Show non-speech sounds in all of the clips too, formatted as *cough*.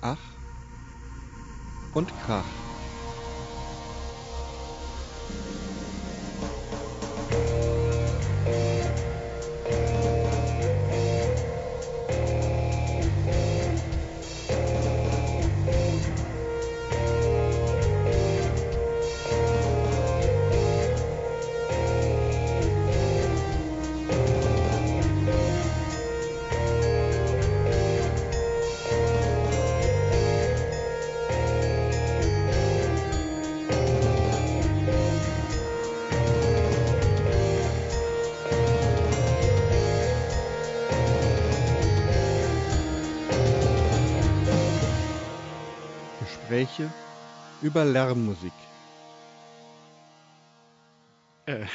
Ach und Krach. Über Lärmmusik. Äh.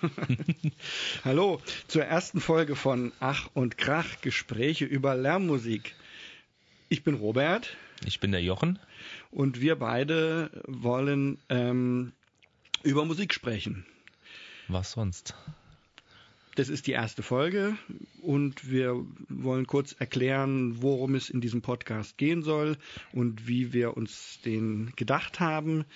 *laughs* Hallo zur ersten Folge von Ach und Krach Gespräche über Lärmmusik. Ich bin Robert Ich bin der Jochen. und wir beide wollen ähm, über Musik sprechen. Was sonst? Das ist die erste Folge und wir wollen kurz erklären, worum es in diesem Podcast gehen soll und wie wir uns den gedacht haben.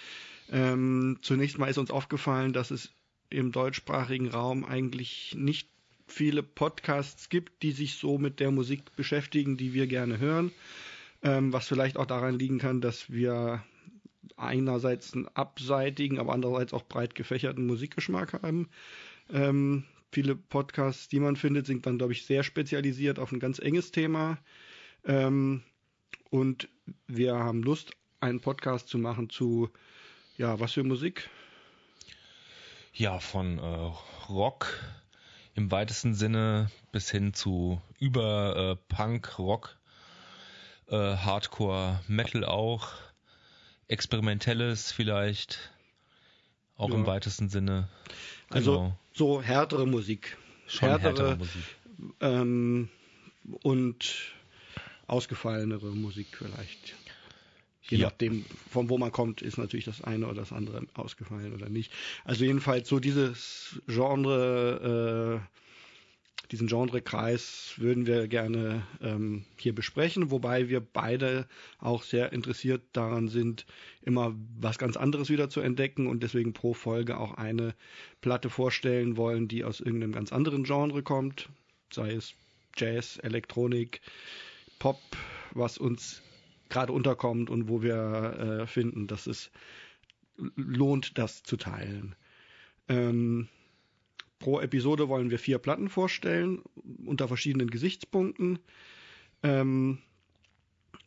Ähm, zunächst mal ist uns aufgefallen, dass es im deutschsprachigen Raum eigentlich nicht viele Podcasts gibt, die sich so mit der Musik beschäftigen, die wir gerne hören. Ähm, was vielleicht auch daran liegen kann, dass wir einerseits einen abseitigen, aber andererseits auch breit gefächerten Musikgeschmack haben. Ähm, viele Podcasts, die man findet, sind dann, glaube ich, sehr spezialisiert auf ein ganz enges Thema. Ähm, und wir haben Lust, einen Podcast zu machen zu, ja, was für Musik? Ja, von äh, Rock im weitesten Sinne bis hin zu über äh, Punk, Rock, äh, Hardcore, Metal auch, Experimentelles vielleicht, auch Ja. im weitesten Sinne. Also Genau. so härtere Musik. Schon härtere Musik. Ähm, und ausgefallenere Musik vielleicht. Je Ja. nachdem, von wo man kommt, ist natürlich das eine oder das andere ausgefallen oder nicht. Also jedenfalls so dieses Genre, äh, diesen Genrekreis würden wir gerne ähm, hier besprechen, wobei wir beide auch sehr interessiert daran sind, immer was ganz anderes wieder zu entdecken und deswegen pro Folge auch eine Platte vorstellen wollen, die aus irgendeinem ganz anderen Genre kommt, sei es Jazz, Elektronik, Pop, was uns gerade unterkommt und wo wir äh, finden, dass es lohnt, das zu teilen. Ähm, pro Episode wollen wir vier Platten vorstellen, unter verschiedenen Gesichtspunkten. Ähm,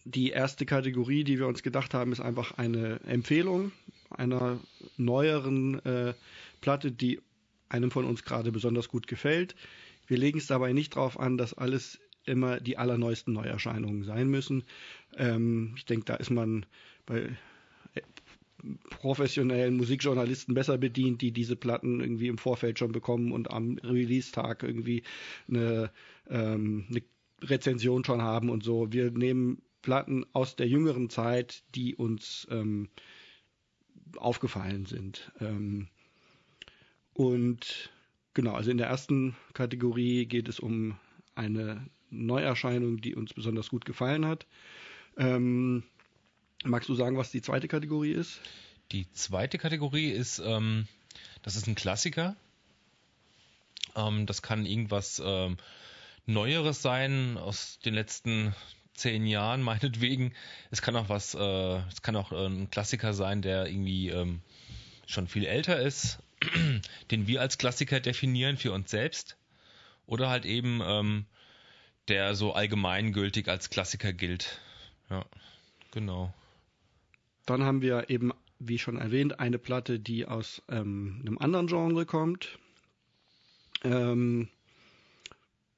die erste Kategorie, die wir uns gedacht haben, ist einfach eine Empfehlung einer neueren äh, Platte, die einem von uns gerade besonders gut gefällt. Wir legen es dabei nicht darauf an, dass alles immer die allerneuesten Neuerscheinungen sein müssen. Ähm, ich denke, da ist man bei professionellen Musikjournalisten besser bedient, die diese Platten irgendwie im Vorfeld schon bekommen und am Release-Tag irgendwie eine, ähm, eine Rezension schon haben und so. Wir nehmen Platten aus der jüngeren Zeit, die uns ähm, aufgefallen sind. Ähm, und genau, also in der ersten Kategorie geht es um eine Neuerscheinung, die uns besonders gut gefallen hat. Ähm, magst du sagen, was die zweite Kategorie ist? Die zweite Kategorie ist, ähm, das ist ein Klassiker. Ähm, das kann irgendwas ähm, Neueres sein aus den letzten zehn Jahren, *laughs* meinetwegen. Es kann auch was, äh, es kann auch äh, ein Klassiker sein, der irgendwie ähm, schon viel älter ist, *clears throat* den wir als Klassiker definieren für uns selbst. Oder halt eben, ähm, der so allgemeingültig als Klassiker gilt. Ja, genau. Dann haben wir eben, wie schon erwähnt, eine Platte, die aus ähm, einem anderen Genre kommt. Ähm,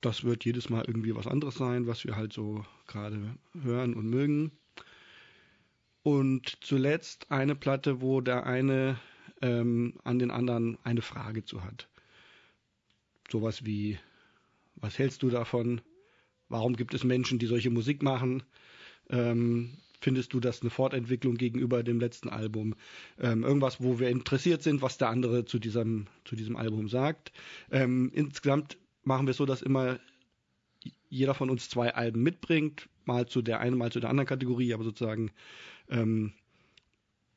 das wird jedes Mal irgendwie was anderes sein, was wir halt so gerade hören und mögen. Und zuletzt eine Platte, wo der eine ähm, an den anderen eine Frage zu hat. Sowas wie, was hältst du davon? Warum gibt es Menschen, die solche Musik machen? Ähm, findest du das eine Fortentwicklung gegenüber dem letzten Album? Ähm, irgendwas, wo wir interessiert sind, was der andere zu diesem, zu diesem Album sagt. Ähm, insgesamt machen wir es so, dass immer jeder von uns zwei Alben mitbringt. mal zu der einen, mal zu der anderen Kategorie, aber sozusagen ähm,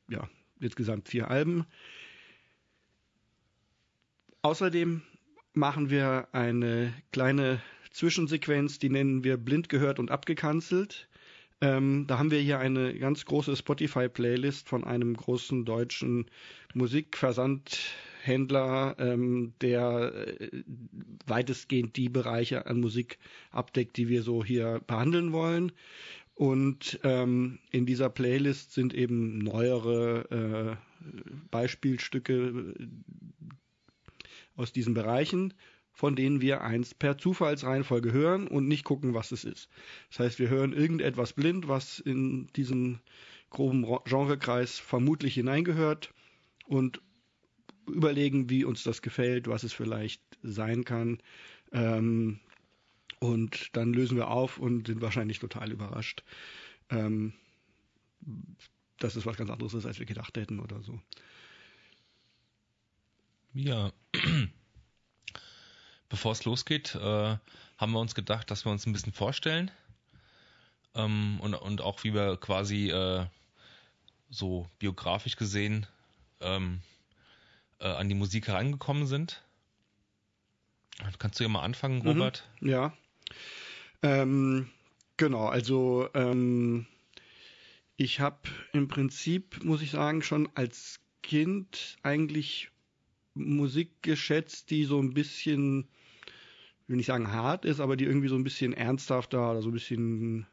ja, insgesamt vier Alben. Außerdem machen wir eine kleine Zwischensequenz, die nennen wir blind gehört und abgekanzelt. Ähm, da haben wir hier eine ganz große Spotify-Playlist von einem großen deutschen Musikversandhändler, ähm, der äh, weitestgehend die Bereiche an Musik abdeckt, die wir so hier behandeln wollen. Und ähm, in dieser Playlist sind eben neuere äh, Beispielstücke äh, aus diesen Bereichen von denen wir eins per Zufallsreihenfolge hören und nicht gucken, was es ist. Das heißt, wir hören irgendetwas blind, was in diesen groben Genrekreis vermutlich hineingehört und überlegen, wie uns das gefällt, was es vielleicht sein kann. Ähm, und dann lösen wir auf und sind wahrscheinlich total überrascht, ähm, dass es was ganz anderes ist, als wir gedacht hätten oder so. Ja, bevor es losgeht, äh, haben wir uns gedacht, dass wir uns ein bisschen vorstellen ähm, und, und auch wie wir quasi äh, so biografisch gesehen ähm, äh, an die Musik herangekommen sind. Kannst du ja mal anfangen, mhm. Robert? Mhm, ja. Ähm, genau, also ähm, ich habe im Prinzip, muss ich sagen, schon als Kind eigentlich Musik geschätzt, die so ein bisschen will nicht sagen hart ist, aber die irgendwie so ein bisschen ernsthafter oder so ein bisschen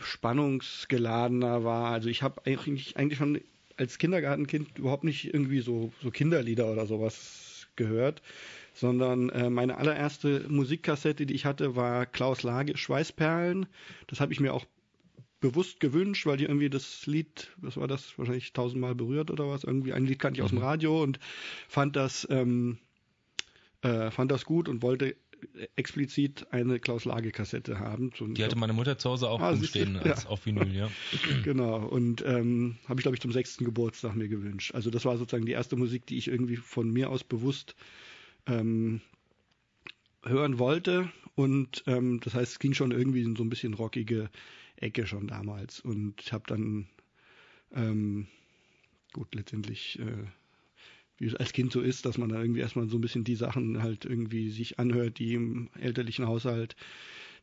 spannungsgeladener war. Also ich habe eigentlich, eigentlich schon als Kindergartenkind überhaupt nicht irgendwie so, so Kinderlieder oder sowas gehört, sondern äh, meine allererste Musikkassette, die ich hatte, war Klaus Lage Schweißperlen. Das habe ich mir auch bewusst gewünscht, weil die irgendwie das Lied, was war das, wahrscheinlich tausendmal berührt oder was, irgendwie ein Lied kannte ich aus dem mhm. Radio und fand das ähm, äh, fand das gut und wollte explizit eine Klaus Lage Kassette haben. So, die hatte meine Mutter zu Hause auch ah, rumstehen als ja. auf Vinyl, ja. genau und ähm, habe ich glaube ich zum sechsten Geburtstag mir gewünscht. Also das war sozusagen die erste Musik, die ich irgendwie von mir aus bewusst ähm, hören wollte und ähm, das heißt, es ging schon irgendwie in so ein bisschen rockige Ecke schon damals und habe dann ähm, gut letztendlich äh, wie es als Kind so ist, dass man da irgendwie erstmal so ein bisschen die Sachen halt irgendwie sich anhört, die im elterlichen Haushalt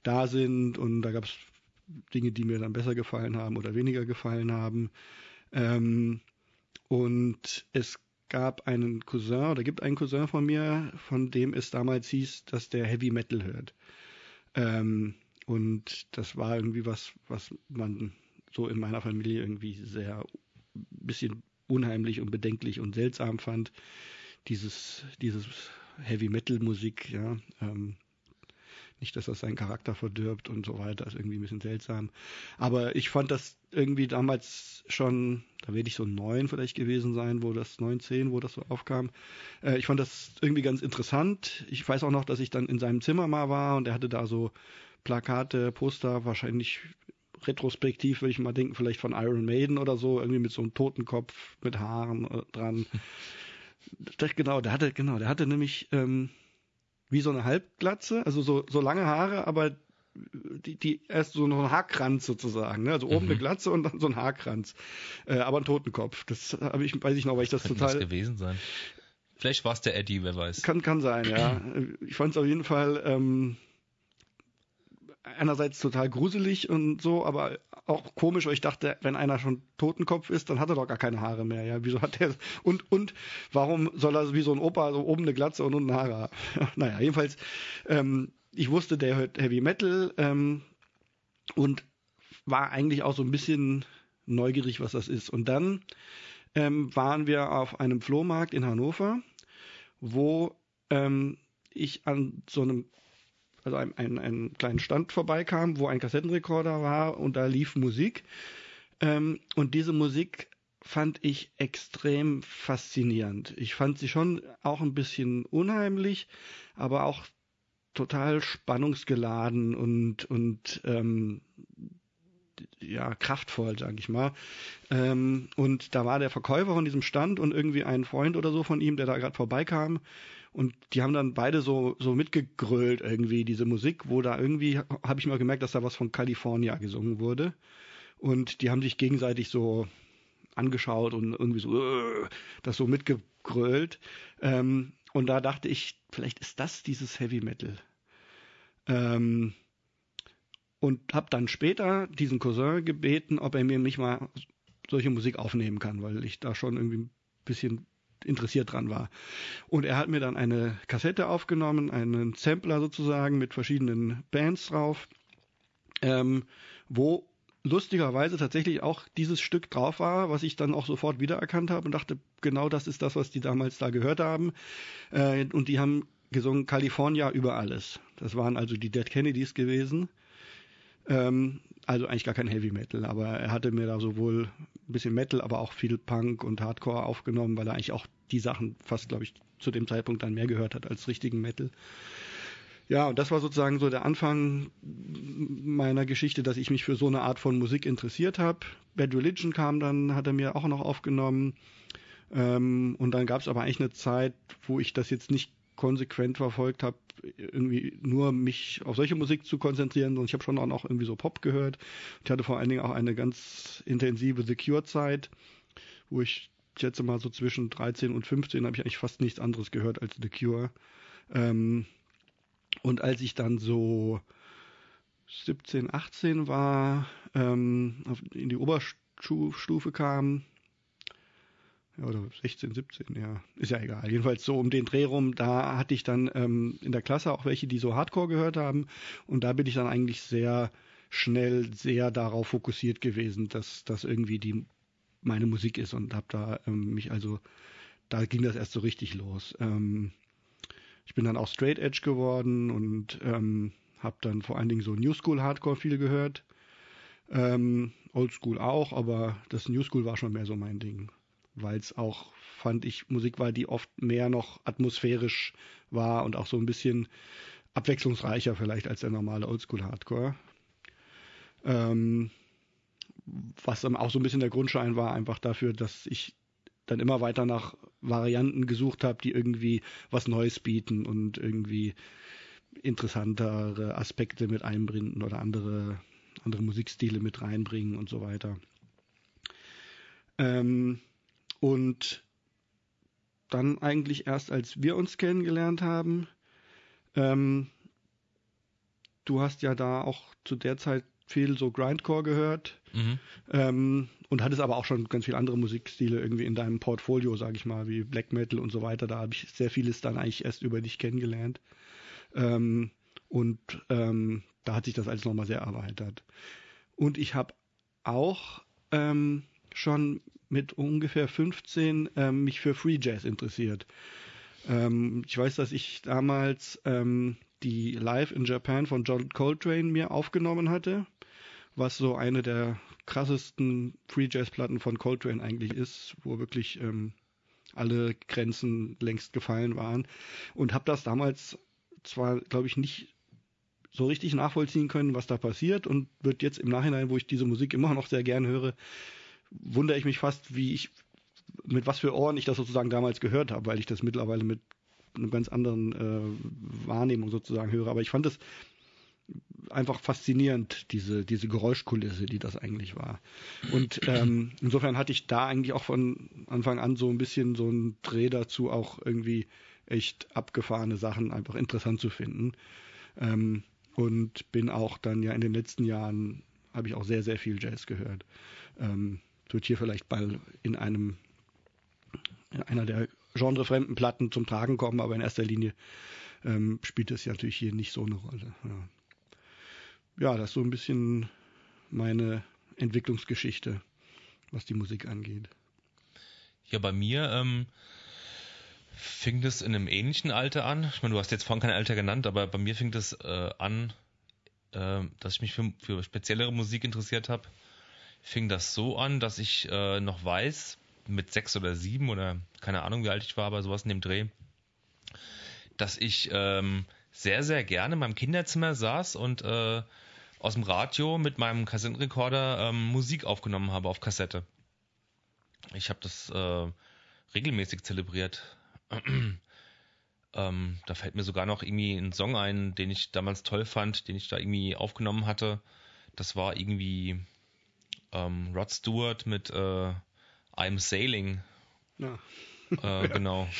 da sind. Und da gab es Dinge, die mir dann besser gefallen haben oder weniger gefallen haben. Ähm, und es gab einen Cousin oder gibt einen Cousin von mir, von dem es damals hieß, dass der Heavy Metal hört. Ähm, und das war irgendwie was, was man so in meiner Familie irgendwie sehr bisschen unheimlich und bedenklich und seltsam fand. Dieses, dieses Heavy Metal Musik, ja. Ähm, nicht, dass das seinen Charakter verdirbt und so weiter, ist irgendwie ein bisschen seltsam. Aber ich fand das irgendwie damals schon, da werde ich so neun vielleicht gewesen sein, wo das, neun, zehn, wo das so aufkam. Äh, ich fand das irgendwie ganz interessant. Ich weiß auch noch, dass ich dann in seinem Zimmer mal war und er hatte da so Plakate, Poster, wahrscheinlich retrospektiv würde ich mal denken, vielleicht von Iron Maiden oder so, irgendwie mit so einem Totenkopf mit Haaren äh, dran. Das, genau, der hatte, genau, der hatte nämlich ähm, wie so eine Halbglatze, also so, so lange Haare, aber die, die erst so ein Haarkranz sozusagen, ne? also oben mhm. eine Glatze und dann so ein Haarkranz, äh, aber ein Totenkopf. Das habe ich, weiß ich noch, weil ich das Könnte total. Das gewesen sein. Vielleicht war es der Eddie, wer weiß. Kann, kann sein, ja. *clears throat* Ich fand es auf jeden Fall ähm, einerseits total gruselig und so, aber auch komisch, weil ich dachte, wenn einer schon Totenkopf ist, dann hat er doch gar keine Haare mehr. Ja, wieso hat er *laughs* und und warum soll er wie so ein Opa so oben eine Glatze und unten Haare haben? *laughs* naja, jedenfalls, ähm, ich wusste, der hört Heavy Metal ähm, und war eigentlich auch so ein bisschen neugierig, was das ist. Und dann ähm, waren wir auf einem Flohmarkt in Hannover, wo ähm, ich an so einem also ein, ein, einen kleinen Stand vorbeikam, wo ein Kassettenrekorder war und da lief Musik. Ähm, und diese Musik fand ich extrem faszinierend. Ich fand sie schon auch ein bisschen unheimlich, aber auch total spannungsgeladen und und ähm, ja kraftvoll, sag ich mal. Ähm, und da war der Verkäufer von diesem Stand und irgendwie ein Freund oder so von ihm, der da gerade vorbeikam Und die haben dann beide so, so mitgegrölt irgendwie, diese Musik, wo da irgendwie, habe ich mal gemerkt, dass da was von California gesungen wurde. Und die haben sich gegenseitig so angeschaut und irgendwie so äh, das so mitgegrölt. Ähm, und da dachte ich, vielleicht ist das dieses Heavy Metal. Ähm, und habe dann später diesen Cousin gebeten, ob er mir nicht mal solche Musik aufnehmen kann, weil ich da schon irgendwie ein bisschen interessiert dran war. Und er hat mir dann eine Kassette aufgenommen, einen Sampler sozusagen mit verschiedenen Bands drauf, ähm, wo lustigerweise tatsächlich auch dieses Stück drauf war, was ich dann auch sofort wiedererkannt habe und dachte, genau das ist das, was die damals da gehört haben. Äh, und die haben gesungen California über alles. Das waren also die Dead Kennedys gewesen. Ähm, also eigentlich gar kein Heavy Metal, aber er hatte mir da sowohl ein bisschen Metal, aber auch viel Punk und Hardcore aufgenommen, weil er eigentlich auch die Sachen fast, glaube ich, zu dem Zeitpunkt dann mehr gehört hat als richtigen Metal. Ja, und das war sozusagen so der Anfang meiner Geschichte, dass ich mich für so eine Art von Musik interessiert habe. Bad Religion kam dann, hat er mir auch noch aufgenommen. Ähm, und dann gab es aber eigentlich eine Zeit, wo ich das jetzt nicht konsequent verfolgt habe, irgendwie nur mich auf solche Musik zu konzentrieren, sondern ich habe schon auch irgendwie so Pop gehört. Ich hatte vor allen Dingen auch eine ganz intensive The Cure-Zeit, wo ich schätze mal so zwischen 13 und 15 habe ich eigentlich fast nichts anderes gehört als The Cure. Ähm, und als ich dann so 17, 18 war, ähm, in die Oberstufe kam, oder 16, 17, ja, ist ja egal. Jedenfalls so um den Dreh rum, da hatte ich dann ähm, in der Klasse auch welche, die so Hardcore gehört haben. Und da bin ich dann eigentlich sehr schnell sehr darauf fokussiert gewesen, dass das irgendwie die meine Musik ist und habe da ähm, mich also, da ging das erst so richtig los. Ähm, ich bin dann auch Straight Edge geworden und ähm, habe dann vor allen Dingen so New School Hardcore viel gehört. Ähm, Old School auch, aber das New School war schon mehr so mein Ding weil es auch, fand ich, Musik war, die oft mehr noch atmosphärisch war und auch so ein bisschen abwechslungsreicher vielleicht als der normale Oldschool-Hardcore. Ähm, was dann auch so ein bisschen der Grundschein war, einfach dafür, dass ich dann immer weiter nach Varianten gesucht habe, die irgendwie was Neues bieten und irgendwie interessantere Aspekte mit einbringen oder andere, andere Musikstile mit reinbringen und so weiter. Ähm, und dann eigentlich erst, als wir uns kennengelernt haben, ähm, du hast ja da auch zu der Zeit viel so Grindcore gehört mhm. ähm, und hattest aber auch schon ganz viele andere Musikstile irgendwie in deinem Portfolio, sag ich mal, wie Black Metal und so weiter. Da habe ich sehr vieles dann eigentlich erst über dich kennengelernt. Ähm, und ähm, da hat sich das alles nochmal sehr erweitert. Und ich habe auch ähm, schon mit ungefähr 15 ähm, mich für Free Jazz interessiert. Ähm, ich weiß, dass ich damals ähm, die Live in Japan von John Coltrane mir aufgenommen hatte, was so eine der krassesten Free Jazz Platten von Coltrane eigentlich ist, wo wirklich ähm, alle Grenzen längst gefallen waren und habe das damals zwar, glaube ich, nicht so richtig nachvollziehen können, was da passiert und wird jetzt im Nachhinein, wo ich diese Musik immer noch sehr gern höre, wundere ich mich fast, wie ich, mit was für Ohren ich das sozusagen damals gehört habe, weil ich das mittlerweile mit einer ganz anderen äh, Wahrnehmung sozusagen höre. Aber ich fand es einfach faszinierend, diese, diese Geräuschkulisse, die das eigentlich war. Und ähm, insofern hatte ich da eigentlich auch von Anfang an so ein bisschen so einen Dreh dazu, auch irgendwie echt abgefahrene Sachen einfach interessant zu finden. Ähm, und bin auch dann ja in den letzten Jahren, habe ich auch sehr, sehr viel Jazz gehört. Ähm, wird hier vielleicht mal in einem in einer der genrefremden Platten zum Tragen kommen, aber in erster Linie ähm, spielt es ja natürlich hier nicht so eine Rolle. Ja. ja, das ist so ein bisschen meine Entwicklungsgeschichte, was die Musik angeht. Ja, bei mir ähm, fing das in einem ähnlichen Alter an. Ich meine, du hast jetzt vorhin kein Alter genannt, aber bei mir fing das äh, an, äh, dass ich mich für, für speziellere Musik interessiert habe fing das so an, dass ich äh, noch weiß, mit sechs oder sieben oder keine Ahnung, wie alt ich war, aber sowas in dem Dreh, dass ich ähm, sehr, sehr gerne in meinem Kinderzimmer saß und äh, aus dem Radio mit meinem Kassettenrekorder ähm, Musik aufgenommen habe auf Kassette. Ich habe das äh, regelmäßig zelebriert. *clears throat* Ähm, da fällt mir sogar noch irgendwie ein Song ein, den ich damals toll fand, den ich da irgendwie aufgenommen hatte. Das war irgendwie ähm, Rod Stewart mit äh, I'm Sailing. Ja. Äh, *laughs* genau. *laughs*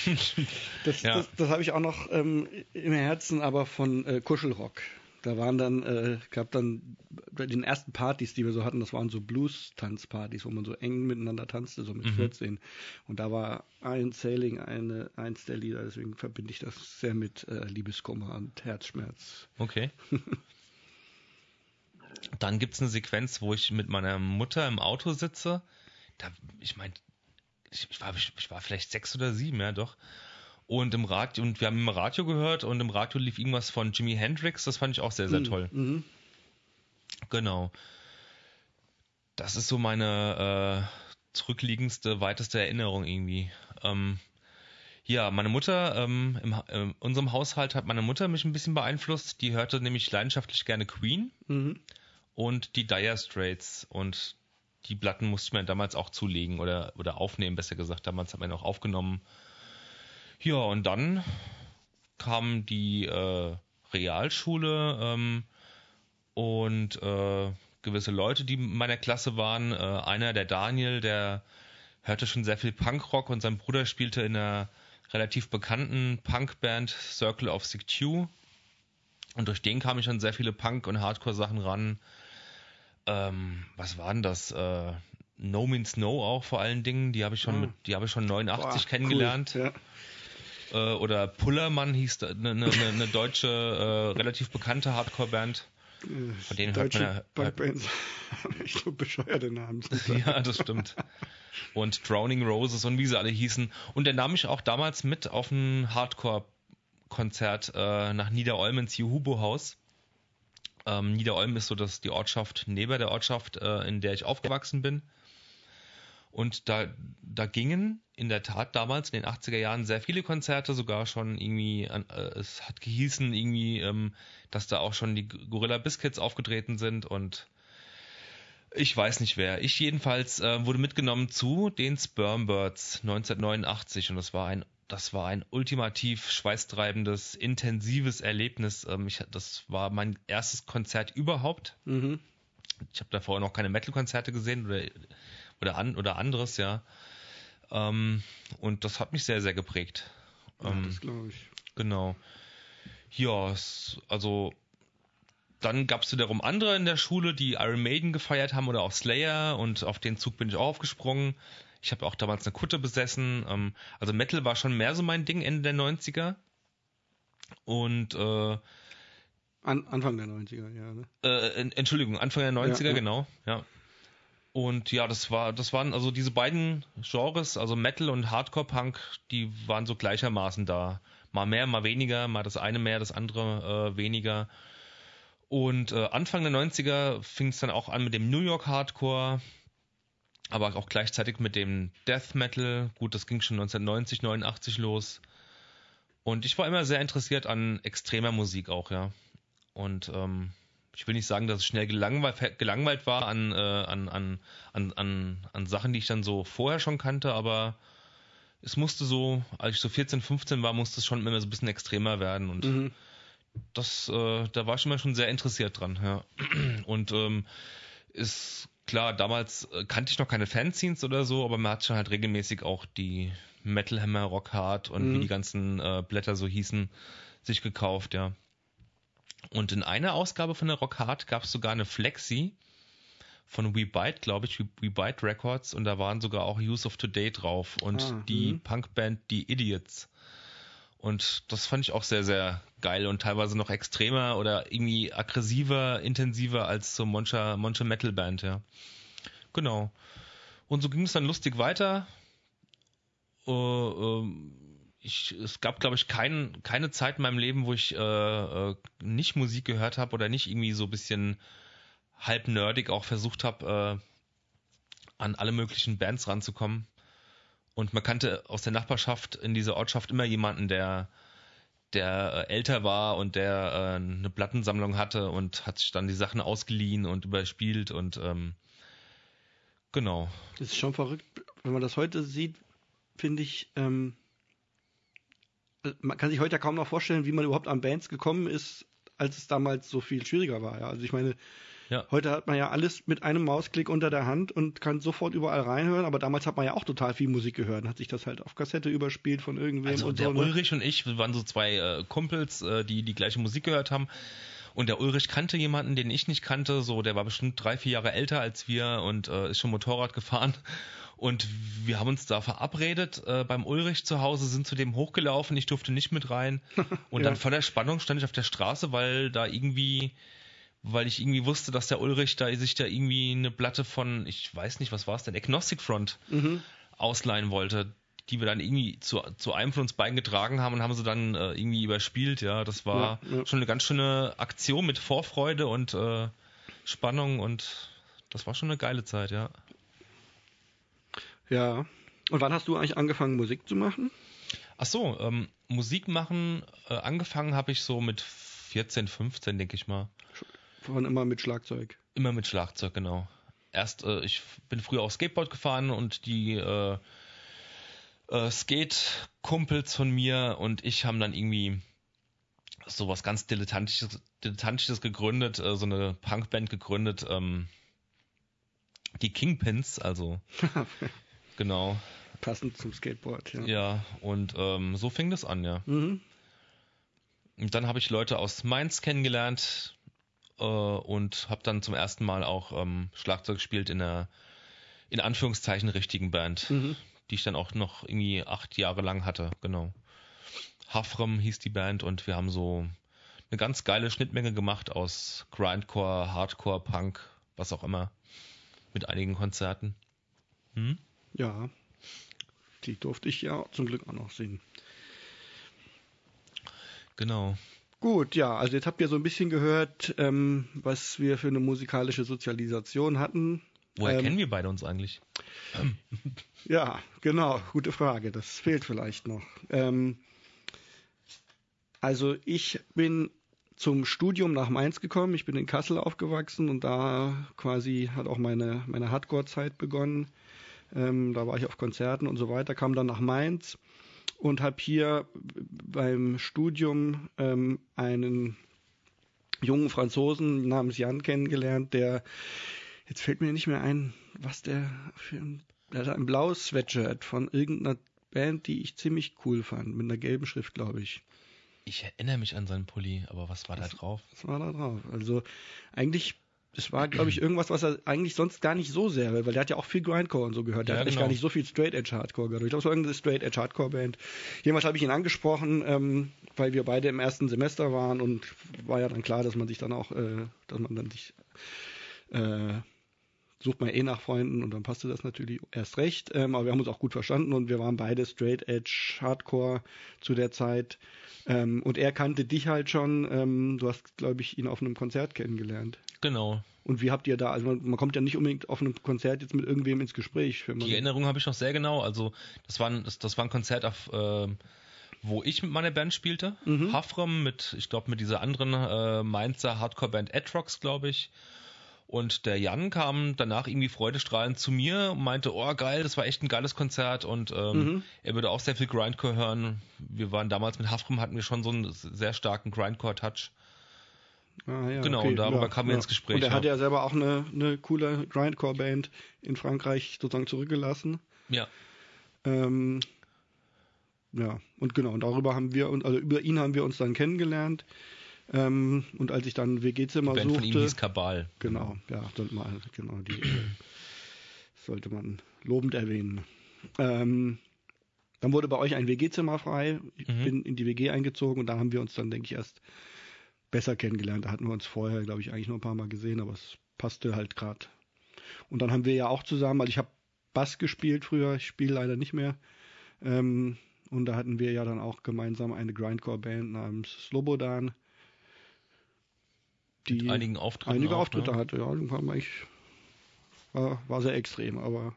Das, Ja. das, das habe ich auch noch ähm, im Herzen, aber von äh, Kuschelrock. Da waren dann, äh, gab dann bei den ersten Partys, die wir so hatten, das waren so Blues-Tanzpartys, wo man so eng miteinander tanzte, so mit Mhm. 14. Und da war ein Sailing eine, eins der Lieder, deswegen verbinde ich das sehr mit äh, Liebeskummer und Herzschmerz. Okay. *laughs* Dann gibt's eine Sequenz, wo ich mit meiner Mutter im Auto sitze. Da, ich meine, ich, ich, war, ich war vielleicht sechs oder sieben, ja doch. Und im Radio, und wir haben im Radio gehört und im Radio lief irgendwas von Jimi Hendrix, das fand ich auch sehr, sehr toll. Mhm. Genau. Das ist so meine äh, zurückliegendste, weiteste Erinnerung irgendwie. Ähm, ja, meine Mutter, ähm, im, in unserem Haushalt hat meine Mutter mich ein bisschen beeinflusst. Die hörte nämlich leidenschaftlich gerne Queen Mhm. Und die Dire Straits und die Platten musste mir damals auch zulegen oder, oder aufnehmen, besser gesagt. Damals hat man auch aufgenommen. Ja, und dann kam die äh, Realschule ähm, und äh, gewisse Leute, die in meiner Klasse waren. Äh, einer, der Daniel, der hörte schon sehr viel Punkrock und sein Bruder spielte in einer relativ bekannten Punkband Circle of Six Und durch den kam ich an sehr viele Punk- und Hardcore-Sachen ran. Ähm, was waren das? Äh, no Means No auch vor allen Dingen. Die habe ich schon Ah. mit, die habe ich schon 89 Boah, kennengelernt. Cool. Ja. Äh, oder Pullermann hieß eine ne, ne, ne deutsche, äh, relativ bekannte Hardcore-Band. Von denen hört Deutsche man ja- Punkbands haben echt so bescheuerte Namen. Ja, das stimmt. Und Drowning Roses und wie sie alle hießen. Und der nahm mich auch damals mit auf ein Hardcore-Konzert äh, nach Niederolm ins Juhubo-Haus. Ähm, Niederolm ist so das, die Ortschaft neben der Ortschaft, äh, in der ich aufgewachsen bin. Und da, da gingen in der Tat damals in den 80er Jahren sehr viele Konzerte, sogar schon irgendwie, äh, es hat gehießen irgendwie, ähm, dass da auch schon die Gorilla Biscuits aufgetreten sind und ich weiß nicht wer. Ich jedenfalls äh, wurde mitgenommen zu den Spermbirds 1989 und das war ein das war ein ultimativ schweißtreibendes, intensives Erlebnis. Ähm, ich, das war mein erstes Konzert überhaupt. Mhm. Ich habe davor noch keine Metal-Konzerte gesehen oder oder an oder anderes, ja. Ähm, und das hat mich sehr sehr geprägt. Ja, Ähm, das glaube ich. Genau. Ja, es, also dann gab es wiederum andere in der Schule, die Iron Maiden gefeiert haben oder auch Slayer und auf den Zug bin ich auch aufgesprungen. Ich habe auch damals eine Kutte besessen. Ähm, also Metal war schon mehr so mein Ding Ende der 90er. Und äh, An, Anfang der 90er, ja. Ne? äh, en- Entschuldigung, Anfang der 90er, Ja, ja. genau, ja. Und ja, das war, das waren also diese beiden Genres, also Metal und Hardcore Punk, die waren so gleichermaßen da. Mal mehr, mal weniger, mal das eine mehr, das andere äh, weniger. Und äh, Anfang der 90er fing es dann auch an mit dem New York Hardcore, aber auch gleichzeitig mit dem Death Metal. Gut, das ging schon 1990, 89 los. Und ich war immer sehr interessiert an extremer Musik auch, ja. Und ähm, ich will nicht sagen, dass es schnell gelangweilt, gelangweilt war an, äh, an, an, an, an, an Sachen, die ich dann so vorher schon kannte, aber es musste so, als ich so 14, 15 war, musste es schon immer so ein bisschen extremer werden und Mhm. das, äh, da war ich immer schon sehr interessiert dran, ja. Und ähm, ist klar, damals äh, kannte ich noch keine Fanzines oder so, aber man hat schon halt regelmäßig auch die Metal Hammer, Rock Hard und wie Mhm. die ganzen äh, Blätter so hießen, sich gekauft, ja. Und in einer Ausgabe von der Rock Hard gab es sogar eine Flexi von We Bite, glaube ich, We, We Bite Records und da waren sogar auch Use of Today drauf und Ah, die mhm. Punkband Die Idiots. Und das fand ich auch sehr, sehr geil und teilweise noch extremer oder irgendwie aggressiver, intensiver als so mancher, manche Metal Band, ja. Genau. Und so ging es dann lustig weiter. Äh, ähm, ich, es gab, glaube ich, kein, keine Zeit in meinem Leben, wo ich äh, äh, nicht Musik gehört habe oder nicht irgendwie so ein bisschen halb nerdig auch versucht habe, äh, an alle möglichen Bands ranzukommen. Und man kannte aus der Nachbarschaft in dieser Ortschaft immer jemanden, der, der äh, älter war und der äh, eine Plattensammlung hatte und hat sich dann die Sachen ausgeliehen und überspielt und ähm, genau. Das ist schon verrückt, wenn man das heute sieht, finde ich, ähm, man kann sich heute ja kaum noch vorstellen, wie man überhaupt an Bands gekommen ist, als es damals so viel schwieriger war. Ja. Also ich meine, ja. heute hat man ja alles mit einem Mausklick unter der Hand und kann sofort überall reinhören, aber damals hat man ja auch total viel Musik gehört und hat sich das halt auf Kassette überspielt von irgendwem. Also und der so, ne? Ulrich und ich, wir waren so zwei äh, Kumpels, äh, die die gleiche Musik gehört haben. Und der Ulrich kannte jemanden, den ich nicht kannte, so der war bestimmt drei, vier Jahre älter als wir und äh, ist schon Motorrad gefahren. Und wir haben uns da verabredet äh, beim Ulrich zu Hause, sind zu dem hochgelaufen, ich durfte nicht mit rein. *laughs* Und ja. dann von der Spannung stand ich auf der Straße, weil da irgendwie, weil ich irgendwie wusste, dass der Ulrich da sich da irgendwie eine Platte von, ich weiß nicht, was war es denn, Agnostic Front mhm. ausleihen wollte, die wir dann irgendwie zu, zu einem von uns beiden getragen haben und haben sie dann äh, irgendwie überspielt. Ja, das war ja, ja. schon eine ganz schöne Aktion mit Vorfreude und äh, Spannung und das war schon eine geile Zeit, ja. Ja. Und wann hast du eigentlich angefangen, Musik zu machen? Ach so, ähm, Musik machen, äh, angefangen habe ich so mit 14, 15, denke ich mal. Von immer mit Schlagzeug? Immer mit Schlagzeug, genau. Erst, äh, ich bin früher auch Skateboard gefahren und die äh, äh, Skate-Kumpels von mir und ich haben dann irgendwie sowas ganz Dilettantisches, Dilettantisches gegründet, äh, so eine Punkband gegründet, ähm, die Kingpins, also *laughs* Genau. Passend zum Skateboard, ja. Ja, und ähm, so fing das an, ja. Mhm. Und dann habe ich Leute aus Mainz kennengelernt äh, und habe dann zum ersten Mal auch ähm, Schlagzeug gespielt in einer, in Anführungszeichen, richtigen Band, mhm. die ich dann auch noch irgendwie acht Jahre lang hatte, genau. Hafrem hieß die Band und wir haben so eine ganz geile Schnittmenge gemacht aus Grindcore, Hardcore, Punk, was auch immer, mit einigen Konzerten. Hm? Ja, die durfte ich ja zum Glück auch noch sehen. Genau. Gut, ja, also jetzt habt ihr so ein bisschen gehört, ähm, was wir für eine musikalische Sozialisation hatten. Woher ähm, kennen wir beide uns eigentlich? *clears throat* ja, genau, gute Frage. Das fehlt vielleicht noch. Ähm, also ich bin zum Studium nach Mainz gekommen. Ich bin in Kassel aufgewachsen und da quasi hat auch meine, meine Hardcore-Zeit begonnen. Ähm, da war ich auf Konzerten und so weiter, kam dann nach Mainz und habe hier beim Studium ähm, einen jungen Franzosen namens Jan kennengelernt, der jetzt fällt mir nicht mehr ein, was der für ein, der hat ein blaues Sweatshirt von irgendeiner Band, die ich ziemlich cool fand, mit einer gelben Schrift, glaube ich. Ich erinnere mich an seinen Pulli, aber was war was, da drauf? Was war da drauf? Also eigentlich das war, glaube ich, irgendwas, was er eigentlich sonst gar nicht so sehr will, weil der hat ja auch viel Grindcore und so gehört. Der ja, hat genau. gar nicht so viel Straight Edge Hardcore gehört. Ich glaube, es war irgendeine Straight Edge Hardcore Band. Jemals habe ich ihn angesprochen, ähm, weil wir beide im ersten Semester waren und war ja dann klar, dass man sich dann auch, äh, dass man dann sich äh, sucht man eh nach Freunden und dann passte das natürlich erst recht. Ähm, aber wir haben uns auch gut verstanden und wir waren beide Straight Edge Hardcore zu der Zeit. Ähm, und er kannte dich halt schon. Ähm, du hast, glaube ich, ihn auf einem Konzert kennengelernt. Genau. Und wie habt ihr da, also man, man, kommt ja nicht unbedingt auf einem Konzert jetzt mit irgendwem ins Gespräch. Die Erinnerung habe ich noch sehr genau. Also das war ein, das, das war ein Konzert auf, äh, wo ich mit meiner Band spielte. Mhm. Hafrem mit, ich glaube, mit dieser anderen äh, Mainzer Hardcore-Band Atrox, glaube ich. Und der Jan kam danach irgendwie freudestrahlend zu mir und meinte, oh geil, das war echt ein geiles Konzert und ähm, mhm. er würde auch sehr viel Grindcore hören. Wir waren damals mit Hafrem, hatten wir schon so einen sehr starken Grindcore-Touch. Ah, ja, genau, okay, und darüber ja, kamen wir ins Gespräch. Und er hat ja selber auch eine, eine coole Grindcore-Band in Frankreich sozusagen zurückgelassen. Ja. Ähm, ja, und genau, und darüber haben wir, also über ihn haben wir uns dann kennengelernt. Ähm, und als ich dann WG-Zimmer suchte. Von ihm hieß Kabal. Genau, ja, sollte man, genau, die äh, sollte man lobend erwähnen. Ähm, dann wurde bei euch ein WG-Zimmer frei. Ich mhm. bin in die WG eingezogen und da haben wir uns dann, denke ich, erst besser kennengelernt. Da hatten wir uns vorher, glaube ich, eigentlich nur ein paar Mal gesehen, aber es passte halt gerade. Und dann haben wir ja auch zusammen, also ich habe Bass gespielt früher, ich spiele leider nicht mehr. Ähm, und da hatten wir ja dann auch gemeinsam eine Grindcore-Band namens Slobodan die Mit einigen Auftritten einige auch, Auftritte ne? hatte. Ja, ich, war, war sehr extrem, aber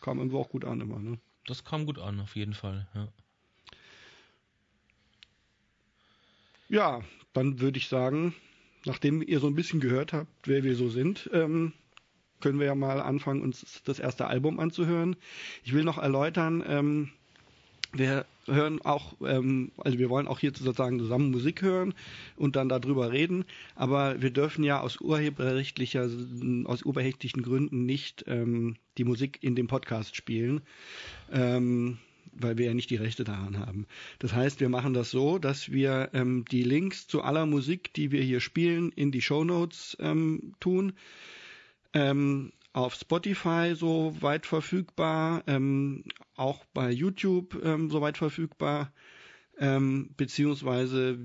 kam irgendwo auch gut an immer. Ne? Das kam gut an, auf jeden Fall. Ja, ja dann würde ich sagen, nachdem ihr so ein bisschen gehört habt, wer wir so sind, ähm, können wir ja mal anfangen, uns das erste Album anzuhören. Ich will noch erläutern, ähm, wer hören auch, ähm, also wir wollen auch hier sozusagen zusammen Musik hören und dann darüber reden, aber wir dürfen ja aus urheberrechtlicher, aus urheberrechtlichen Gründen nicht ähm, die Musik in dem Podcast spielen. Ähm, weil wir ja nicht die Rechte daran haben. Das heißt, wir machen das so, dass wir ähm, die Links zu aller Musik, die wir hier spielen, in die Show Notes ähm, tun. Ähm, auf Spotify so weit verfügbar, ähm, auch bei YouTube ähm, so weit verfügbar, ähm, beziehungsweise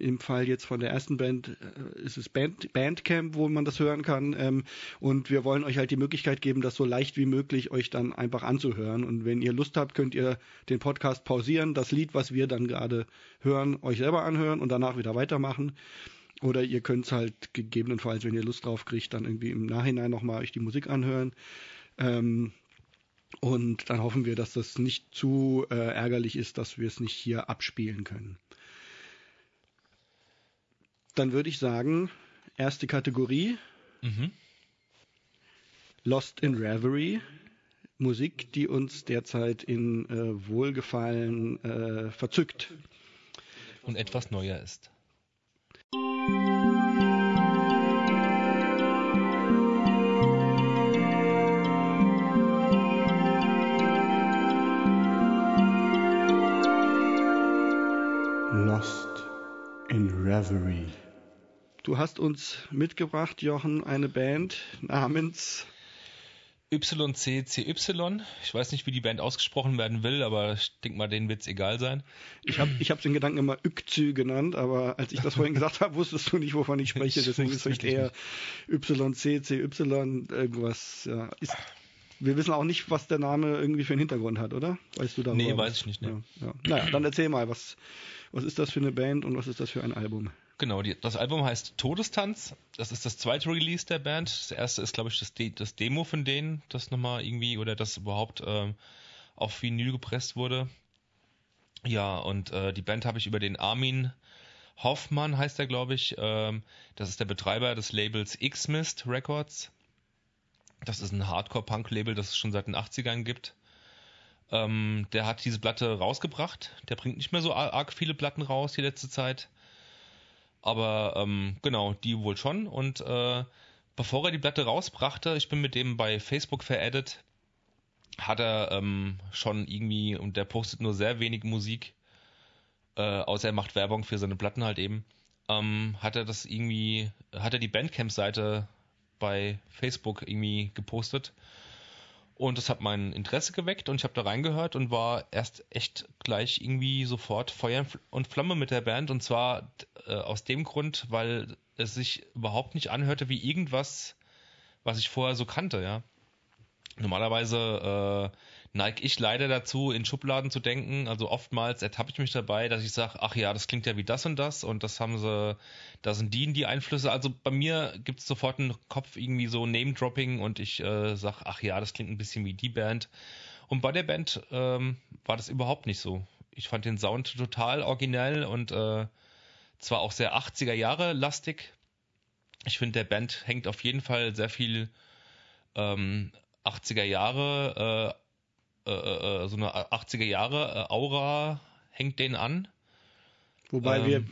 im Fall jetzt von der ersten Band äh, ist es Band, Bandcamp, wo man das hören kann. Ähm, und wir wollen euch halt die Möglichkeit geben, das so leicht wie möglich euch dann einfach anzuhören. Und wenn ihr Lust habt, könnt ihr den Podcast pausieren, das Lied, was wir dann gerade hören, euch selber anhören und danach wieder weitermachen. Oder ihr könnt es halt gegebenenfalls, wenn ihr Lust drauf kriegt, dann irgendwie im Nachhinein nochmal euch die Musik anhören. Ähm, und dann hoffen wir, dass das nicht zu äh, ärgerlich ist, dass wir es nicht hier abspielen können. Dann würde ich sagen, erste Kategorie. Mhm. Lost in Reverie. Musik, die uns derzeit in äh, Wohlgefallen äh, verzückt. Und etwas neuer ist. Reverie. Du hast uns mitgebracht, Jochen, eine Band namens YCCY. Ich weiß nicht, wie die Band ausgesprochen werden will, aber ich denke mal, denen wird es egal sein. Ich habe ich hab den Gedanken immer YCY genannt, aber als ich das vorhin gesagt habe, wusstest du nicht, wovon ich spreche. Deswegen ist es eher YCCY irgendwas. Ja, ist, wir wissen auch nicht, was der Name irgendwie für einen Hintergrund hat, oder? Weißt du da? Nee, weiß ich nicht. Nee. Ja, ja. Naja, dann erzähl mal, was, was ist das für eine Band und was ist das für ein Album? Genau, die, das Album heißt Todestanz. Das ist das zweite Release der Band. Das erste ist, glaube ich, das, De das, Demo von denen, das nochmal irgendwie oder das überhaupt ähm, auf Vinyl gepresst wurde. Ja, und äh, die Band habe ich über den Armin Hoffmann, heißt er, glaube ich. Ähm, das ist der Betreiber des Labels X-Mist Records. Das ist ein Hardcore-Punk-Label, das es schon seit den 80ern gibt. Ähm, der hat diese Platte rausgebracht. Der bringt nicht mehr so arg viele Platten raus die letzte Zeit. Aber ähm, genau, die wohl schon. Und äh, bevor er die Platte rausbrachte, ich bin mit dem bei Facebook veraddet, hat er ähm, schon irgendwie, und der postet nur sehr wenig Musik, äh, außer er macht Werbung für seine Platten halt eben, ähm, hat er das irgendwie, hat er die Bandcamp-Seite bei Facebook irgendwie gepostet und das hat mein Interesse geweckt und ich habe da reingehört und war erst echt gleich irgendwie sofort Feuer und Flamme mit der Band. Und zwar äh, aus dem Grund, weil es sich überhaupt nicht anhörte wie irgendwas, was ich vorher so kannte, ja. Normalerweise äh, neige ich leider dazu, in Schubladen zu denken. Also oftmals ertappe ich mich dabei, dass ich sage, ach ja, das klingt ja wie das und das und das haben sie, da sind die die Einflüsse. Also bei mir gibt es sofort einen Kopf irgendwie so Name-Dropping und ich äh, sage, ach ja, das klingt ein bisschen wie die Band. Und bei der Band ähm, war das überhaupt nicht so. Ich fand den Sound total originell und äh, zwar auch sehr 80er Jahre lastig. Ich finde, der Band hängt auf jeden Fall sehr viel ähm, 80er Jahre äh, äh, äh, äh, so eine 80er Jahre Aura hängt denen an. Wobei ähm, wir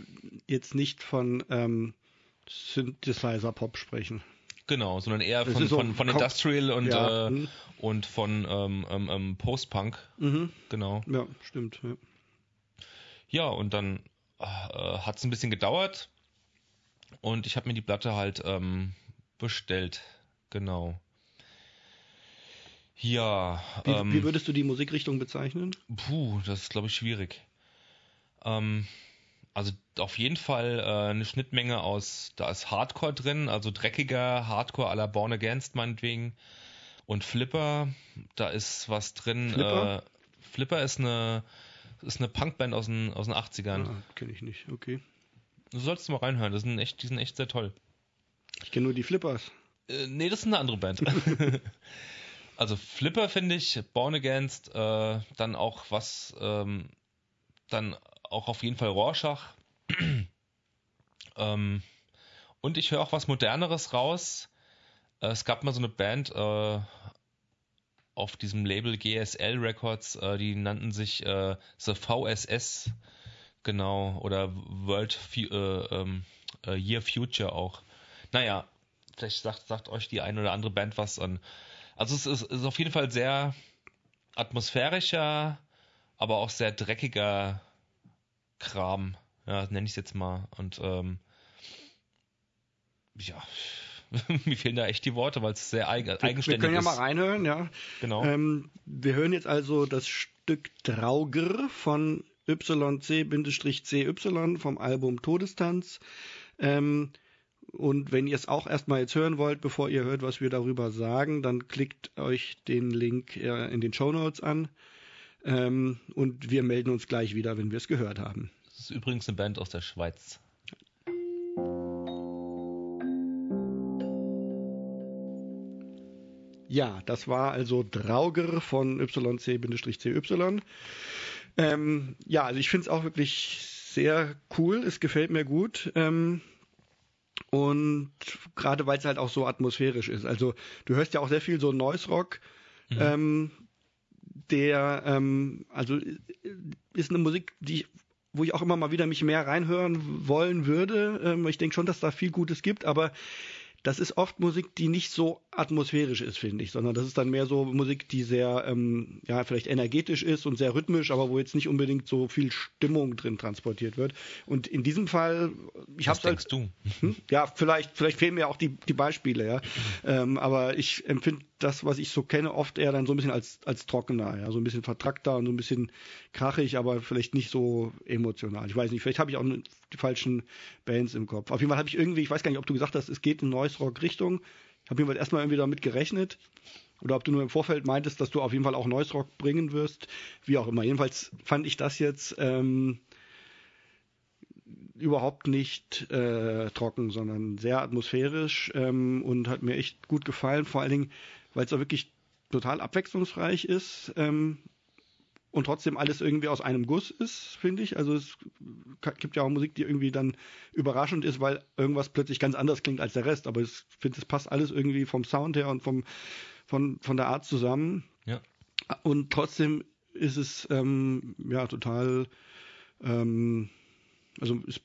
jetzt nicht von ähm, Synthesizer-Pop sprechen. Genau, sondern eher von, so von, von Industrial und, ja. äh, mhm. und von ähm, ähm, ähm, Post-Punk. Mhm. Genau. Ja, stimmt. Ja, ja und dann äh, hat es ein bisschen gedauert und ich habe mir die Platte halt ähm, bestellt. Genau. Ja. Wie, ähm, wie, würdest du die Musikrichtung bezeichnen? Puh, das ist, glaube ich, schwierig. Ähm, also auf jeden Fall äh, eine Schnittmenge aus, da ist Hardcore drin, also dreckiger Hardcore aller Born Against meinetwegen. Und Flipper, da ist was drin. Flipper, äh, Flipper ist eine, ist eine Punkband aus den, aus den 80ern. Ah, kenne ich nicht, okay. Du solltest mal reinhören, das sind echt, die sind echt sehr toll. Ich kenne nur die Flippers. Äh, nee, das ist eine andere Band. *laughs* *laughs* also Flipper finde ich, Born Against, äh, dann auch was, ähm, dann auch auf jeden Fall Rorschach. *clears throat* ähm, und ich höre auch was Moderneres raus. Äh, es gab mal so eine Band, äh, auf diesem Label GSL Records, äh, die nannten sich äh, The VSS, genau, oder World äh, ähm, äh, Year Future auch. Naja, vielleicht sagt, sagt euch die eine oder andere Band was an. Also es ist, ist auf jeden Fall sehr atmosphärischer, aber auch sehr dreckiger Kram, ja, nenne ich es jetzt mal. Und ähm, ja, *laughs* mir fehlen da echt die Worte, weil es sehr eigen, eigenständig ist. Wir können ja ist. mal reinhören, ja. Genau. Ähm, wir hören jetzt also das Stück Trauger von YC-CY vom Album Todestanz. Ähm, und wenn ihr es auch erstmal jetzt hören wollt, bevor ihr hört, was wir darüber sagen, dann klickt euch den Link äh, in den Show Notes an. Ähm, und wir melden uns gleich wieder, wenn wir es gehört haben. Das ist übrigens eine Band aus der Schweiz. Ja, das war also Drauger von YC-CY. Ähm, ja, also ich finde es auch wirklich sehr cool. Es gefällt mir gut. Ähm, und gerade weil es halt auch so atmosphärisch ist. Also du hörst ja auch sehr viel so Noise Rock. Mhm. Ähm, der, ähm, also ist eine Musik, die wo ich auch immer mal wieder mich mehr reinhören wollen würde. Ähm, ich denke schon, dass da viel Gutes gibt, aber das ist oft Musik, die nicht so atmosphärisch ist, finde ich, sondern das ist dann mehr so Musik, die sehr, ähm, ja, vielleicht energetisch ist und sehr rhythmisch, aber wo jetzt nicht unbedingt so viel Stimmung drin transportiert wird. Und in diesem Fall, ich habe denkst halt, du? Hm? Ja, vielleicht, vielleicht fehlen mir auch die, die Beispiele, ja. *laughs* Ähm, aber ich empfinde das, was ich so kenne, oft eher dann so ein bisschen als, als trockener, ja, so ein bisschen vertrackter und so ein bisschen krachig, aber vielleicht nicht so emotional. Ich weiß nicht, vielleicht habe ich auch die falschen Bands im Kopf. Auf jeden Fall habe ich irgendwie, ich weiß gar nicht, ob du gesagt hast, es geht in Noise Rock Richtung. Ich habe jedenfalls erstmal irgendwie damit gerechnet. Oder ob du nur im Vorfeld meintest, dass du auf jeden Fall auch Noise Rock bringen wirst. Wie auch immer. Jedenfalls fand ich das jetzt ähm, überhaupt nicht äh, trocken, sondern sehr atmosphärisch ähm, und hat mir echt gut gefallen. Vor allen Dingen, weil es auch wirklich total abwechslungsreich ist. Ähm, und trotzdem alles irgendwie aus einem Guss ist, finde ich. Also es gibt ja auch Musik, die irgendwie dann überraschend ist, weil irgendwas plötzlich ganz anders klingt als der Rest. Aber ich finde, es passt alles irgendwie vom Sound her und vom, von, von der Art zusammen. Ja. Und trotzdem ist es ähm, ja total, ähm, also es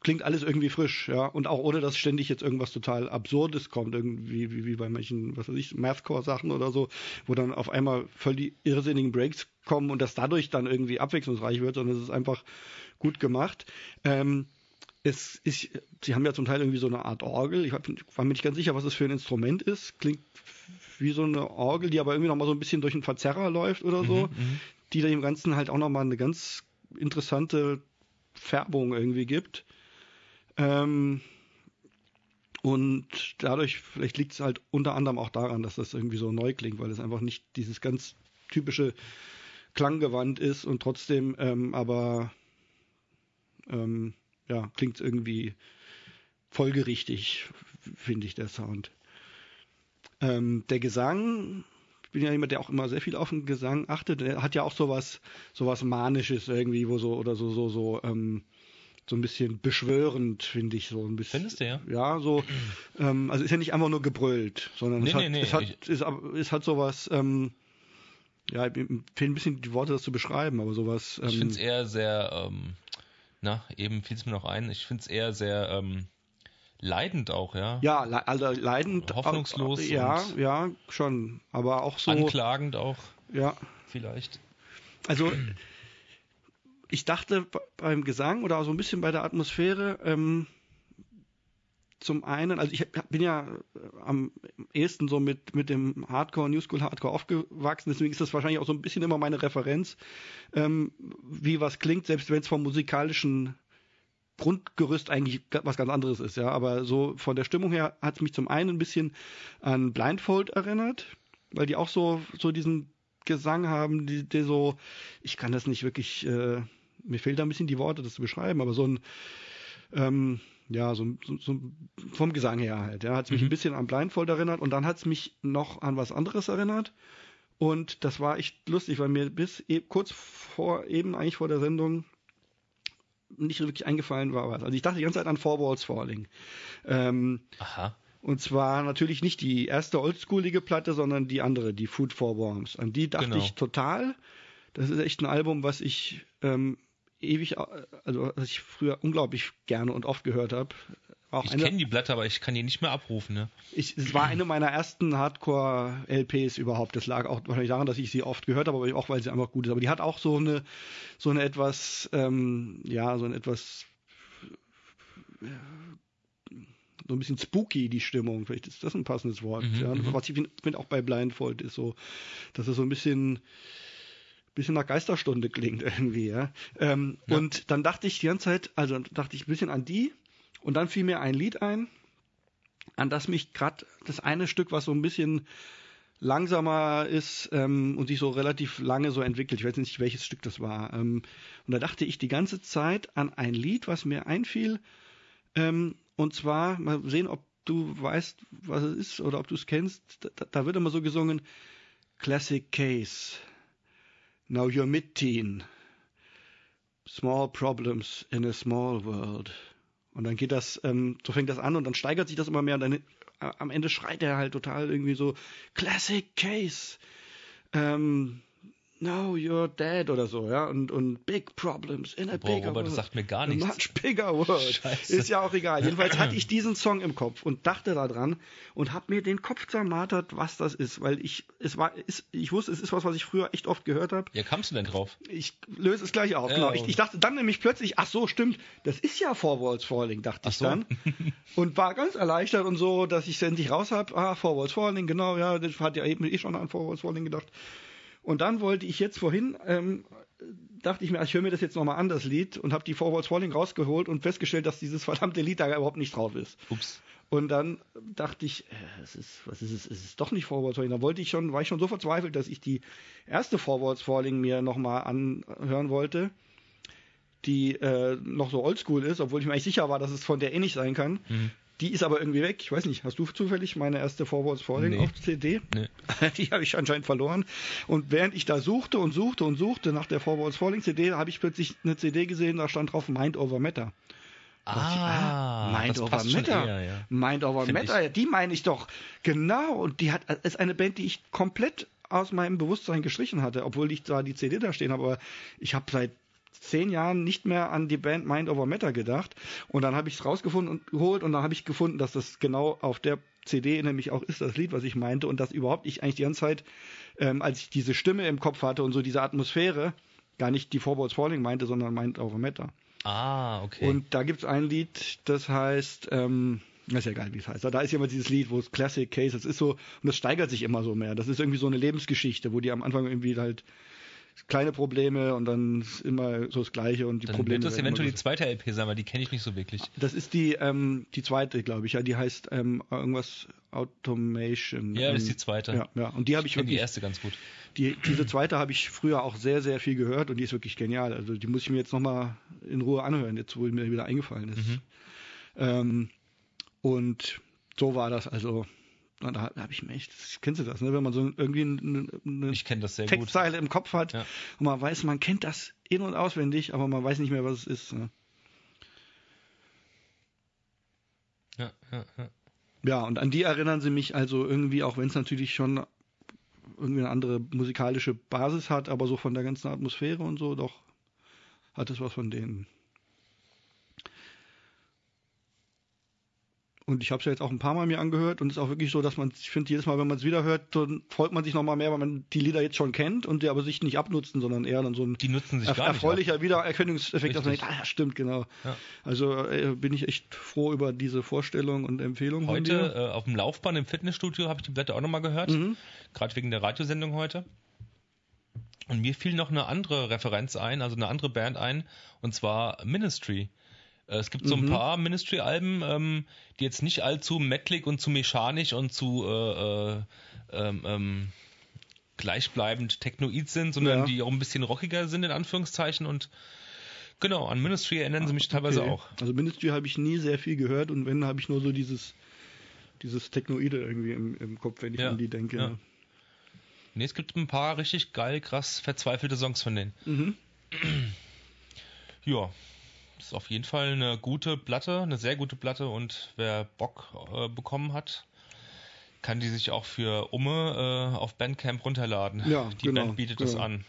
klingt alles irgendwie frisch, ja, und auch ohne, dass ständig jetzt irgendwas total Absurdes kommt, irgendwie wie, wie bei manchen, was weiß ich, Mathcore-Sachen oder so, wo dann auf einmal voll die irrsinnigen Breaks kommen und das dadurch dann irgendwie abwechslungsreich wird, sondern es ist einfach gut gemacht. Ähm, es ist, sie haben ja zum Teil irgendwie so eine Art Orgel. Ich war mir nicht ganz sicher, was das für ein Instrument ist. Klingt wie so eine Orgel, die aber irgendwie nochmal so ein bisschen durch einen Verzerrer läuft oder so, mhm, mhm. die dem Ganzen halt auch nochmal eine ganz interessante Färbung irgendwie gibt. Ähm, und dadurch, vielleicht liegt es halt unter anderem auch daran, dass das irgendwie so neu klingt, weil es einfach nicht dieses ganz typische Klanggewand ist und trotzdem ähm, aber ähm, ja, klingt irgendwie folgerichtig, finde ich, der Sound. Ähm, der Gesang, ich bin ja jemand, der auch immer sehr viel auf den Gesang achtet, der hat ja auch sowas, sowas Manisches irgendwie, wo so, oder so, so, so, ähm, so ein bisschen beschwörend, finde ich so ein bisschen. Findest du ja? Ja, so, *clears throat* ähm, also ist ja nicht einfach nur gebrüllt, sondern nee, es, nee, hat, nee, es, hat, es, es hat sowas, ähm, ja, mir fehlen ein bisschen die Worte, das zu beschreiben, aber sowas. Ähm, ich finde es eher sehr, ähm, na, eben fiel es mir noch ein, ich finde es eher sehr ähm, leidend auch, ja. Ja, also leidend. Hoffnungslos. Äh, ja, ja, schon. Aber auch so. Anklagend auch. Ja. Vielleicht. Also, ich dachte beim Gesang oder so ein bisschen bei der Atmosphäre, ähm, zum einen, also ich bin ja äh, am ehesten so mit, mit dem Hardcore, New School Hardcore aufgewachsen, deswegen ist das wahrscheinlich auch so ein bisschen immer meine Referenz, ähm, wie was klingt, selbst wenn es vom musikalischen Grundgerüst eigentlich was ganz anderes ist, ja. Aber so von der Stimmung her hat es mich zum einen ein bisschen an Blindfold erinnert, weil die auch so, so diesen Gesang haben, die, die so, ich kann das nicht wirklich, äh, mir fehlt da ein bisschen die Worte, das zu beschreiben, aber so ein, ähm, ja, so, so, so vom Gesang her halt. Ja, hat es mich mhm. ein bisschen an Blindfold erinnert und dann hat es mich noch an was anderes erinnert. Und das war echt lustig, weil mir bis e kurz vor, eben eigentlich vor der Sendung nicht wirklich eingefallen war was. Also ich dachte die ganze Zeit an Four Walls Falling. Ähm, Aha. Und zwar natürlich nicht die erste oldschoolige Platte, sondern die andere, die Food for Worms. An die dachte Genau. ich total. Das ist echt ein Album, was ich ähm, ewig, äh, also was ich früher unglaublich gerne und oft gehört habe. Auch Ich kenne die Blätter, aber ich kann die nicht mehr abrufen. Ne? ich, es war eine meiner ersten Hardcore-LPs überhaupt. Das lag auch wahrscheinlich daran, dass ich sie oft gehört habe, aber auch weil sie einfach gut ist. Aber die hat auch so eine, so eine etwas, ähm, ja, so ein etwas, äh, so ein bisschen spooky die Stimmung. Vielleicht ist das ein passendes Wort. Mhm, ja. mhm. Was ich finde auch bei Blindfold ist so, dass es so ein bisschen bisschen nach Geisterstunde klingt irgendwie, ja. Ähm, Ja. Und dann dachte ich die ganze Zeit, also dachte ich ein bisschen an die und dann fiel mir ein Lied ein, an das mich gerade das eine Stück, was so ein bisschen langsamer ist ähm, und sich so relativ lange so entwickelt. Ich weiß nicht, welches Stück das war. Ähm, und da dachte ich die ganze Zeit an ein Lied, was mir einfiel. Ähm, und zwar, mal sehen, ob du weißt, was es ist oder ob du es kennst. Da, da wird immer so gesungen, Classic Case. Now you're mid-teen. Small problems in a small world. Und dann geht das, ähm, so fängt das an und dann steigert sich das immer mehr und dann äh, am Ende schreit er halt total irgendwie so Classic Case. Ähm, no, you're dead oder so, ja. Und, und big problems in a Boah, bigger Robert, das world. sagt mir gar nichts. Much bigger world. Scheiße. Ist ja auch egal. *clears throat* Jedenfalls hatte ich diesen Song im Kopf und dachte daran und habe mir den Kopf zermartert, was das ist, weil ich es war ist, ich wusste, es ist was, was ich früher echt oft gehört habe. Ja, kamst du denn drauf? Ich löse es gleich auf. Ja, genau. Ich, ich dachte dann nämlich plötzlich, ach so, stimmt, das ist ja Four Walls Falling, dachte Ach ich so. dann. *laughs* Und war ganz erleichtert und so, dass ich es endlich raus habe. Ah, Four Walls Falling, genau, ja, das hat ja eben eh schon an Four Walls Falling gedacht. Und dann wollte ich jetzt vorhin, ähm, dachte ich mir, ich höre mir das jetzt nochmal an, das Lied, und habe die Four Walls Falling rausgeholt und festgestellt, dass dieses verdammte Lied da überhaupt nicht drauf ist. Ups. Und dann dachte ich, äh, es ist, was ist es? Es ist doch nicht Forwards Falling. Da wollte ich schon, war ich schon so verzweifelt, dass ich die erste Forwards Falling mir nochmal anhören wollte, die äh, noch so oldschool ist, obwohl ich mir eigentlich sicher war, dass es von der eh nicht sein kann. Mhm. Die ist aber irgendwie weg. Ich weiß nicht, hast du zufällig meine erste Forwards Falling Nee. auf CD? Nee. *laughs* Die habe ich anscheinend verloren. Und während ich da suchte und suchte und suchte nach der Forwards Falling CD, habe ich plötzlich eine CD gesehen, da stand drauf Mind Over Matter. Ah, Mind das Over Matter. eher, ja. Mind Over Find Matter, ja, die meine ich doch. Genau. Und die hat ist eine Band, die ich komplett aus meinem Bewusstsein gestrichen hatte, obwohl ich da die CD da stehen habe. Aber ich habe seit zehn Jahren nicht mehr an die Band Mind Over Matter gedacht. Und dann habe ich es rausgefunden und geholt und dann habe ich gefunden, dass das genau auf der CD nämlich auch ist, das Lied, was ich meinte. Und dass überhaupt ich eigentlich die ganze Zeit, ähm, als ich diese Stimme im Kopf hatte und so diese Atmosphäre, gar nicht die Four Balls Falling meinte, sondern Mind Over Matter. Ah, okay. Und da gibt's ein Lied, das heißt, ähm, das ist ja egal, wie es heißt. Da ist ja immer dieses Lied, wo es Classic Case, das ist so, und das steigert sich immer so mehr. Das ist irgendwie so eine Lebensgeschichte, wo die am Anfang irgendwie halt kleine Probleme und dann ist immer so das Gleiche und die Dann Probleme. wird das eventuell die zweite LP sein, weil die kenne ich nicht so wirklich. das ist die, ähm, die zweite, glaube ich, ja, die heißt ähm, irgendwas Automation. Ja, das ist ähm, die zweite. Ja, ja, und die habe ich, Ich kenne die wirklich, erste ganz gut. die, diese zweite habe ich früher auch sehr, sehr viel gehört und die ist wirklich genial. Also die muss ich mir jetzt nochmal in Ruhe anhören, jetzt wo mir wieder eingefallen ist. Mhm. Ähm, und so war das also. Und da habe ich mir echt, kennst du das, ne? wenn man so irgendwie eine, eine sehr gut. Textzeile im Kopf hat Ja. und man weiß, man kennt das in- und auswendig, aber man weiß nicht mehr, was es ist. Ne? Ja, ja, ja. Ja, und an die erinnern sie mich also irgendwie, auch wenn es natürlich schon irgendwie eine andere musikalische Basis hat, aber so von der ganzen Atmosphäre und so, doch hat es was von denen. Und ich habe es ja jetzt auch ein paar Mal mir angehört und es ist auch wirklich so, dass man, ich finde, jedes Mal, wenn man es wieder hört, dann freut man sich nochmal mehr, weil man die Lieder jetzt schon kennt und die aber sich nicht abnutzen, sondern eher dann so ein Die nutzen sich erf gar nicht. erfreulicher Wiedererkennungseffekt, dass man denkt, ah, ja, stimmt, genau. Ja. Also äh, bin ich echt froh über diese Vorstellung und Empfehlung. Heute äh, auf dem Laufband im Fitnessstudio habe ich die Blätter auch nochmal gehört. Mhm. Gerade wegen der Radiosendung heute. Und mir fiel noch eine andere Referenz ein, also eine andere Band ein, und zwar Ministry. Äh, Es gibt so ein Mhm. paar Ministry-Alben, ähm, die jetzt nicht allzu mettlig und zu mechanisch und zu äh, äh, ähm, ähm, gleichbleibend technoid sind, sondern Ja. die auch ein bisschen rockiger sind, in Anführungszeichen. Und genau, an Ministry erinnern sie mich teilweise Okay. auch. Also Ministry habe ich nie sehr viel gehört und wenn, habe ich nur so dieses, dieses Technoide irgendwie im, im Kopf, wenn ich Ja, an die denke. ja. Nee, es gibt ein paar richtig geil, krass verzweifelte Songs von denen. Mhm. Ja, ist auf jeden Fall eine gute Platte, eine sehr gute Platte und wer Bock äh, bekommen hat, kann die sich auch für Umme äh, auf Bandcamp runterladen. Ja, die genau, Band bietet das genau. an.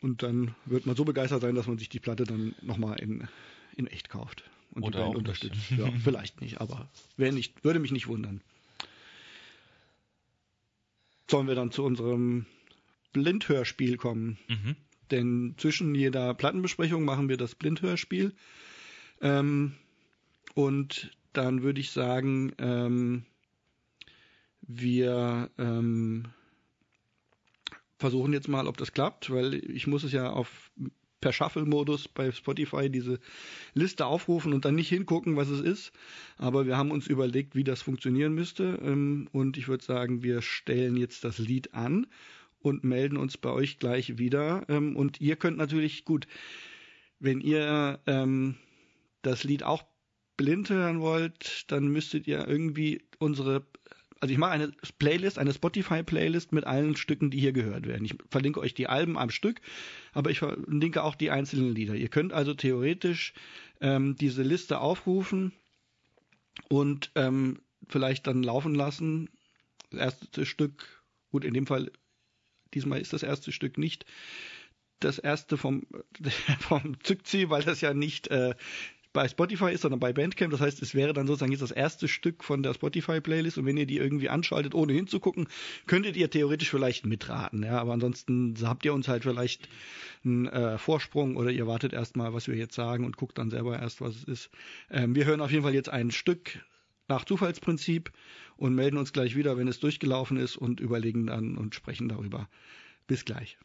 Und dann wird man so begeistert sein, dass man sich die Platte dann nochmal in, in echt kauft und Oder die auch Band unterstützt. Ja, *laughs* vielleicht nicht, aber wäre nicht, würde mich nicht wundern. Sollen wir dann zu unserem Blindhörspiel kommen? Mhm. Denn zwischen jeder Plattenbesprechung machen wir das Blindhörspiel. Ähm, und dann würde ich sagen, ähm, wir ähm, versuchen jetzt mal, ob das klappt, weil ich muss es ja auf per Shuffle-Modus bei Spotify diese Liste aufrufen und dann nicht hingucken, was es ist. Aber wir haben uns überlegt, wie das funktionieren müsste. Ähm, und ich würde sagen, wir stellen jetzt das Lied an und melden uns bei euch gleich wieder. Ähm, und ihr könnt natürlich, gut, wenn ihr ähm, das Lied auch blind hören wollt, dann müsstet ihr irgendwie unsere, also ich mache eine Playlist, eine Spotify-Playlist mit allen Stücken, die hier gehört werden. Ich verlinke euch die Alben am Stück, aber ich verlinke auch die einzelnen Lieder. Ihr könnt also theoretisch ähm, diese Liste aufrufen und ähm, vielleicht dann laufen lassen. Das erste Stück, gut, in dem Fall, diesmal ist das erste Stück nicht das erste vom, *laughs* vom Zückzieh, weil das ja nicht äh, bei Spotify ist, sondern bei Bandcamp. Das heißt, es wäre dann sozusagen jetzt das erste Stück von der Spotify-Playlist und wenn ihr die irgendwie anschaltet, ohne hinzugucken, könntet ihr theoretisch vielleicht mitraten. Ja, aber ansonsten habt ihr uns halt vielleicht einen äh, Vorsprung oder ihr wartet erstmal, was wir jetzt sagen und guckt dann selber erst, was es ist. Ähm, wir hören auf jeden Fall jetzt ein Stück nach Zufallsprinzip und melden uns gleich wieder, wenn es durchgelaufen ist und überlegen dann und sprechen darüber. Bis gleich.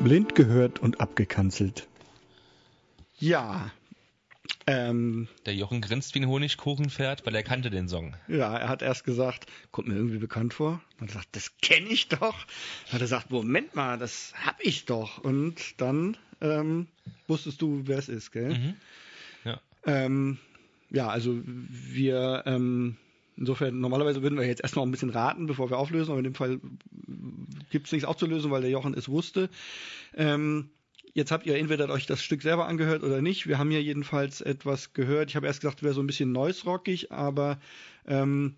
Blind gehört und abgekanzelt. Ja. Ähm, Der Jochen grinst wie ein Honigkuchenpferd, weil er kannte den Song. ja, er hat erst gesagt, kommt mir irgendwie bekannt vor. Dann hat er gesagt, das kenne ich doch. Dann hat er gesagt, Moment mal, das hab ich doch. Und dann ähm, wusstest du, wer es ist, gell? Mhm. Ja. Ähm, ja, also wir, ähm, insofern, normalerweise würden wir jetzt erst noch ein bisschen raten, bevor wir auflösen, aber in dem Fall gibt es nichts aufzulösen, weil der Jochen es wusste. Ähm, jetzt habt ihr entweder euch das Stück selber angehört oder nicht. Wir haben hier jedenfalls etwas gehört. Ich habe erst gesagt, wäre so ein bisschen noise-rockig, aber ähm,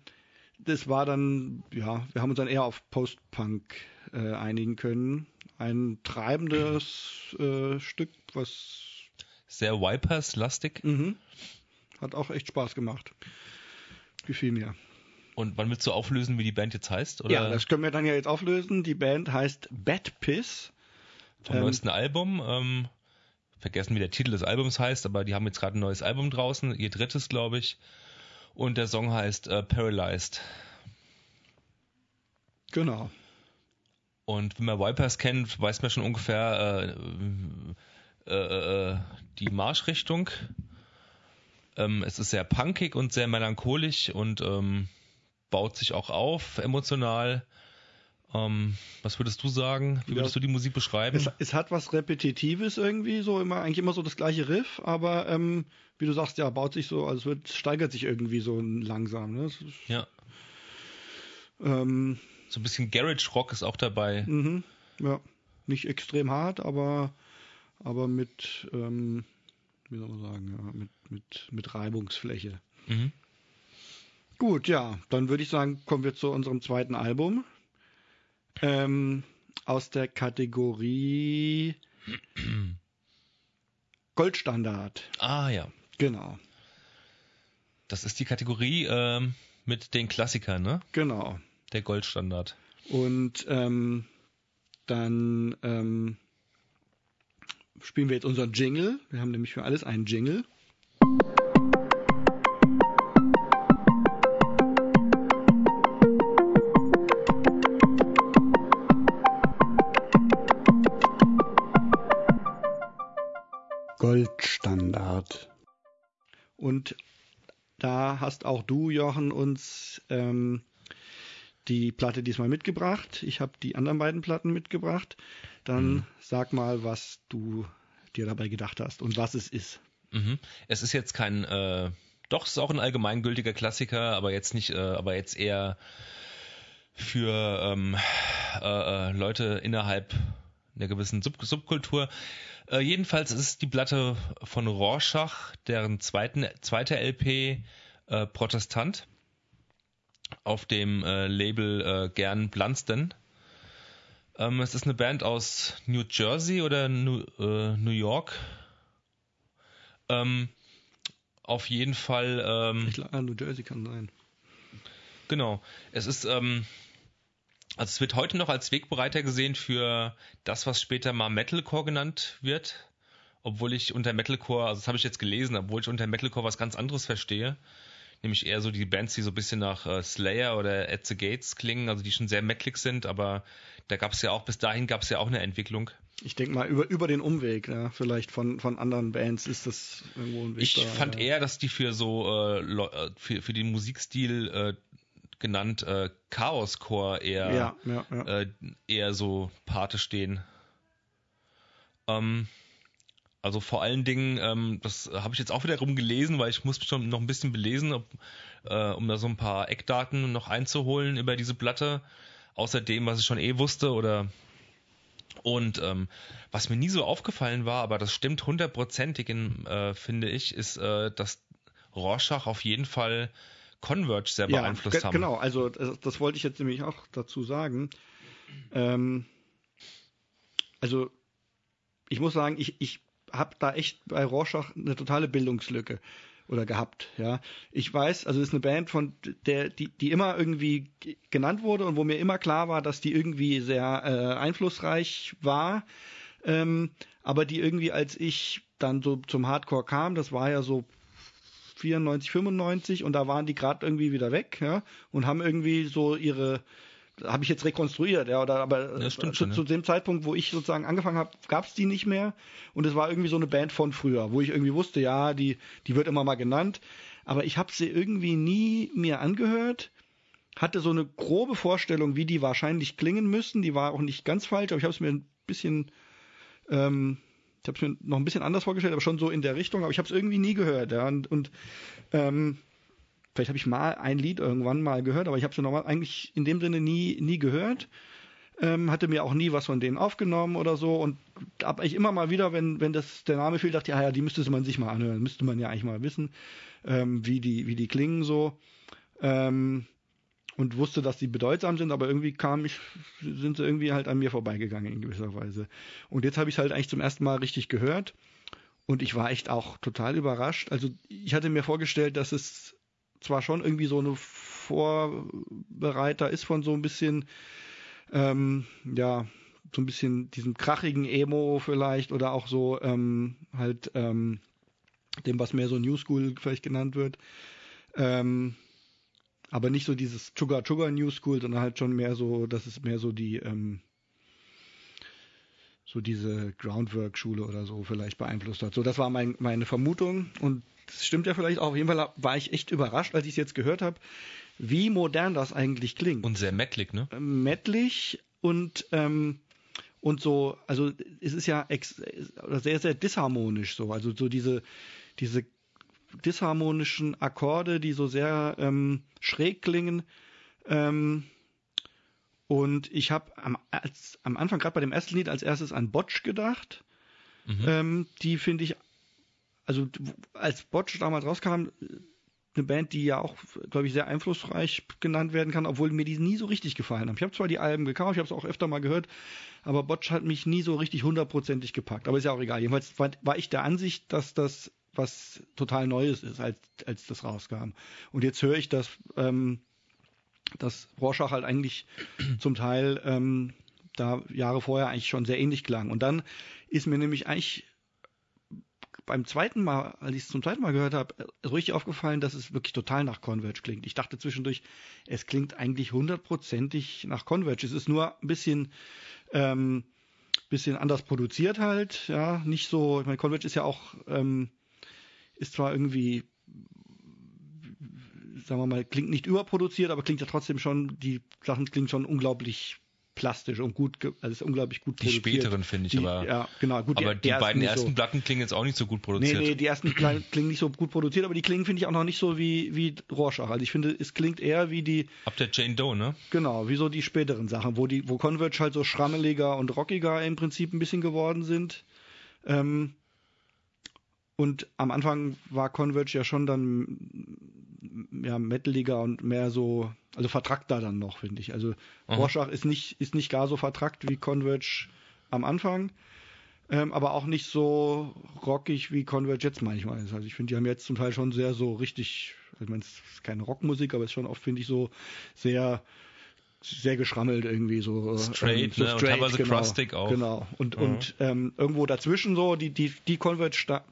das war dann, ja, wir haben uns dann eher auf Post-Punk äh, einigen können. Ein treibendes äh, Stück, was Sehr Wipers-lastig. Mhm. Hat auch echt Spaß gemacht. Gefiel mir. Und wann willst du auflösen, wie die Band jetzt heißt? Oder Ja, das können wir dann ja jetzt auflösen. Die Band heißt Bad Piss. Vom ähm, neuesten Album? Ähm, vergessen, wie der Titel des Albums heißt, aber die haben jetzt gerade ein neues Album draußen, ihr drittes, glaube ich. Und der Song heißt äh, Paralyzed. Genau. Und wenn man Vipers kennt, weiß man schon ungefähr äh, äh, äh, die Marschrichtung. Ähm, es ist sehr punkig und sehr melancholisch und ähm, baut sich auch auf emotional. Ähm, was würdest du sagen? Wie Ja. würdest du die Musik beschreiben? Es, es hat was Repetitives irgendwie, so immer, eigentlich immer so das gleiche Riff, aber ähm, wie du sagst, ja, baut sich so, also es wird, steigert sich irgendwie so langsam. Ne? Ist, ja, ähm, so ein bisschen Garage Rock ist auch dabei. mhm, ja, nicht extrem hart, aber, aber mit, ähm, wie soll man sagen, ja, mit, mit, mit Reibungsfläche. Mhm. Gut, ja, dann würde ich sagen, kommen wir zu unserem zweiten Album. Ähm, aus der Kategorie Goldstandard. Ah ja, Genau, das ist die Kategorie ähm, mit den Klassikern, ne? genau. Der Goldstandard. Und ähm, dann ähm, spielen wir jetzt unseren Jingle. Wir haben nämlich für alles einen Jingle. Goldstandard. Und da hast auch du, Jochen, uns ähm, die Platte diesmal mitgebracht. Ich habe die anderen beiden Platten mitgebracht. Dann Mhm. sag mal, was du dir dabei gedacht hast und was es ist. Mhm. Es ist jetzt kein, äh, doch, es ist auch ein allgemeingültiger Klassiker, aber jetzt nicht, äh, aber jetzt eher für ähm, äh, äh, Leute innerhalb einer gewissen Sub Subkultur. Äh, jedenfalls ist die Platte von Rorschach, deren zweiten, zweite LP äh, Protestant auf dem äh, Label äh, Gern Blunston. Ähm, es ist eine Band aus New Jersey oder New, äh, New York. Ähm, auf jeden Fall. Ähm, ich glaube, New Jersey kann sein. Genau. Es ist, ähm, also es wird heute noch als Wegbereiter gesehen für das, was später mal Metalcore genannt wird. Obwohl ich unter Metalcore, also das habe ich jetzt gelesen, obwohl ich unter Metalcore was ganz anderes verstehe. Nämlich eher so die Bands, die so ein bisschen nach äh, Slayer oder At the Gates klingen, also die schon sehr metalig sind, aber da gab es ja auch, bis dahin gab es ja auch eine Entwicklung. Ich denke mal, über, über den Umweg, ja, vielleicht von, von anderen Bands ist das irgendwo ein Weg. Ich da, fand ja. eher, dass die für so, äh, äh, für, für den Musikstil äh, genannt äh, Chaoscore eher, ja, ja, ja. Äh, eher so Pate stehen. Ähm, also vor allen Dingen, ähm, das habe ich jetzt auch wieder rumgelesen, weil ich muss mich schon noch ein bisschen belesen, ob, äh, um da so ein paar Eckdaten noch einzuholen über diese Platte. Außerdem, was ich schon eh wusste oder und ähm, was mir nie so aufgefallen war, aber das stimmt hundertprozentig, äh, finde ich, ist, äh, dass Rorschach auf jeden Fall Converge sehr Ja, beeinflusst ge- haben. Genau, also das, das wollte ich jetzt nämlich auch dazu sagen. Ähm, also ich muss sagen, ich, ich habe da echt bei Rorschach eine totale Bildungslücke oder gehabt, ja. Ich weiß, also es ist eine Band von der die die immer irgendwie genannt wurde und wo mir immer klar war, dass die irgendwie sehr äh, einflussreich war, ähm, aber die irgendwie als ich dann so zum Hardcore kam, das war ja so 94, 95 und da waren die gerade irgendwie wieder weg, ja, und haben irgendwie so ihre habe ich jetzt rekonstruiert, ja, oder aber Ja, zu, schon, ja. zu dem Zeitpunkt, wo ich sozusagen angefangen habe, gab es die nicht mehr und es war irgendwie so eine Band von früher, wo ich irgendwie wusste, ja, die die wird immer mal genannt, aber ich habe sie irgendwie nie mir angehört, hatte so eine grobe Vorstellung, wie die wahrscheinlich klingen müssen, die war auch nicht ganz falsch, aber ich habe es mir ein bisschen ähm, ich habe es mir noch ein bisschen anders vorgestellt, aber schon so in der Richtung, aber ich habe es irgendwie nie gehört, ja, und, und ähm, Vielleicht habe ich mal ein Lied irgendwann mal gehört, aber ich habe es normal eigentlich in dem Sinne nie, nie gehört. Ähm, hatte mir auch nie was von denen aufgenommen oder so. Und aber ich immer mal wieder, wenn, wenn das der Name fiel, dachte ich, ah ja, die müsste man sich mal anhören. Müsste man ja eigentlich mal wissen, ähm, wie, die, wie die klingen so. Ähm, und wusste, dass die bedeutsam sind, aber irgendwie kam ich, sind sie irgendwie halt an mir vorbeigegangen in gewisser Weise. Und jetzt habe ich es halt eigentlich zum ersten Mal richtig gehört. Und ich war echt auch total überrascht. Also ich hatte mir vorgestellt, dass es zwar schon irgendwie so eine Vorbereiter ist von so ein bisschen, ähm, ja, so ein bisschen diesem krachigen Emo vielleicht oder auch so ähm, halt ähm, dem, was mehr so New School vielleicht genannt wird. Ähm, aber nicht so dieses Sugar Sugar New School, sondern halt schon mehr so, das ist mehr so die, ähm, so diese Groundwork-Schule oder so vielleicht beeinflusst hat. So, das war mein, meine Vermutung und das stimmt ja vielleicht auch. Auf jeden Fall war ich echt überrascht, als ich es jetzt gehört habe, wie modern das eigentlich klingt. Und sehr metlig, ne? Mettlich und ähm, und so, also es ist ja ex, oder sehr, sehr disharmonisch so. Also so diese, diese disharmonischen Akkorde, die so sehr ähm, schräg klingen. Ähm, und ich habe am, als, am Anfang, gerade bei dem ersten Lied, als erstes an Botch gedacht. Mhm. Ähm, die finde ich, also als Botch damals rauskam, eine Band, die ja auch, glaube ich, sehr einflussreich genannt werden kann, obwohl mir die nie so richtig gefallen haben. Ich habe zwar die Alben gekauft, ich habe es auch öfter mal gehört, aber Botch hat mich nie so richtig hundertprozentig gepackt. Aber ist ja auch egal. Jedenfalls war, war ich der Ansicht, dass das was total Neues ist, als, als das rauskam. Und jetzt höre ich, dass, ähm, dass Rorschach halt eigentlich *clears throat* zum Teil ähm, da Jahre vorher eigentlich schon sehr ähnlich klang. Und dann ist mir nämlich eigentlich beim zweiten Mal, als ich es zum zweiten Mal gehört habe, so richtig aufgefallen, dass es wirklich total nach Converge klingt. Ich dachte zwischendurch, es klingt eigentlich hundertprozentig nach Converge. Es ist nur ein bisschen, ähm, bisschen anders produziert halt, ja, nicht so, ich meine, Converge ist ja auch, ähm, ist zwar irgendwie, sagen wir mal, klingt nicht überproduziert, aber klingt ja trotzdem schon, die Sachen klingen schon unglaublich plastisch und gut, also ist unglaublich gut Die produziert. späteren finde ich die, aber. Ja, genau, gut. aber die, beiden nicht ersten so. Platten klingen jetzt auch nicht so gut Nee, produziert. nee, die ersten klingen, klingen nicht so gut produziert, aber die klingen, finde ich, auch noch nicht so wie, wie Rorschach. Also ich finde, es klingt eher wie die, Ab der Jane Doe, ne? genau, wie so die späteren Sachen, wo die, wo Converge halt so schrammeliger und rockiger im Prinzip ein bisschen geworden sind. Ähm, und am Anfang war Converge ja schon dann ja, metaliger und mehr so, also vertrackter dann noch, finde ich. Also Aha. Rorschach ist nicht, ist nicht gar so vertrackt wie Converge am Anfang, ähm, aber auch nicht so rockig wie Converge jetzt manchmal ist. Also ich finde, die haben jetzt zum Teil schon sehr so richtig, also ich meine, es ist keine Rockmusik, aber es ist schon oft, finde ich, so sehr sehr geschrammelt irgendwie so ähm, Straight, so ne, und teilweise genau, crustig auch. genau und Mhm. und ähm, irgendwo dazwischen so die die die Converge Sta-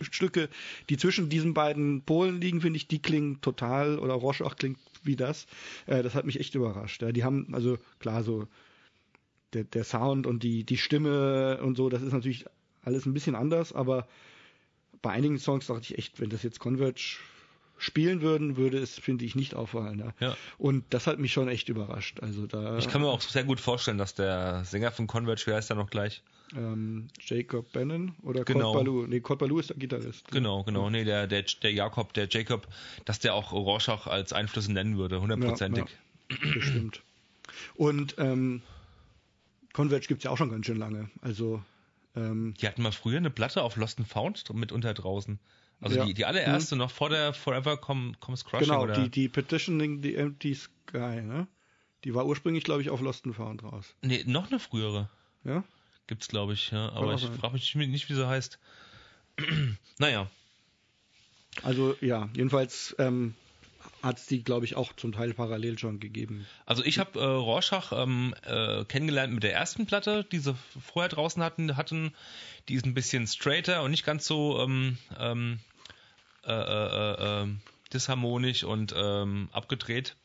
Stücke, die zwischen diesen beiden Polen liegen, finde ich, die klingen total, oder Rorschach klingt wie das. Äh, das hat mich echt überrascht. Ja. Die haben, also klar, so der, der Sound und die, die Stimme und so, das ist natürlich alles ein bisschen anders, aber bei einigen Songs dachte ich echt, wenn das jetzt Converge spielen würden, würde es, finde ich, nicht auffallen. Ja. Ja. Und das hat mich schon echt überrascht. Also da Ich kann mir auch sehr gut vorstellen, dass der Sänger von Converge, wie heißt er noch gleich? ähm, Jacob Bannon oder Genau. Colt Ballou. Nee, Colt Ballou ist der Gitarrist. Genau, genau. Nee, der, der, der Jakob, der Jacob, dass der auch Rorschach als Einflüsse nennen würde, hundertprozentig. Ja, Bestimmt. Und ähm, Converge gibt's ja auch schon ganz schön lange. Also ähm, Die hatten mal früher eine Platte auf Lost and Found mitunter draußen. Also Ja. die, die allererste noch vor der Forever Com Comes Crushing genau, oder die, die Petitioning the Empty Sky, ne? Die war ursprünglich, glaube ich, auf Lost and Found raus. Nee, noch eine frühere Ja? gibt's glaube ich, ja, aber ich frage mich nicht, wie sie heißt. *clears throat* naja, Also ja, jedenfalls ähm, hat's die, glaube ich, auch zum Teil parallel schon gegeben. also ich habe äh, Rorschach ähm, äh, kennengelernt mit der ersten Platte, die sie vorher draußen hatten, hatten. Die ist ein bisschen straighter und nicht ganz so ähm, ähm, äh, äh, äh, disharmonisch und ähm, abgedreht.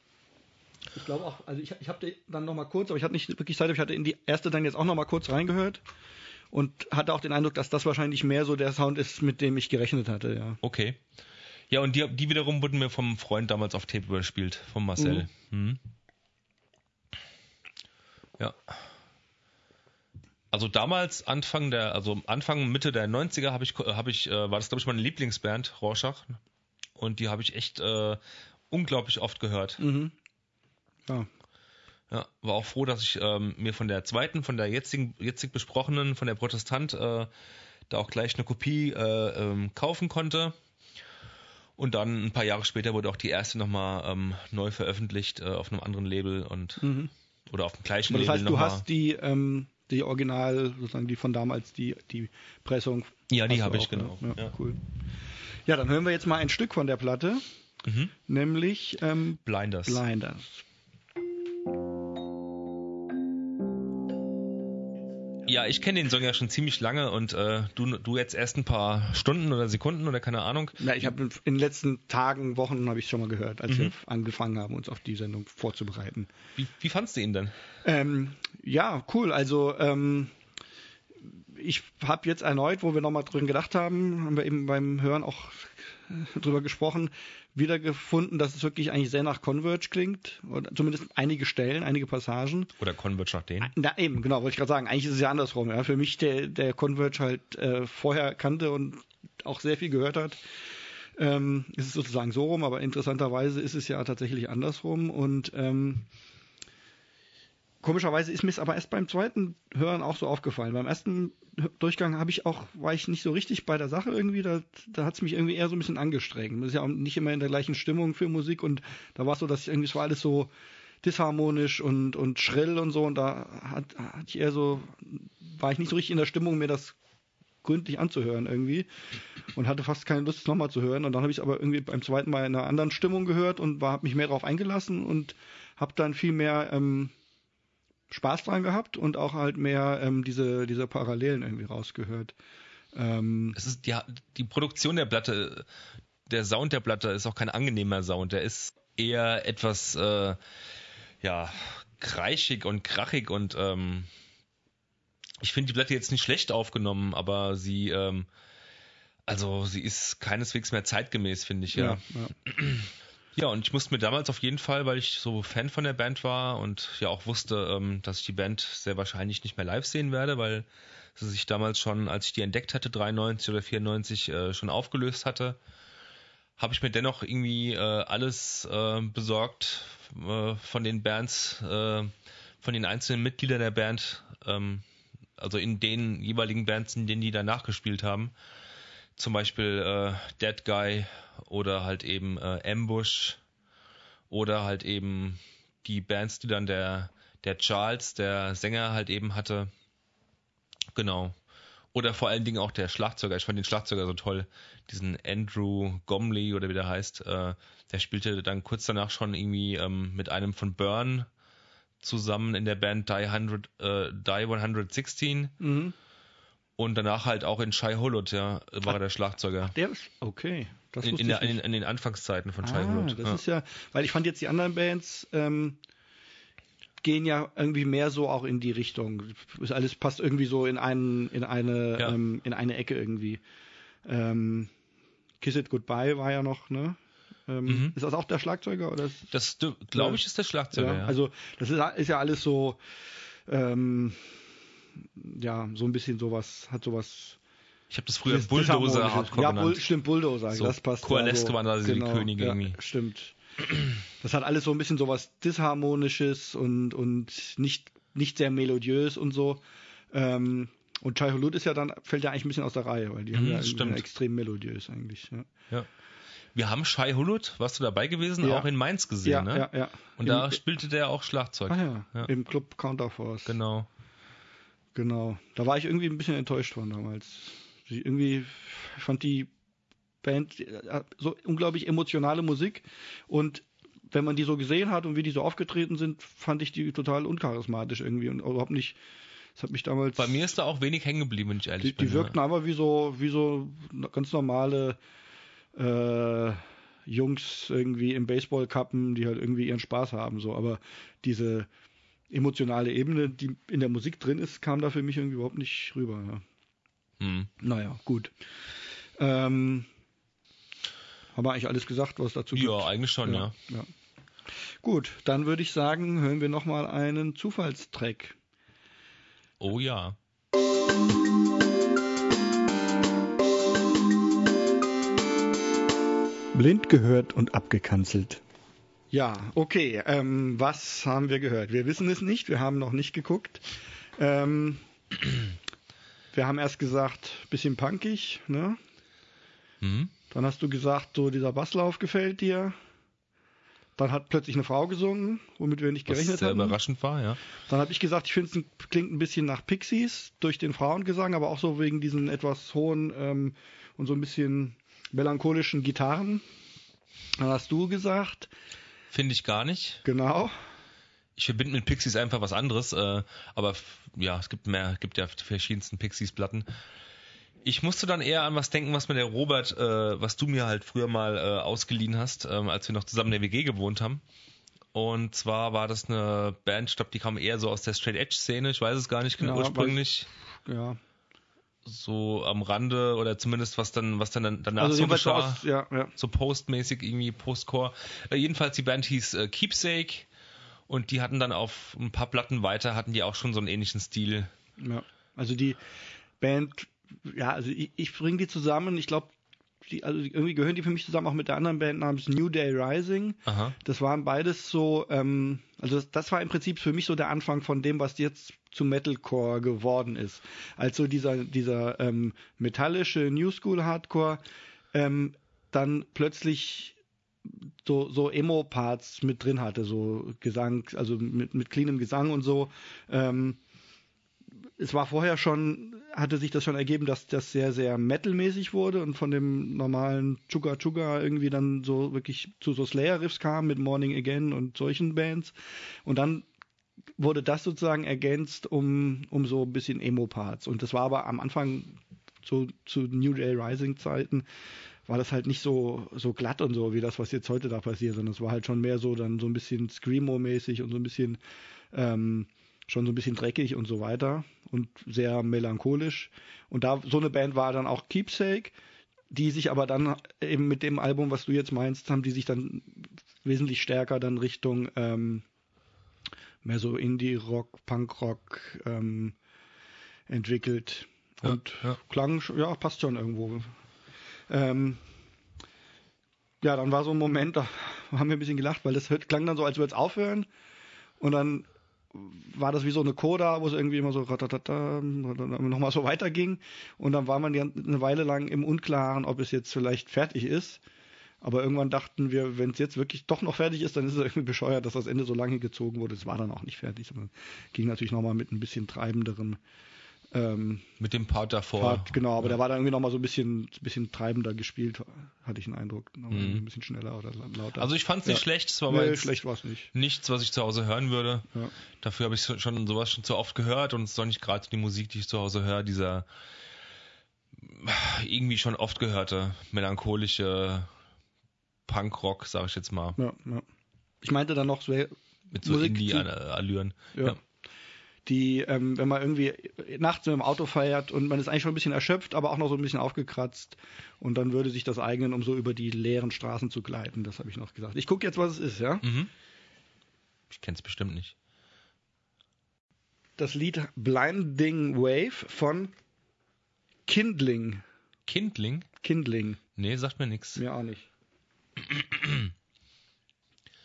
Ich glaube auch, also ich, ich habe dann noch mal kurz, aber ich hatte nicht wirklich Zeit, aber ich hatte in die erste dann jetzt auch noch mal kurz reingehört und hatte auch den Eindruck, dass das wahrscheinlich mehr so der Sound ist, mit dem ich gerechnet hatte, ja. Okay. Ja, und die, die wiederum wurden mir vom Freund damals auf Tape überspielt, von Marcel. Mhm. Ja. Also damals, Anfang der, also Anfang, Mitte der 90er habe ich, habe ich, äh, war das, glaube ich, meine Lieblingsband, Rorschach. Und die habe ich echt äh, unglaublich oft gehört. Mhm. Ja. Ja, war auch froh, dass ich ähm, mir von der zweiten, von der jetzigen, jetzig besprochenen, von der Protestant, äh, da auch gleich eine Kopie äh, ähm, kaufen konnte. Und dann ein paar Jahre später wurde auch die erste nochmal ähm, neu veröffentlicht äh, auf einem anderen Label und Mhm. oder auf dem gleichen Aber das Label heißt, du nochmal. hast die, ähm, die Original, sozusagen die von damals, die, die Pressung. Ja, die du habe ich, auch, ne? genau. Ja, Ja. cool. Ja, dann hören wir jetzt mal ein Stück von der Platte, Mhm. nämlich ähm, Blinders. Blinders. Ja, ich kenne den Song ja schon ziemlich lange und äh, du, du jetzt erst ein paar Stunden oder Sekunden oder keine Ahnung. Ja, ich habe in den letzten Tagen, Wochen habe ich schon mal gehört, als Mhm. wir angefangen haben, uns auf die Sendung vorzubereiten. Wie, wie fandst du ihn denn? Ähm, ja, cool. Also ähm, ich habe jetzt erneut, wo wir nochmal drin gedacht haben, haben wir eben beim Hören auch *laughs* drüber gesprochen, wiedergefunden, dass es wirklich eigentlich sehr nach Converge klingt. Oder zumindest einige Stellen, einige Passagen. Oder Converge nach denen? Na eben, genau, wollte ich gerade sagen. Eigentlich ist es ja andersrum. Ja. Für mich, der, der Converge halt äh, vorher kannte und auch sehr viel gehört hat, ähm, ist es sozusagen so rum, aber interessanterweise ist es ja tatsächlich andersrum. Und ähm, komischerweise ist mir es aber erst beim zweiten Hören auch so aufgefallen. Beim ersten Durchgang habe ich auch, war ich nicht so richtig bei der Sache irgendwie, da, da hat es mich irgendwie eher so ein bisschen angestrengt. Man ist ja auch nicht immer in der gleichen Stimmung für Musik und da war es so, dass ich irgendwie, es war alles so disharmonisch und, und schrill und so und da hat, hat ich eher so, war ich nicht so richtig in der Stimmung, mir das gründlich anzuhören irgendwie und hatte fast keine Lust, es nochmal zu hören. Und dann habe ich es aber irgendwie beim zweiten Mal in einer anderen Stimmung gehört und habe mich mehr darauf eingelassen und habe dann viel mehr ähm, Spaß dran gehabt und auch halt mehr ähm, diese, diese Parallelen irgendwie rausgehört. Ähm, Es ist die, die Produktion der Platte, der Sound der Platte ist auch kein angenehmer Sound. Der ist eher etwas, äh, ja, kreischig und krachig und ähm, ich finde die Platte jetzt nicht schlecht aufgenommen, aber sie, ähm, also sie ist keineswegs mehr zeitgemäß, finde ich, ja. ja. Ja, und ich musste mir damals auf jeden Fall, weil ich so Fan von der Band war und ja auch wusste, ähm, dass ich die Band sehr wahrscheinlich nicht mehr live sehen werde, weil sie sich damals schon, als ich die entdeckt hatte, 93 oder 94, äh, schon aufgelöst hatte, habe ich mir dennoch irgendwie äh, alles äh, besorgt äh, von den Bands, äh, von den einzelnen Mitgliedern der Band, ähm, also in den jeweiligen Bands, in denen die danach gespielt haben. Zum Beispiel äh, Dead Guy oder halt eben äh, Ambush oder halt eben die Bands, die dann der, der Charles, der Sänger halt eben hatte. Genau. Oder vor allen Dingen auch der Schlagzeuger. Ich fand den Schlagzeuger so toll. Diesen Andrew Gomley oder wie der heißt. Äh, der spielte dann kurz danach schon irgendwie ähm, mit einem von Burn zusammen in der Band Die, 100, äh, Die 116. Mhm. Und danach halt auch in Shai Hulot, ja, war er der Schlagzeuger. Der ist, okay. Das In, in, der, in, in den Anfangszeiten von Shai ah, Hulot. das ja. ist ja, weil ich fand jetzt die anderen Bands ähm, gehen ja irgendwie mehr so auch in die Richtung. Ist alles passt irgendwie so in einen, in eine, Ja. ähm, in eine Ecke irgendwie. Ähm, Kiss It Goodbye war ja noch, ne? Ähm, Mhm. Ist das auch der Schlagzeuger oder ist, Das glaube ich ist der Schlagzeuger, ja, ja. Also das ist, ist ja alles so, ähm, ja, so ein bisschen sowas, hat sowas. ich habe das früher dis- Bulldozer. Hardcore Ja, genannt. Bull, stimmt, Bulldozer, So das passt. Coalesce ja, waren da die Könige ja, irgendwie. Stimmt. Das hat alles so ein bisschen sowas disharmonisches und, und nicht, nicht sehr melodiös und so. Ähm, und Chai Hulud ist ja dann, fällt ja eigentlich ein bisschen aus der Reihe, weil die haben Mhm, ja stimmt. extrem melodiös eigentlich. Ja, Ja. Wir haben Shai Hulot, warst du dabei gewesen, Ja. auch in Mainz gesehen, ja, ne? ja, ja. Und Im, da spielte der auch Schlagzeug. ah, ja, ja. im Club Counterforce. Genau. Genau. Da war ich irgendwie ein bisschen enttäuscht von damals. Ich irgendwie fand die Band äh, so unglaublich emotionale Musik und wenn man die so gesehen hat und wie die so aufgetreten sind, fand ich die total uncharismatisch irgendwie und überhaupt nicht. Das hat mich damals. Bei mir ist da auch wenig hängen geblieben, wenn ich ehrlich die, bin. die wirkten einfach wie so wie so ganz normale äh, Jungs irgendwie im Baseballkappen, die halt irgendwie ihren Spaß haben so. Aber diese emotionale Ebene, die in der Musik drin ist, kam da für mich irgendwie überhaupt nicht rüber. Ja. ja. Hm. Naja, gut. Ähm, haben wir eigentlich alles gesagt, was dazu gibt? ja, eigentlich schon, ja. ja. Gut, dann würde ich sagen, hören wir nochmal einen Zufallstrack. Oh ja. Blind gehört und abgekanzelt. Ja, okay. Ähm, was haben wir gehört? Wir wissen es nicht, wir haben noch nicht geguckt. Ähm, wir haben erst gesagt, bisschen punkig, ne? Hm? Dann hast du gesagt, so dieser Basslauf gefällt dir. Dann hat plötzlich eine Frau gesungen, womit wir nicht Was gerechnet sehr haben. überraschend war, ja. Dann habe ich gesagt, ich finde es klingt ein bisschen nach Pixies durch den Frauengesang, aber auch so wegen diesen etwas hohen ähm, und so ein bisschen melancholischen Gitarren. Dann hast du gesagt, Finde ich gar nicht. genau. Ich verbinde mit Pixies einfach was anderes, äh, aber ja, es gibt mehr, gibt ja die verschiedensten Pixies-Platten. Ich musste dann eher an was denken, was mir der Robert, äh, was du mir halt früher mal äh, ausgeliehen hast, ähm, als wir noch zusammen in der WG gewohnt haben. Und zwar war das eine Band, ich glaube, die kam eher so aus der Straight Edge Szene, ich weiß es gar nicht genau Ja, ursprünglich, Ja. So am Rande oder zumindest was dann, was dann danach Also so geschah aus, ja, ja. so postmäßig irgendwie Postcore. Äh, jedenfalls die Band hieß äh, Keepsake und die hatten dann auf ein paar Platten weiter hatten die auch schon so einen ähnlichen Stil. Ja, also die Band, ja, also ich, ich bringe die zusammen. Ich glaube, die, also irgendwie gehören die für mich zusammen auch mit der anderen Band namens New Day Rising. Aha. Das waren beides so, ähm, also das, das war im Prinzip für mich so der Anfang von dem, was jetzt zu Metalcore geworden ist. Also dieser, dieser ähm, metallische New School Hardcore ähm, dann plötzlich so, so Emo-Parts mit drin hatte, so Gesang, also mit, mit cleanem Gesang und so. Ähm, es war vorher schon, hatte sich das schon ergeben, dass das sehr, sehr metalmäßig wurde und von dem normalen Chuga Chuga irgendwie dann so wirklich zu so Slayer-Riffs kam mit Morning Again und solchen Bands. Und dann wurde das sozusagen ergänzt um, um so ein bisschen Emo-Parts. Und das war aber am Anfang so zu New Day Rising Zeiten war das halt nicht so, so glatt und so, wie das, was jetzt heute da passiert, sondern es war halt schon mehr so dann so ein bisschen Screamo-mäßig und so ein bisschen, ähm, schon so ein bisschen dreckig und so weiter und sehr melancholisch. Und da, so eine Band war dann auch Keepsake. die sich aber dann eben mit dem Album, was du jetzt meinst, haben die sich dann wesentlich stärker dann Richtung ähm, mehr so Indie-Rock, Punk-Rock ähm, entwickelt. Ja, und ja. klang, sch- ja, passt schon irgendwo. Ähm, ja, dann war so ein Moment, da *laughs* haben wir ein bisschen gelacht, weil das klang dann so, als würde es aufhören. Und dann war das wie so eine Coda, wo es irgendwie immer so ratatata, nochmal so weiterging. Und dann war man eine Weile lang im Unklaren, ob es jetzt vielleicht fertig ist. Aber irgendwann dachten wir, wenn es jetzt wirklich doch noch fertig ist, dann ist es irgendwie bescheuert, dass das Ende so lange gezogen wurde. Es war dann auch nicht fertig, sondern ging natürlich nochmal mit ein bisschen treibenderen ähm, Mit dem Part davor. Part, genau, aber der war dann irgendwie nochmal so ein bisschen, bisschen treibender gespielt, hatte ich den Eindruck. Mhm. Ein bisschen schneller oder lauter. Also ich fand es nicht Ja. schlecht, es war nee, schlecht war es nicht. nichts, was ich zu Hause hören würde. Ja. Dafür habe ich schon sowas schon zu oft gehört und es ist doch nicht gerade die Musik, die ich zu Hause höre, dieser irgendwie schon oft gehörte melancholische Punkrock, sage ich jetzt mal, Ja, ja. Ich meinte dann noch, so, mit so Indie-Allüren. ja. Ja. Die, ähm, wenn man irgendwie nachts mit dem Auto feiert und man ist eigentlich schon ein bisschen erschöpft, aber auch noch so ein bisschen aufgekratzt und dann würde sich das eignen, um so über die leeren Straßen zu gleiten. Das habe ich noch gesagt. Ich gucke jetzt, was es ist, ja. Mhm. Ich kenne es bestimmt nicht. Das Lied Blinding Wave von Kindling. Kindling? Kindling. Nee, sagt mir nichts. Mir auch nicht.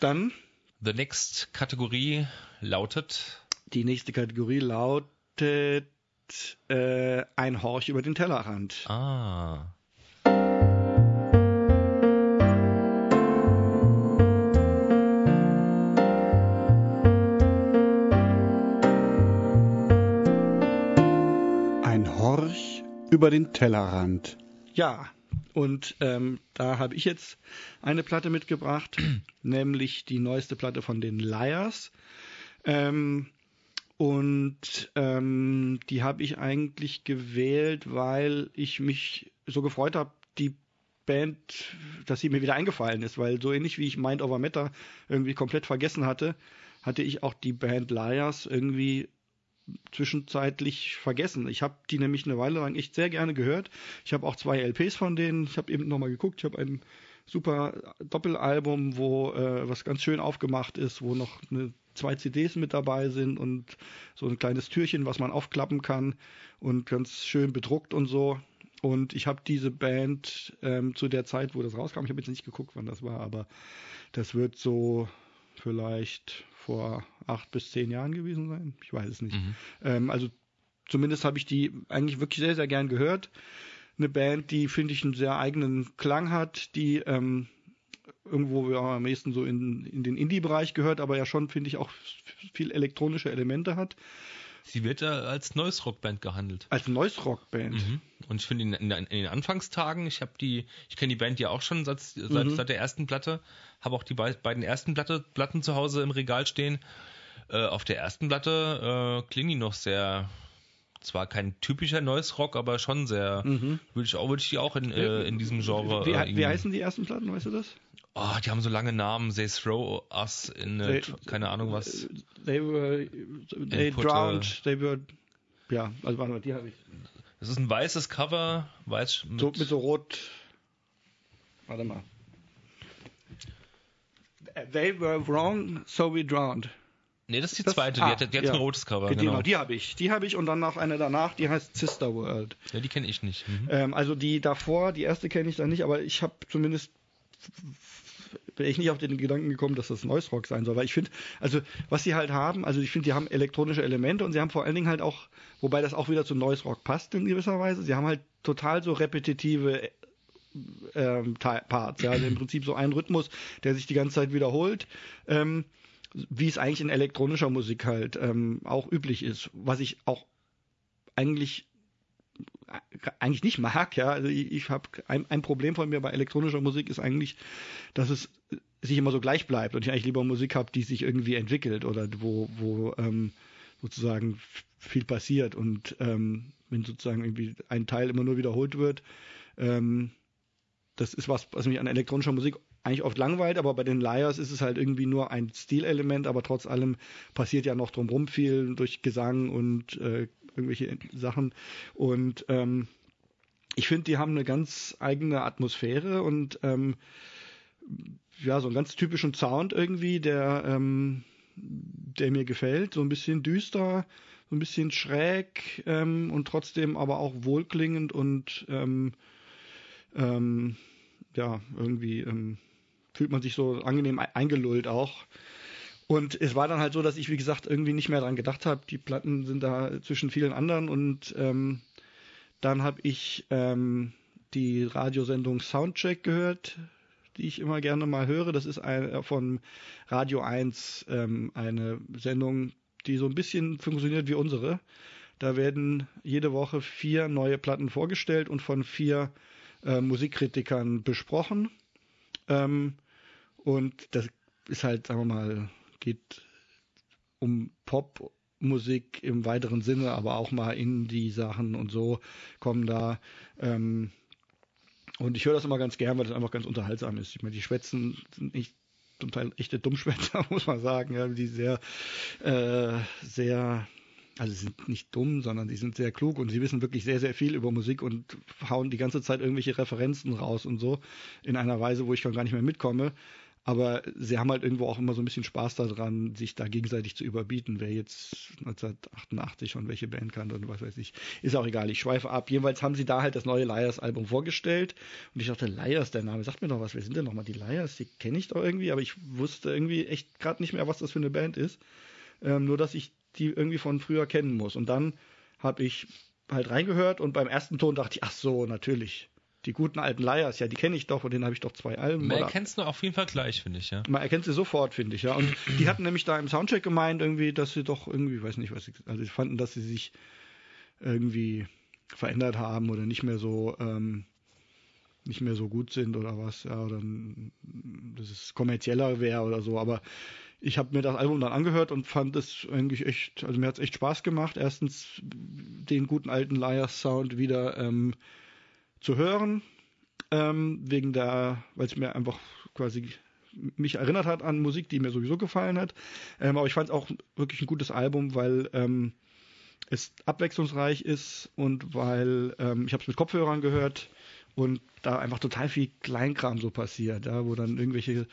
Dann The next Kategorie lautet die nächste Kategorie lautet äh, ein Horch über den Tellerrand. Ah. Ein Horch über den Tellerrand. Ja, und ähm, da habe ich jetzt eine Platte mitgebracht, *clears throat* nämlich die neueste Platte von den Liars. Ähm, und ähm, die habe ich eigentlich gewählt, weil ich mich so gefreut habe, die Band, dass sie mir wieder eingefallen ist, weil so ähnlich wie ich Mind Over Matter irgendwie komplett vergessen hatte, hatte ich auch die Band Liars irgendwie zwischenzeitlich vergessen. Ich habe die nämlich eine Weile lang echt sehr gerne gehört. Ich habe auch zwei LPs von denen. Ich habe eben nochmal geguckt. Ich habe ein super Doppelalbum, wo äh, was ganz schön aufgemacht ist, wo noch eine, zwei CDs mit dabei sind und so ein kleines Türchen, was man aufklappen kann und ganz schön bedruckt und so. Und ich habe diese Band ähm, zu der Zeit, wo das rauskam, ich habe jetzt nicht geguckt, wann das war, aber das wird so vielleicht vor acht bis zehn Jahren gewesen sein. Ich weiß es nicht. Mhm. Ähm, also zumindest habe ich die eigentlich wirklich sehr, sehr gern gehört. Eine Band, die, finde ich, einen sehr eigenen Klang hat, die ähm, irgendwo ja, am ehesten so in, in den Indie-Bereich gehört, aber ja schon, finde ich, auch viel elektronische Elemente hat. Sie wird äh, als Noise Rock Band gehandelt. Als Noise-Rock-Band. Mhm. Und ich finde in, in, in den Anfangstagen, ich habe die, ich kenne die Band ja auch schon seit, seit, Mhm. seit der ersten Platte, habe auch die bei, beiden ersten Platte, Platten zu Hause im Regal stehen. Äh, auf der ersten Platte äh, klingen die noch sehr, zwar kein typischer Noise Rock, aber schon sehr, Mhm. würde ich auch, würde ich die auch in, äh, in diesem Genre. Wie, wie irgendwie- heißen die ersten Platten, weißt du das? Oh, die haben so lange Namen. They throw us in, äh, They- keine Ahnung was. They were, they Input, drowned, they were, ja, also warte mal, die habe ich. Das ist ein weißes Cover, weiß mit, So, mit so rot. Warte mal. They were wrong, so we drowned. Nee, das ist die Das- zweite, ah, die hat, die hat ja. ein rotes Cover. Genau. genau, die habe ich. Die habe ich und dann noch eine danach, die heißt Sister World. Ja, die kenne ich nicht. Mhm. Ähm, also die davor, die erste kenne ich da nicht, aber ich habe zumindest wäre ich nicht auf den Gedanken gekommen, dass das Noise Rock sein soll, weil ich finde, also was sie halt haben, also ich finde, die haben elektronische Elemente und sie haben vor allen Dingen halt auch, wobei das auch wieder zu Noise Rock passt in gewisser Weise, sie haben halt total so repetitive ähm, Parts, ja, also im Prinzip so ein Rhythmus, der sich die ganze Zeit wiederholt, ähm, wie es eigentlich in elektronischer Musik halt ähm, auch üblich ist, was ich auch eigentlich eigentlich nicht mag, ja. Also ich, ich habe ein, ein Problem von mir bei elektronischer Musik ist eigentlich, dass es sich immer so gleich bleibt und ich eigentlich lieber Musik habe, die sich irgendwie entwickelt oder wo, wo ähm, sozusagen viel passiert und ähm, wenn sozusagen irgendwie ein Teil immer nur wiederholt wird, ähm, das ist was, was mich an elektronischer Musik eigentlich oft langweilt, aber bei den Liars ist es halt irgendwie nur ein Stilelement, aber trotz allem passiert ja noch drumherum viel durch Gesang und äh, irgendwelche Sachen. Und ähm, ich finde, die haben eine ganz eigene Atmosphäre und ähm, ja, so einen ganz typischen Sound irgendwie, der, ähm, der mir gefällt. So ein bisschen düster, so ein bisschen schräg ähm, und trotzdem aber auch wohlklingend und ähm, ähm, ja, irgendwie ähm, fühlt man sich so angenehm eingelullt auch. Und es war dann halt so, dass ich, wie gesagt, irgendwie nicht mehr dran gedacht habe. Die Platten sind da zwischen vielen anderen und ähm, dann habe ich ähm, die Radiosendung Soundcheck gehört, die ich immer gerne mal höre. Das ist ein, äh, von Radio 1 ähm, eine Sendung, die so ein bisschen funktioniert wie unsere. Da werden jede Woche vier neue Platten vorgestellt und von vier äh, Musikkritikern besprochen. Ähm, und das ist halt, sagen wir mal, geht um Popmusik im weiteren Sinne, aber auch mal Indie-Sachen und so kommen da. Ähm, und ich höre das immer ganz gern, weil das einfach ganz unterhaltsam ist. Ich meine, die Schwätzen sind nicht zum Teil echte Dummschwätzer, *laughs* muss man sagen, ja, die sehr, äh, sehr, also sind nicht dumm, sondern die sind sehr klug und sie wissen wirklich sehr, sehr viel über Musik und hauen die ganze Zeit irgendwelche Referenzen raus und so in einer Weise, wo ich schon gar nicht mehr mitkomme. Aber sie haben halt irgendwo auch immer so ein bisschen Spaß daran, sich da gegenseitig zu überbieten, wer jetzt 1988 schon welche Band kann und was weiß ich. Ist auch egal, ich schweife ab. Jedenfalls haben sie da halt das neue Liars-Album vorgestellt. Und ich dachte, Liars, der Name, sagt mir doch was, wer sind denn nochmal die Liars? Die kenne ich doch irgendwie, aber ich wusste irgendwie echt gerade nicht mehr, was das für eine Band ist. Ähm, nur, dass ich die irgendwie von früher kennen muss. Und dann habe ich halt reingehört und beim ersten Ton dachte ich, ach so, natürlich die guten alten Liars, ja, die kenne ich doch, von denen habe ich doch zwei Alben. Man erkennt es auf jeden Fall gleich, finde ich, ja. Man erkennt sie sofort, finde ich, ja. Und die hatten nämlich da im Soundcheck gemeint, irgendwie, dass sie doch irgendwie, weiß nicht, was sie, also sie fanden, dass sie sich irgendwie verändert haben oder nicht mehr so, ähm, nicht mehr so gut sind oder was, ja, oder dass es kommerzieller wäre oder so, aber ich habe mir das Album dann angehört und fand es eigentlich echt, also mir hat es echt Spaß gemacht. Erstens den guten alten Liars Sound wieder ähm, zu hören, ähm, wegen der, weil es mir einfach quasi mich erinnert hat an Musik, die mir sowieso gefallen hat. Ähm, aber ich fand es auch wirklich ein gutes Album, weil ähm, es abwechslungsreich ist und weil ähm, ich habe es mit Kopfhörern gehört und da einfach total viel Kleinkram so passiert, ja, wo dann irgendwelche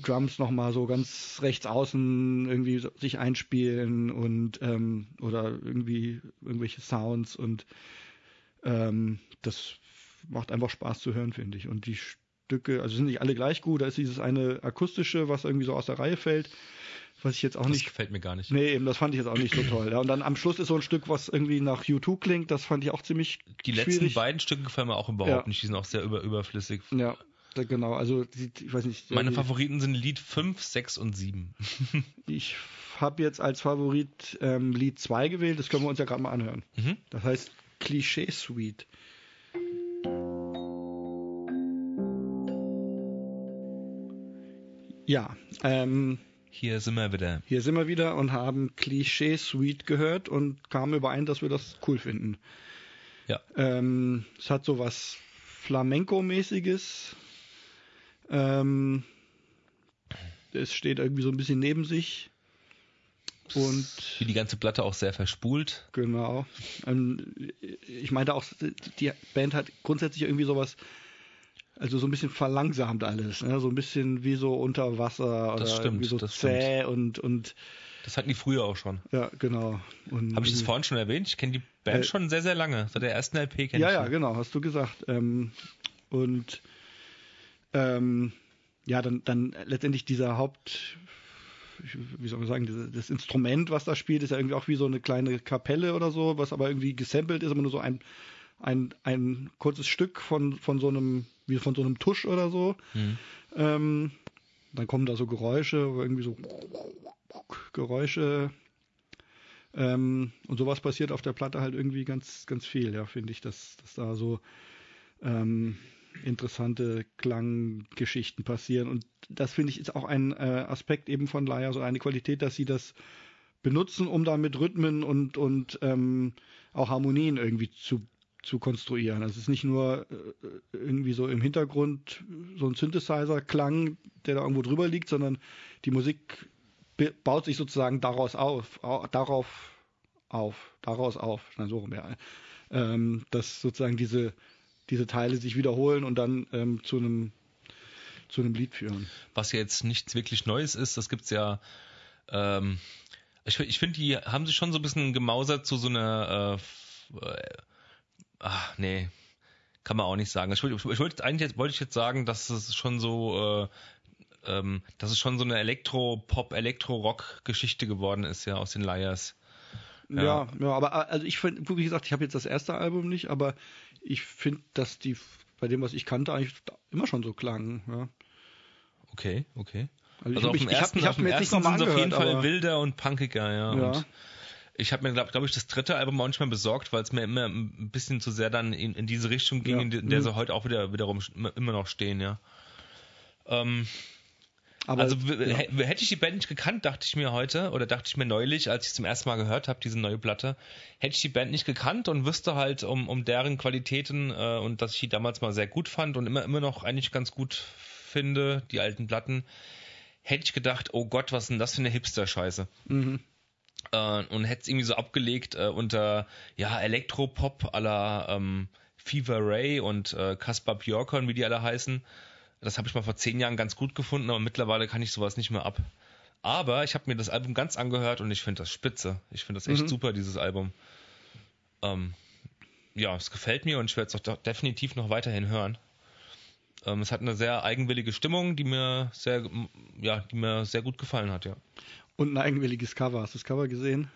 Drums nochmal so ganz rechts außen irgendwie sich einspielen und ähm, oder irgendwie irgendwelche Sounds und ähm, das macht einfach Spaß zu hören, finde ich. Und die Stücke, also sind nicht alle gleich gut. Da ist dieses eine akustische, was irgendwie so aus der Reihe fällt, was ich jetzt auch das nicht. Das gefällt mir gar nicht. Nee, eben, das fand ich jetzt auch nicht so toll. Ja. Und dann am Schluss ist so ein Stück, was irgendwie nach U2 klingt, das fand ich auch ziemlich. Die schwierig. letzten beiden Stücke gefallen mir auch überhaupt ja. nicht. Die sind auch sehr über, überflüssig. Ja. Genau, also ich weiß nicht. Meine Favoriten sind Lied 5, 6 und 7. *laughs* ich habe jetzt als Favorit ähm, Lied 2 gewählt, das können wir uns ja gerade mal anhören. Mhm. Das heißt Klischee Suite. Ja, ähm, hier sind wir wieder. Hier sind wir wieder und haben Klischee Suite gehört und kamen überein, dass wir das cool finden. Ja. Ähm, es hat so was Flamenco-mäßiges. Ähm, es steht irgendwie so ein bisschen neben sich. Und wie die ganze Platte auch sehr verspult. Genau. Ähm, ich meinte auch, die Band hat grundsätzlich irgendwie sowas, also so ein bisschen verlangsamt alles, ne? so ein bisschen wie so unter Wasser das oder stimmt, wie so das zäh stimmt. und und das hatten die früher auch schon. Ja, genau. Habe ich das vorhin schon erwähnt? Ich kenne die Band äh, schon sehr, sehr lange. Seit der ersten LP kenne ja, ich Ja, ja, genau, hast du gesagt. Ähm, und ähm, ja, dann, dann letztendlich dieser Haupt, wie soll man sagen, das Instrument, was da spielt, ist ja irgendwie auch wie so eine kleine Kapelle oder so, was aber irgendwie gesampelt ist, aber nur so ein, ein, ein kurzes Stück von, von so einem, wie von so einem Tusch oder so. Mhm. Ähm, dann kommen da so Geräusche, irgendwie so Geräusche. Ähm, und sowas passiert auf der Platte halt irgendwie ganz, ganz viel, ja, finde ich, dass, dass da so ähm, interessante Klanggeschichten passieren. Und das finde ich ist auch ein äh, Aspekt eben von Laia, so eine Qualität, dass sie das benutzen, um da mit Rhythmen und, und ähm, auch Harmonien irgendwie zu, zu konstruieren. Also es ist nicht nur äh, irgendwie so im Hintergrund so ein Synthesizer-Klang, der da irgendwo drüber liegt, sondern die Musik baut sich sozusagen daraus auf, darauf auf, daraus auf, nein, so rum, ja. ähm, dass sozusagen diese, diese Teile sich wiederholen und dann ähm, zu einem zu einem Lied führen. Was ja jetzt nichts wirklich Neues ist, das gibt's ja. Ähm, ich ich finde, die haben sich schon so ein bisschen gemausert zu so einer. Äh, äh, ach nee, kann man auch nicht sagen. Ich, ich, ich wollte eigentlich jetzt, wollte ich jetzt sagen, dass es schon so, äh, ähm, dass es schon so eine Elektro-Pop, Elektro-Rock-Geschichte geworden ist, ja, aus den Liars. Ja, ja, ja aber also ich finde, wie gesagt, ich habe jetzt das erste Album nicht, aber ich finde, dass die bei dem, was ich kannte, eigentlich immer schon so klangen. Ja. Okay, okay. Also, also auf dem ersten, ich hab, ich hab mir jetzt nicht nochmal angehört, auf jeden Fall wilder und punkiger, ja. ja. Und ich habe mir, glaube glaub ich, das dritte Album auch nicht mehr besorgt, weil es mir immer ein bisschen zu sehr dann in, in diese Richtung ging, ja. in, der mhm. sie heute auch wieder wiederum immer noch stehen, ja. Ähm, aber, also ja. hätte ich die Band nicht gekannt, dachte ich mir heute, oder dachte ich mir neulich, als ich zum ersten Mal gehört habe, diese neue Platte, hätte ich die Band nicht gekannt und wüsste halt um, um deren Qualitäten äh, und dass ich die damals mal sehr gut fand und immer, immer noch eigentlich ganz gut finde, die alten Platten, hätte ich gedacht, oh Gott, was ist denn das für eine Hipster-Scheiße. Mhm äh, und hätte es irgendwie so abgelegt äh, unter ja Elektropop aller ähm, Fever Ray und äh, Kaspar Björkon, wie die alle heißen. Das habe ich mal vor zehn Jahren ganz gut gefunden, aber mittlerweile kann ich sowas nicht mehr ab. Aber ich habe mir das Album ganz angehört und ich finde das spitze. Ich finde das echt mhm. super, dieses Album. Ähm, ja, es gefällt mir und ich werde es auch definitiv noch weiterhin hören. Ähm, es hat eine sehr eigenwillige Stimmung, die mir sehr, ja, die mir sehr gut gefallen hat, ja. Und ein eigenwilliges Cover. Hast du das Cover gesehen?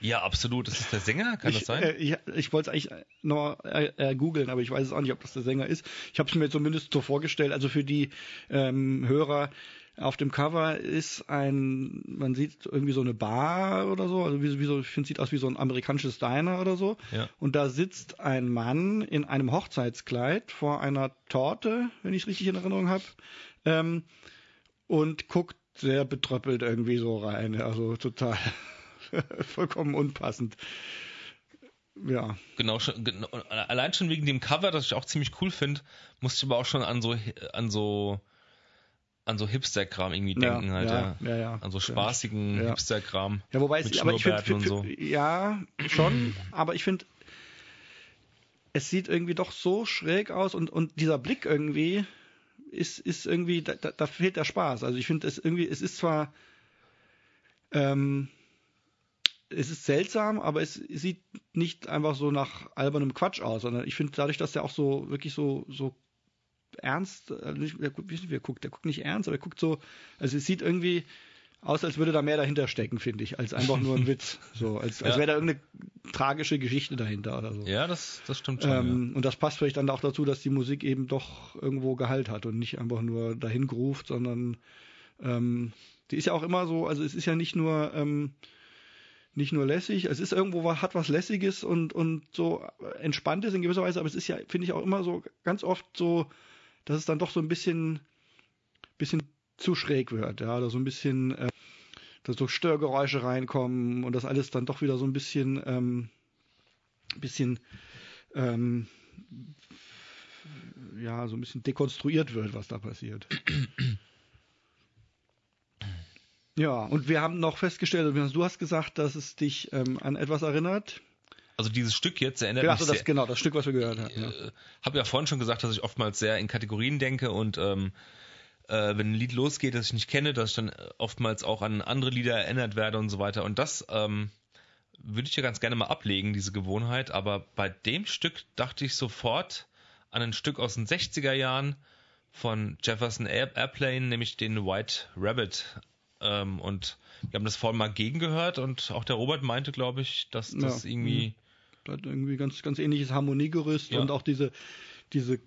Ja, absolut. Das ist der Sänger, kann ich, das sein? Äh, ich, ich wollte es eigentlich noch äh, äh, googeln, aber ich weiß es auch nicht, ob das der Sänger ist. Ich habe es mir zumindest so vorgestellt. Also für die ähm, Hörer auf dem Cover ist ein, man sieht irgendwie so eine Bar oder so, also wie, wie so, ich finde, sieht aus wie so ein amerikanisches Diner oder so. Ja. Und da sitzt ein Mann in einem Hochzeitskleid vor einer Torte, wenn ich es richtig in Erinnerung habe, ähm, und guckt sehr betröppelt irgendwie so rein. Also total *laughs* vollkommen unpassend. Ja. Genau, genau, allein schon wegen dem Cover, das ich auch ziemlich cool finde, musste ich aber auch schon an so an so an so Hipster-Kram irgendwie denken ja, halt, ja. ja. ja an so spaßigen ja. Hipster-Kram. Ja, wobei es, aber ich finde, so. ja, schon, aber ich finde, es sieht irgendwie doch so schräg aus und, und dieser Blick irgendwie, ist, ist irgendwie, da, da fehlt der Spaß. Also ich finde es irgendwie, es ist zwar, ähm, es ist seltsam, aber es sieht nicht einfach so nach albernem Quatsch aus, sondern ich finde dadurch, dass er auch so wirklich so, so ernst, also nicht, wie er guckt, der guckt nicht ernst, aber er guckt so, also es sieht irgendwie, aus, als würde da mehr dahinter stecken, finde ich, als einfach nur ein *laughs* Witz. So, als, als ja. wäre da irgendeine tragische Geschichte dahinter oder so. Ja, das, das stimmt schon. Ähm, ja. Und das passt vielleicht dann auch dazu, dass die Musik eben doch irgendwo Gehalt hat und nicht einfach nur dahin gruft, sondern ähm, die ist ja auch immer so, also es ist ja nicht nur ähm, nicht nur lässig, es ist irgendwo hat was lässiges und und so entspanntes in gewisser Weise, aber es ist ja finde ich auch immer so ganz oft so, dass es dann doch so ein bisschen bisschen zu schräg wird, ja, oder so ein bisschen, äh, dass so Störgeräusche reinkommen und das alles dann doch wieder so ein bisschen, ähm, bisschen, ähm, ja, so ein bisschen dekonstruiert wird, was da passiert. *clears throat* Ja, und wir haben noch festgestellt, du hast gesagt, dass es dich ähm, an etwas erinnert. Also dieses Stück jetzt erinnert ja, mich also das, sehr, genau, das Stück, was wir gehört haben. Ich äh, habe ja vorhin schon gesagt, dass ich oftmals sehr in Kategorien denke und ähm, äh, wenn ein Lied losgeht, das ich nicht kenne, dass ich dann oftmals auch an andere Lieder erinnert werde und so weiter. Und das ähm, würde ich ja ganz gerne mal ablegen, diese Gewohnheit. Aber bei dem Stück dachte ich sofort an ein Stück aus den 60er Jahren von Jefferson Airplane, nämlich den White Rabbit. Ähm, und wir haben das vorhin mal gegengehört und auch der Robert meinte, glaube ich, dass das ja, irgendwie. Das hat irgendwie ganz, ganz ähnliches Harmoniegerüst ja. und auch diese, diese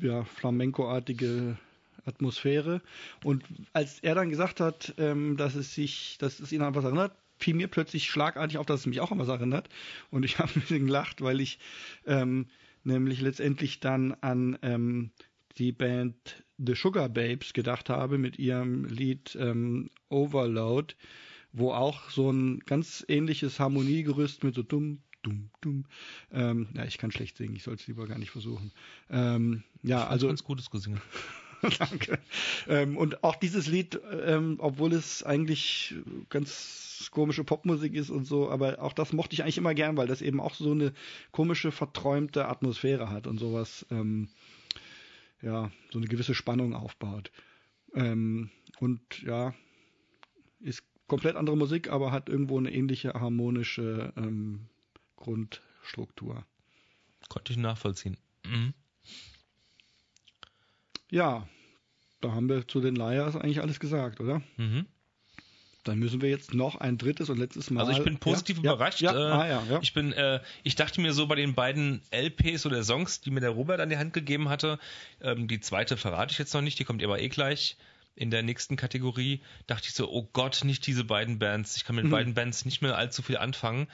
ja, Flamenco-artige Atmosphäre. Und als er dann gesagt hat, ähm, dass es sich, dass es ihn an was erinnert, fiel mir plötzlich schlagartig auf, dass es mich auch an was erinnert. Und ich *laughs* habe ein bisschen gelacht, weil ich ähm, nämlich letztendlich dann an ähm, die Band The Sugar Babes gedacht habe mit ihrem Lied ähm, Overload, wo auch so ein ganz ähnliches Harmoniegerüst mit so dumm, dumm, dumm. Ähm, ja, ich kann schlecht singen, ich soll es lieber gar nicht versuchen. Ähm, ja, ich also ganz gutes Gesingen. *laughs* Danke. Ähm, und auch dieses Lied, ähm, obwohl es eigentlich ganz komische Popmusik ist und so, aber auch das mochte ich eigentlich immer gern, weil das eben auch so eine komische, verträumte Atmosphäre hat und sowas, ähm, ja, so eine gewisse Spannung aufbaut. Ähm, und ja, ist komplett andere Musik, aber hat irgendwo eine ähnliche harmonische ähm, Grundstruktur. Konnte ich nachvollziehen. Mhm. Ja, da haben wir zu den Liars eigentlich alles gesagt, oder? Mhm. Dann müssen wir jetzt noch ein drittes und letztes Mal. Also ich bin positiv ja, überrascht. Ja, äh, ah, ja, ja. Ich bin, äh, ich dachte mir so bei den beiden LPs oder Songs, die mir der Robert an die Hand gegeben hatte, ähm, die zweite verrate ich jetzt noch nicht, die kommt aber eh gleich in der nächsten Kategorie, dachte ich so, oh Gott, nicht diese beiden Bands. Ich kann mit Mhm. beiden Bands nicht mehr allzu viel anfangen.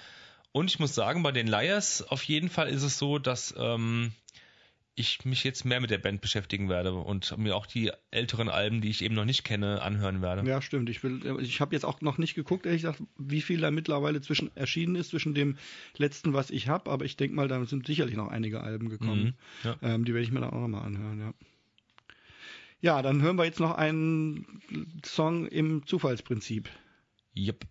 Und ich muss sagen, bei den Liars auf jeden Fall ist es so, dass ähm, ich mich jetzt mehr mit der Band beschäftigen werde und mir auch die älteren Alben, die ich eben noch nicht kenne, anhören werde. Ja, stimmt. Ich will, ich habe jetzt auch noch nicht geguckt, ehrlich gesagt, wie viel da mittlerweile zwischen erschienen ist, zwischen dem letzten, was ich habe, aber ich denke mal, da sind sicherlich noch einige Alben gekommen. Mhm, ja. ähm, die werde ich mir dann auch nochmal anhören, ja. Ja, dann hören wir jetzt noch einen Song im Zufallsprinzip. Yep.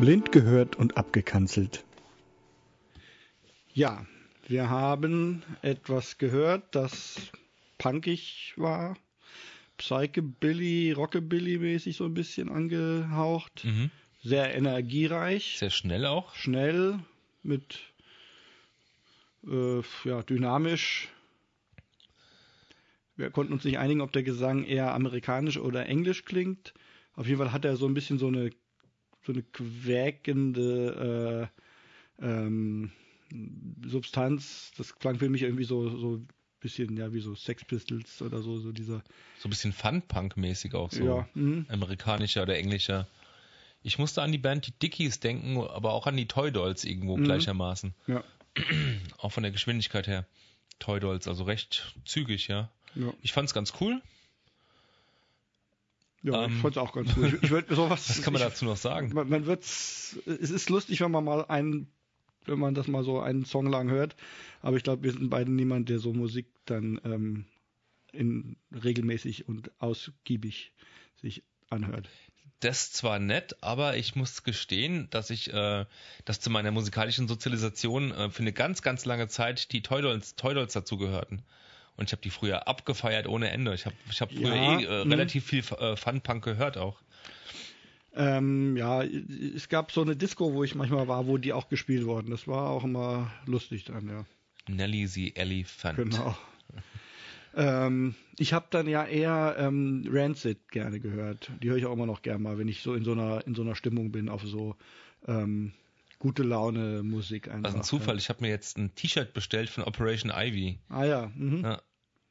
Blind gehört und abgekanzelt. Ja, wir haben etwas gehört, das punkig war, Psychobilly, Rockabilly-mäßig so ein bisschen angehaucht, Mhm. sehr energiereich, Sehr schnell auch. schnell, mit äh, ja, dynamisch. Wir konnten uns nicht einigen, ob der Gesang eher amerikanisch oder englisch klingt. Auf jeden Fall hat er so ein bisschen so eine so eine quäkende äh, ähm, Substanz. Das klang für mich irgendwie so so ein bisschen ja wie so Sex Pistols oder so so dieser So ein bisschen Fun-Punk-mäßig auch so. ja mhm. Amerikanischer oder englischer. Ich musste an die Band die Dickies denken, aber auch an die Toy Dolls irgendwo Mhm. gleichermaßen. ja Auch von der Geschwindigkeit her. Toy Dolls, also recht zügig, ja. ja Ich fand's ganz cool. Ja Ähm. ich fand's auch ganz gut. Ich, ich würde *laughs* sowas Was kann man ich, dazu noch sagen? man, man wird's, es ist lustig, wenn man mal einen, wenn man das mal so einen Song lang hört, aber ich glaube, wir sind beide niemand, der so Musik dann ähm, in regelmäßig und ausgiebig sich anhört. Das zwar nett, aber ich muss gestehen, dass ich, äh, dass zu meiner musikalischen Sozialisation äh, für eine ganz, ganz lange Zeit die Toy Dolls, Toy Dolls dazu gehörten. Und ich habe die früher abgefeiert ohne Ende. Ich habe ich hab früher Ja, eh äh, mhm. relativ viel äh, Fun-Punk gehört auch. Ähm, ja, es gab so eine Disco, wo ich manchmal war, wo die auch gespielt wurden. Das war auch immer lustig dann, ja. Nelly the Elephant. Genau. ähm, ich habe dann ja eher ähm, Rancid gerne gehört. Die höre ich auch immer noch gerne mal, wenn ich so in so einer in so einer Stimmung bin, auf so ähm, gute Laune Musik einfach. Was ein Zufall, ich habe mir jetzt ein T-Shirt bestellt von Operation Ivy. Ah ja. Mhm. Ja,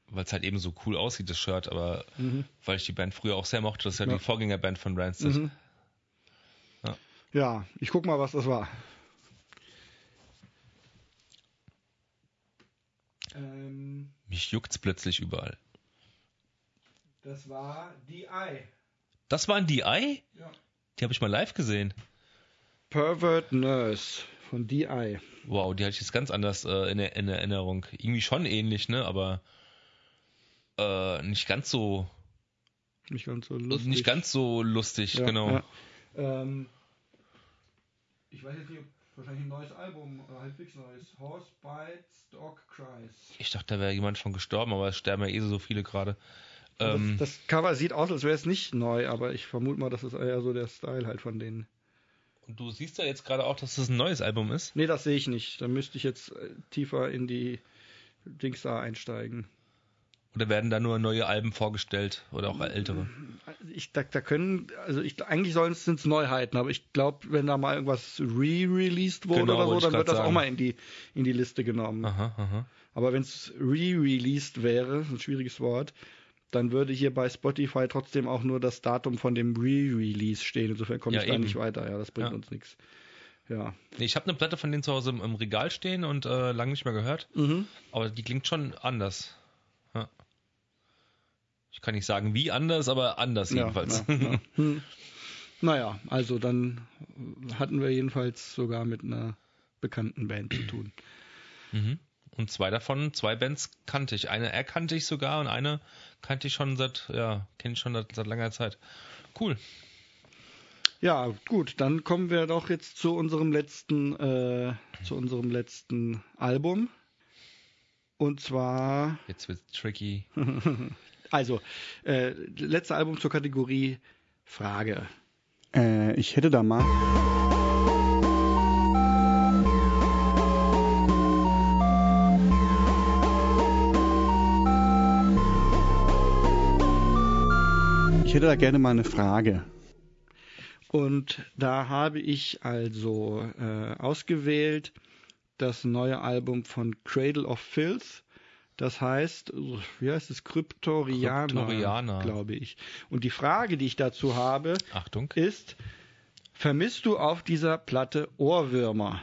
weil es halt eben so cool aussieht, das Shirt, aber Mhm. weil ich die Band früher auch sehr mochte, das ist ja, Ja. die Vorgängerband von Rancid. Mhm. Ja. Ja, ich guck mal, was das war. Ähm, Mich juckt's plötzlich überall. das war die Eye. Das waren die Eye? Ja. Die habe ich mal live gesehen. Pervert Nurse von DI. Wow, die hatte ich jetzt ganz anders äh, in, in Erinnerung. Irgendwie schon ähnlich, ne? Aber äh, nicht ganz so Nicht ganz so lustig. nicht ganz so lustig, Ja, genau. ja. Ähm, ich weiß jetzt nicht, ob wahrscheinlich ein neues Album, oder halbwegs neues. Horse Bites, Dog Cries. Ich dachte, da wäre jemand von gestorben, aber es sterben ja eh so viele gerade. Ähm, das, das Cover sieht aus, als wäre es nicht neu, aber ich vermute mal, das ist eher so der Style halt von denen. und du siehst ja jetzt gerade auch, dass das ein neues Album ist. Nee, das sehe ich nicht. Da müsste ich jetzt äh, tiefer in die Dings da einsteigen. Oder werden da nur neue Alben vorgestellt oder auch ältere? Ich, da, da können, also ich, eigentlich sollen es Neuheiten, aber ich glaube, wenn da mal irgendwas re-released wurde Genau, oder so, dann wird das auch sagen. mal in die, in die Liste genommen. Aha, aha. Aber wenn es re-released wäre, ein schwieriges Wort, dann würde hier bei Spotify trotzdem auch nur das Datum von dem Re-Release stehen. Insofern komme Ja, ich da eben. nicht weiter. Ja, das bringt Ja. uns nichts. Ja. Ich habe eine Platte von denen zu Hause im, im Regal stehen und äh, lange nicht mehr gehört. Mhm. Aber die klingt schon anders. Ja. Ich kann nicht sagen, wie anders, aber anders jedenfalls. Ja, ja, ja. *laughs* Hm. Naja, also dann hatten wir jedenfalls sogar mit einer bekannten Band zu tun. Mhm. Und zwei davon, zwei Bands kannte ich. Eine erkannte ich sogar und eine kannte ich schon seit, ja, kenne ich schon seit, seit langer Zeit. Cool. Ja, gut, dann kommen wir doch jetzt zu unserem letzten, äh, zu unserem letzten Album. Und zwar. Jetzt wird's tricky. *laughs* also, äh, letzte Album zur Kategorie Frage. Äh, ich hätte da mal. Ich hätte da gerne mal eine Frage. Und da habe ich also äh, ausgewählt das neue Album von Cradle of Filth. Das heißt, wie heißt es? Kryptorianer, Kryptorianer. glaube ich. Und die Frage, die ich dazu habe, Achtung. ist, vermisst du auf dieser Platte Ohrwürmer?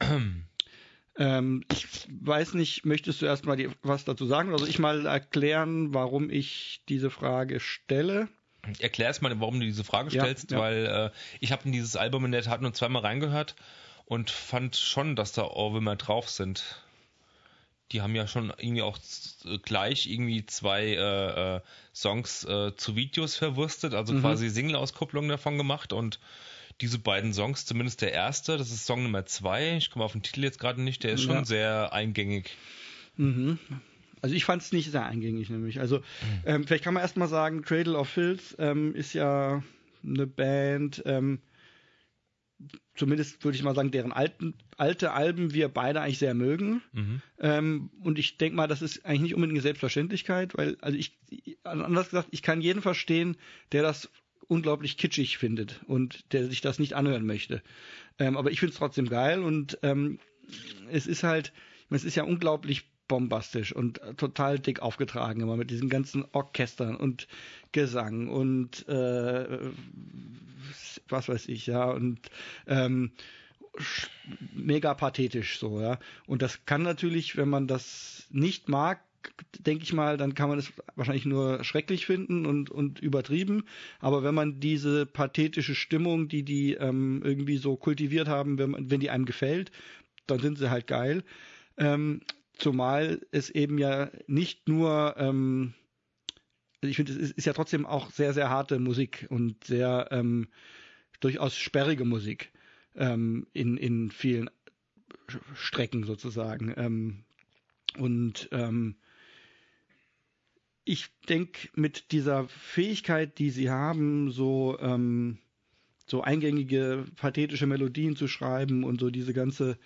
*clears throat* ähm, ich weiß nicht, möchtest du erstmal die, was dazu sagen? Also ich mal erklären, warum ich diese Frage stelle. Erklär erst mal, warum du diese Frage Ja, stellst, ja. weil äh, ich habe in dieses Album in der Tat nur zweimal reingehört und fand schon, dass da Ohrwürmer drauf sind. Die haben ja schon irgendwie auch äh, gleich irgendwie zwei äh, äh, Songs äh, zu Videos verwurstet, also Mhm. quasi Single-Auskopplungen davon gemacht und diese beiden Songs, zumindest der erste, das ist Song Nummer zwei, ich komme auf den Titel jetzt gerade nicht, der ist schon Ja. sehr eingängig. Mhm. Also ich fand es nicht sehr eingängig nämlich. Also ähm, vielleicht kann man erstmal sagen, Cradle of Filth ähm, ist ja eine Band, ähm, zumindest würde ich mal sagen, deren alten, alte Alben wir beide eigentlich sehr mögen. Mhm. Ähm, und ich denke mal, das ist eigentlich nicht unbedingt eine Selbstverständlichkeit, weil, also ich, anders gesagt, ich kann jeden verstehen, der das unglaublich kitschig findet und der sich das nicht anhören möchte. Ähm, aber ich finde es trotzdem geil und ähm, es ist halt, es ist ja unglaublich bombastisch und äh, total dick aufgetragen immer mit diesen ganzen Orchestern und Gesang und äh, was weiß ich, ja, und ähm, mega pathetisch so, ja. Und das kann natürlich, wenn man das nicht mag, denke ich mal, dann kann man es wahrscheinlich nur schrecklich finden und, und übertrieben. Aber wenn man diese pathetische Stimmung, die die ähm, irgendwie so kultiviert haben, wenn, man, wenn die einem gefällt, dann sind sie halt geil. Ähm, zumal es eben ja nicht nur, ähm, also ich finde, es ist, ja trotzdem auch sehr, sehr harte Musik und sehr ähm, durchaus sperrige Musik ähm, in, in vielen Strecken sozusagen. Ähm, und ähm, ich denke, mit dieser Fähigkeit, die sie haben, so, ähm, so eingängige, pathetische Melodien zu schreiben und so diese ganze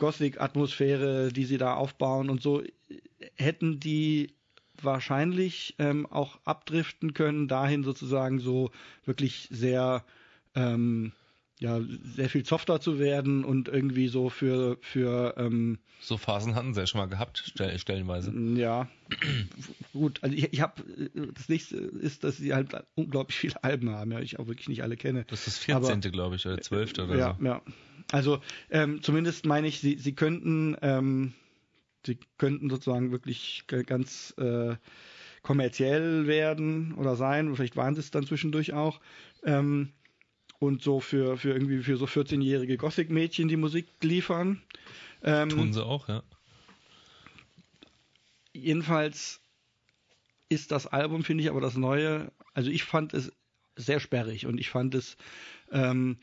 Gothic-Atmosphäre, die sie da aufbauen und so, hätten die wahrscheinlich ähm, auch abdriften können, dahin sozusagen so wirklich sehr ähm, ja, sehr viel softer zu werden und irgendwie so für, für ähm, So Phasen hatten sie ja schon mal gehabt, stell, stellenweise. ja, *clears throat* gut. Also ich, ich habe das nächste ist, dass sie halt unglaublich viele Alben haben, ja, ich auch wirklich nicht alle kenne. Das ist das 14. glaube ich, oder 12. oder ja, so. ja. Also ähm, zumindest meine ich, sie, sie könnten, ähm, sie könnten sozusagen wirklich ganz äh, kommerziell werden oder sein. Vielleicht waren sie es dann zwischendurch auch. Ähm, und so für, für irgendwie für so 14-jährige Gothic-Mädchen die Musik liefern. Ähm, Tun sie auch, ja. jedenfalls ist das Album, finde ich, aber das neue, also ich fand es sehr sperrig und ich fand es ähm,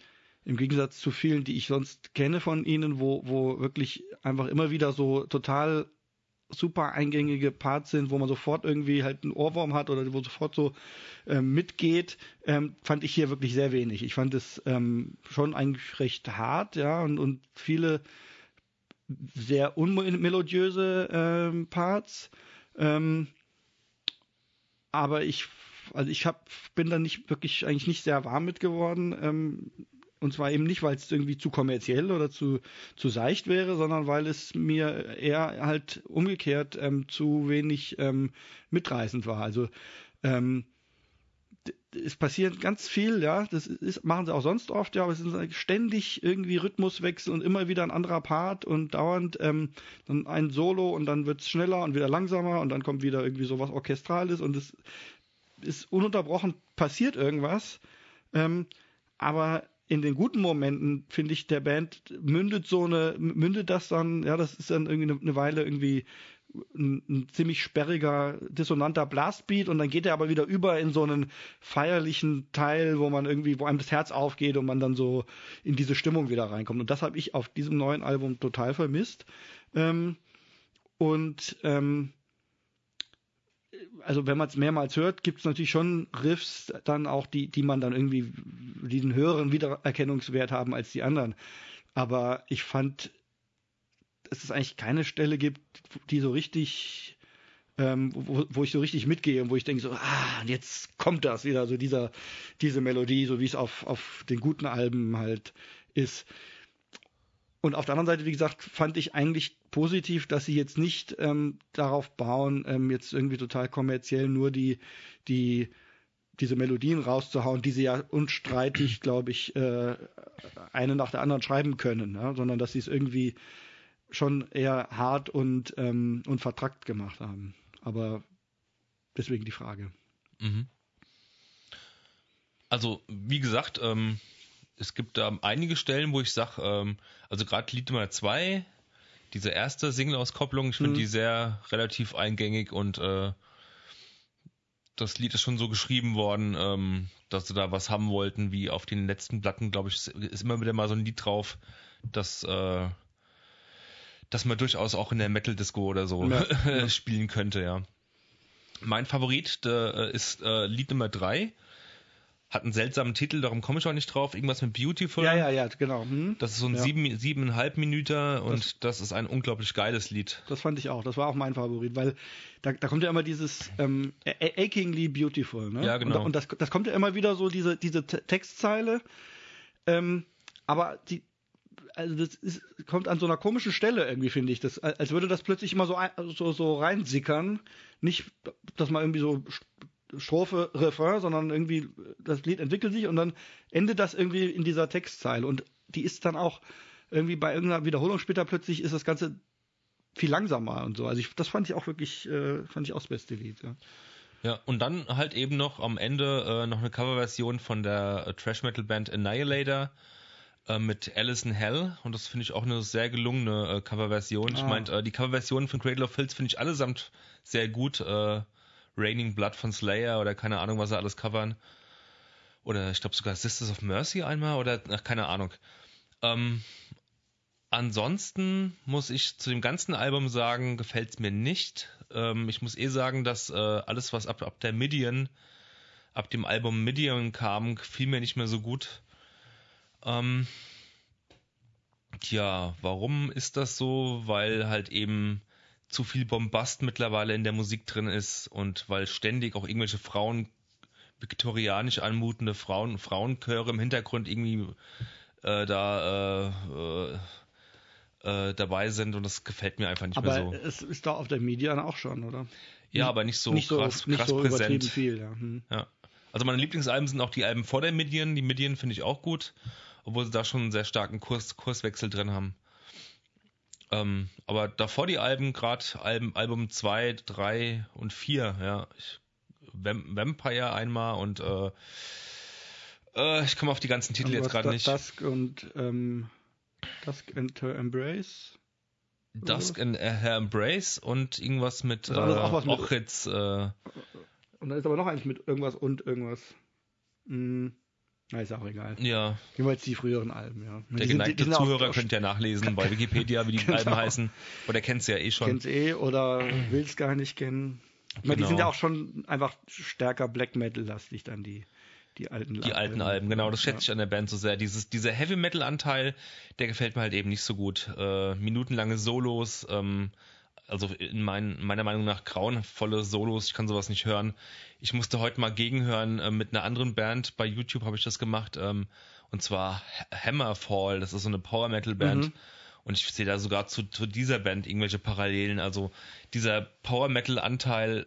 im Gegensatz zu vielen, die ich sonst kenne von ihnen, wo, wo wirklich einfach immer wieder so total super eingängige Parts sind, wo man sofort irgendwie halt einen Ohrwurm hat oder wo sofort so ähm, mitgeht, ähm, fand ich hier wirklich sehr wenig. Ich fand es ähm, schon eigentlich recht hart, ja, und, und viele sehr unmelodiöse ähm, Parts. Ähm, aber ich, also ich hab, bin da nicht wirklich eigentlich nicht sehr warm mit geworden. Ähm, und zwar eben nicht, weil es irgendwie zu kommerziell oder zu, zu seicht wäre, sondern weil es mir eher halt umgekehrt ähm, zu wenig ähm, mitreißend war. Also ähm, es passiert ganz viel, ja, das ist, machen sie auch sonst oft, ja, aber es sind ständig irgendwie Rhythmuswechsel und immer wieder ein anderer Part und dauernd ähm, dann ein Solo und dann wird es schneller und wieder langsamer und dann kommt wieder irgendwie sowas Orchestrales und es ist ununterbrochen passiert irgendwas. Ähm, aber in den guten Momenten, finde ich, der Band mündet so eine, mündet das dann, ja, das ist dann irgendwie eine, Weile irgendwie ein, ein, ziemlich sperriger, dissonanter Blastbeat und dann geht er aber wieder über in so einen feierlichen Teil, wo man irgendwie, wo einem das Herz aufgeht und man dann so in diese Stimmung wieder reinkommt. Und das habe ich auf diesem neuen Album total vermisst. Ähm, und ähm, also wenn man es mehrmals hört, gibt es natürlich schon Riffs dann auch, die, die man dann irgendwie diesen höheren Wiedererkennungswert haben als die anderen. Aber ich fand, dass es eigentlich keine Stelle gibt, die so richtig, ähm, wo, wo ich so richtig mitgehe und wo ich denke so, ah, jetzt kommt das wieder, so dieser, diese Melodie, so wie es auf, auf den guten Alben halt ist. Und auf der anderen Seite, wie gesagt, fand ich eigentlich positiv, dass sie jetzt nicht ähm, darauf bauen, ähm, jetzt irgendwie total kommerziell nur die, die, diese Melodien rauszuhauen, die sie ja unstreitig, *clears throat* glaube ich, äh, eine nach der anderen schreiben können, ja? sondern dass sie es irgendwie schon eher hart und, ähm, und vertrackt gemacht haben. Aber deswegen die Frage. Mhm. Also, wie gesagt, ähm, es gibt da einige Stellen, wo ich sage, ähm, also gerade Lied Nummer 2, diese erste Single-Auskopplung, ich finde mhm. die sehr relativ eingängig und äh, das Lied ist schon so geschrieben worden, ähm, dass sie da was haben wollten, wie auf den letzten Platten, glaube ich, ist immer wieder mal so ein Lied drauf, das äh, dass man durchaus auch in der Metal Disco oder so ja, *laughs* spielen könnte, ja. Mein Favorit der, äh, ist äh, Lied Nummer 3. Hat einen seltsamen Titel, darum komme ich auch nicht drauf. Irgendwas mit Beautiful. Ja, ja, ja, genau. Hm. Das ist so ein ja. sieben, siebeneinhalb Minuten und das, das, ist ein unglaublich geiles Lied. Das fand ich auch. Das war auch mein Favorit, weil da, da kommt ja immer dieses ähm, achingly beautiful. Ne? Ja, genau. Und, und das, das kommt ja immer wieder so, diese, diese Textzeile. Ähm, aber die, also das ist, kommt an so einer komischen Stelle irgendwie, finde ich. Das, als würde das plötzlich immer so, so, so reinsickern. Nicht, dass man irgendwie so Strophe, Refrain, sondern irgendwie das Lied entwickelt sich und dann endet das irgendwie in dieser Textzeile. Und die ist dann auch irgendwie bei irgendeiner Wiederholung später plötzlich ist das Ganze viel langsamer und so. Also ich, das fand ich auch wirklich, äh, fand ich auch das beste Lied. Ja. Ja, und dann halt eben noch am Ende äh, noch eine Coverversion von der äh, Trash Metal Band Annihilator äh, mit Alison Hell und das finde ich auch eine sehr gelungene äh, Coverversion. Ah. Ich meine, äh, die Coverversionen von Cradle of Filth finde ich allesamt sehr gut. Raining Blood von Slayer oder keine Ahnung, was sie alles covern. Oder ich glaube sogar Sisters of Mercy einmal oder ach, keine Ahnung. Ähm, ansonsten muss ich zu dem ganzen Album sagen, gefällt es mir nicht. Ähm, ich muss eh sagen, dass äh, alles, was ab, ab der Midian, ab dem Album Midian kam, fiel mir nicht mehr so gut. Ähm, tja, warum ist das so? Weil halt eben zu viel Bombast mittlerweile in der Musik drin ist und weil ständig auch irgendwelche Frauen, viktorianisch anmutende Frauen, Frauenchöre im Hintergrund irgendwie äh, da äh, äh, dabei sind und das gefällt mir einfach nicht aber mehr so. Aber es ist da auf der Median auch schon, oder? Ja, aber nicht so nicht krass, so, nicht krass so präsent. Viel, ja. Hm. ja. Also meine Lieblingsalben sind auch die Alben vor der Median. Die Median finde ich auch gut obwohl sie da schon einen sehr starken Kurs, Kurswechsel drin haben. Ähm, aber davor die Alben, gerade Album, Album 2, 3 und 4, ja. Ich, Vampire einmal und äh, äh, ich komme auf die ganzen Titel jetzt gerade nicht. Dusk und ähm, Dusk and Her Embrace. Dusk and Her Embrace und irgendwas mit äh, Ochitz. Äh, und dann ist aber noch eins mit irgendwas und irgendwas. Hm. Na, ist auch egal. Ja. Jeweils die früheren Alben, ja. Der die geneigte sind, Zuhörer könnte ja nachlesen bei Wikipedia, wie die *laughs* genau. Alben heißen. Oder kennt sie ja eh schon. Kennt eh oder will es gar nicht kennen. Genau. Die sind ja auch schon einfach stärker Black Metal-lastig dann die, die alten Die alten Alben, genau. Das schätze ja. ich an der Band so sehr. Dieses, dieser Heavy Metal-Anteil, der gefällt mir halt eben nicht so gut. Äh, minutenlange Solos, ähm, also in mein, meiner Meinung nach grauenvolle Solos, ich kann sowas nicht hören. Ich musste heute mal gegenhören äh, mit einer anderen Band, bei YouTube habe ich das gemacht, ähm, und zwar Hammerfall, das ist so eine Power Metal Band. Mhm. Und ich sehe da sogar zu, zu dieser Band irgendwelche Parallelen. Also dieser Power Metal Anteil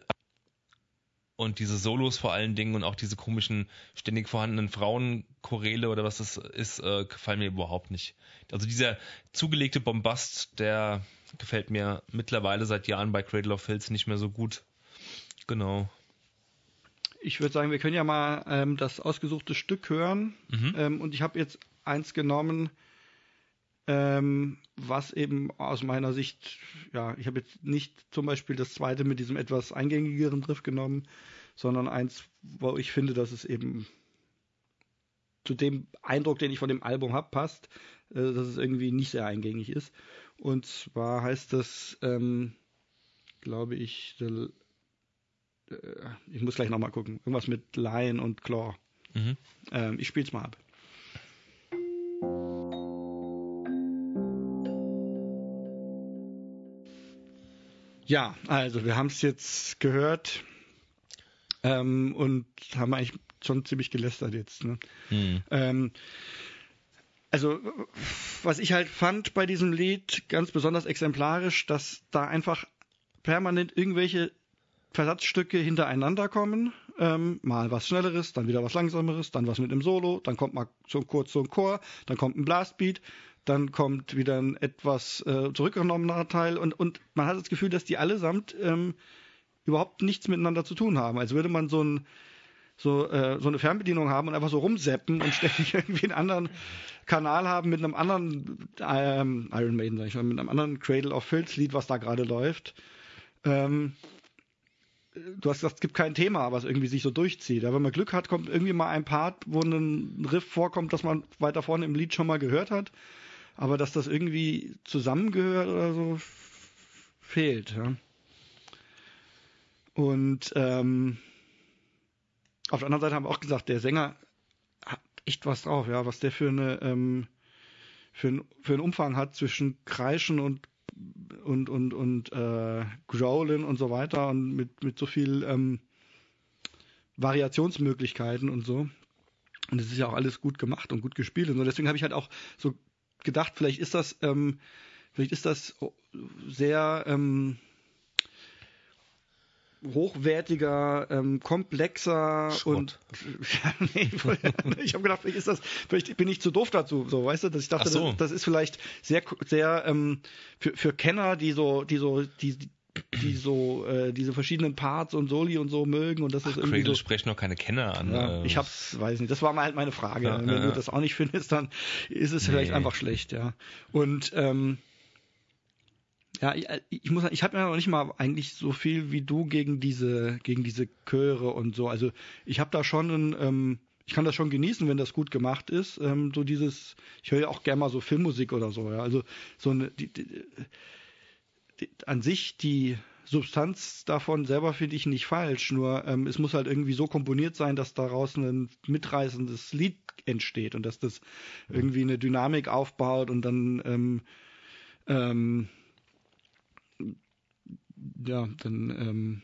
und diese Solos vor allen Dingen und auch diese komischen ständig vorhandenen Frauenchorele oder was das ist, äh, gefallen mir überhaupt nicht. Also dieser zugelegte Bombast, der gefällt mir mittlerweile seit Jahren bei Cradle of Filth nicht mehr so gut. Genau. Ich würde sagen, wir können ja mal ähm, das ausgesuchte Stück hören. Mhm. Ähm, und ich habe jetzt eins genommen, ähm, was eben aus meiner Sicht, ja, ich habe jetzt nicht zum Beispiel das zweite mit diesem etwas eingängigeren Riff genommen, sondern eins, wo ich finde, dass es eben zu dem Eindruck, den ich von dem Album habe, passt, äh, dass es irgendwie nicht sehr eingängig ist. Und zwar heißt das, ähm, glaube ich, the, äh, ich muss gleich nochmal gucken, irgendwas mit Lion und Claw. Mhm. Ähm, ich spiele es mal ab. Ja, also wir haben es jetzt gehört ähm, und haben eigentlich schon ziemlich gelästert jetzt. Ne? Mhm. Ähm, also was ich halt fand bei diesem Lied ganz besonders exemplarisch, dass da einfach permanent irgendwelche Versatzstücke hintereinander kommen. Ähm, mal was Schnelleres, dann wieder was Langsameres, dann was mit einem Solo, dann kommt mal so kurz so ein Chor, dann kommt ein Blastbeat, dann kommt wieder ein etwas äh, zurückgenommener Teil und, und man hat das Gefühl, dass die allesamt ähm, überhaupt nichts miteinander zu tun haben. Als würde man so ein so, äh, so eine Fernbedienung haben und einfach so rumseppen und ständig *laughs* irgendwie einen anderen Kanal haben mit einem anderen ähm, Iron Maiden, sag ich mal, mit einem anderen Cradle of Filth Lied, was da gerade läuft. Ähm, du hast gesagt, es gibt kein Thema, was irgendwie sich so durchzieht. Aber wenn man Glück hat, kommt irgendwie mal ein Part, wo ein Riff vorkommt, das man weiter vorne im Lied schon mal gehört hat. Aber dass das irgendwie zusammengehört oder so, fehlt. Ja. Und ähm, auf der anderen Seite haben wir auch gesagt, der Sänger hat echt was drauf, ja, was der für eine ähm, für, ein, für einen Umfang hat zwischen Kreischen und und und und äh, Growlen und so weiter und mit mit so viel ähm, Variationsmöglichkeiten und so. Und es ist ja auch alles gut gemacht und gut gespielt und so. Deswegen habe ich halt auch so gedacht, vielleicht ist das ähm, vielleicht ist das sehr ähm, hochwertiger, ähm, komplexer Schrott. und ja, *laughs* nee, ich habe gedacht, vielleicht ist das, vielleicht bin ich zu doof dazu, so weißt du, dass ich dachte, so. das, das, ist vielleicht sehr, sehr ähm, für, für Kenner, die so, die so, die, die so äh, diese verschiedenen Parts und Soli und so mögen und das ist Ach, irgendwie Cradle so. sprechen noch keine Kenner an. Ja, äh, ich hab's, weiß nicht. Das war mal halt meine Frage. Ja, Wenn ja, du das auch nicht findest, dann ist es Nee. vielleicht einfach schlecht, ja. Und ähm, ja, ich, ich muss ich habe ja noch nicht mal eigentlich so viel wie du gegen diese gegen diese Chöre und so. Also ich habe da schon ein, ähm, ich kann das schon genießen, wenn das gut gemacht ist. Ähm, so dieses, ich höre ja auch gerne mal so Filmmusik oder so. Ja, also so eine die, die, die, an sich die Substanz davon selber finde ich nicht falsch, nur ähm, es muss halt irgendwie so komponiert sein, dass daraus ein mitreißendes Lied entsteht und dass das irgendwie eine Dynamik aufbaut und dann ähm, ähm, ja, dann ähm,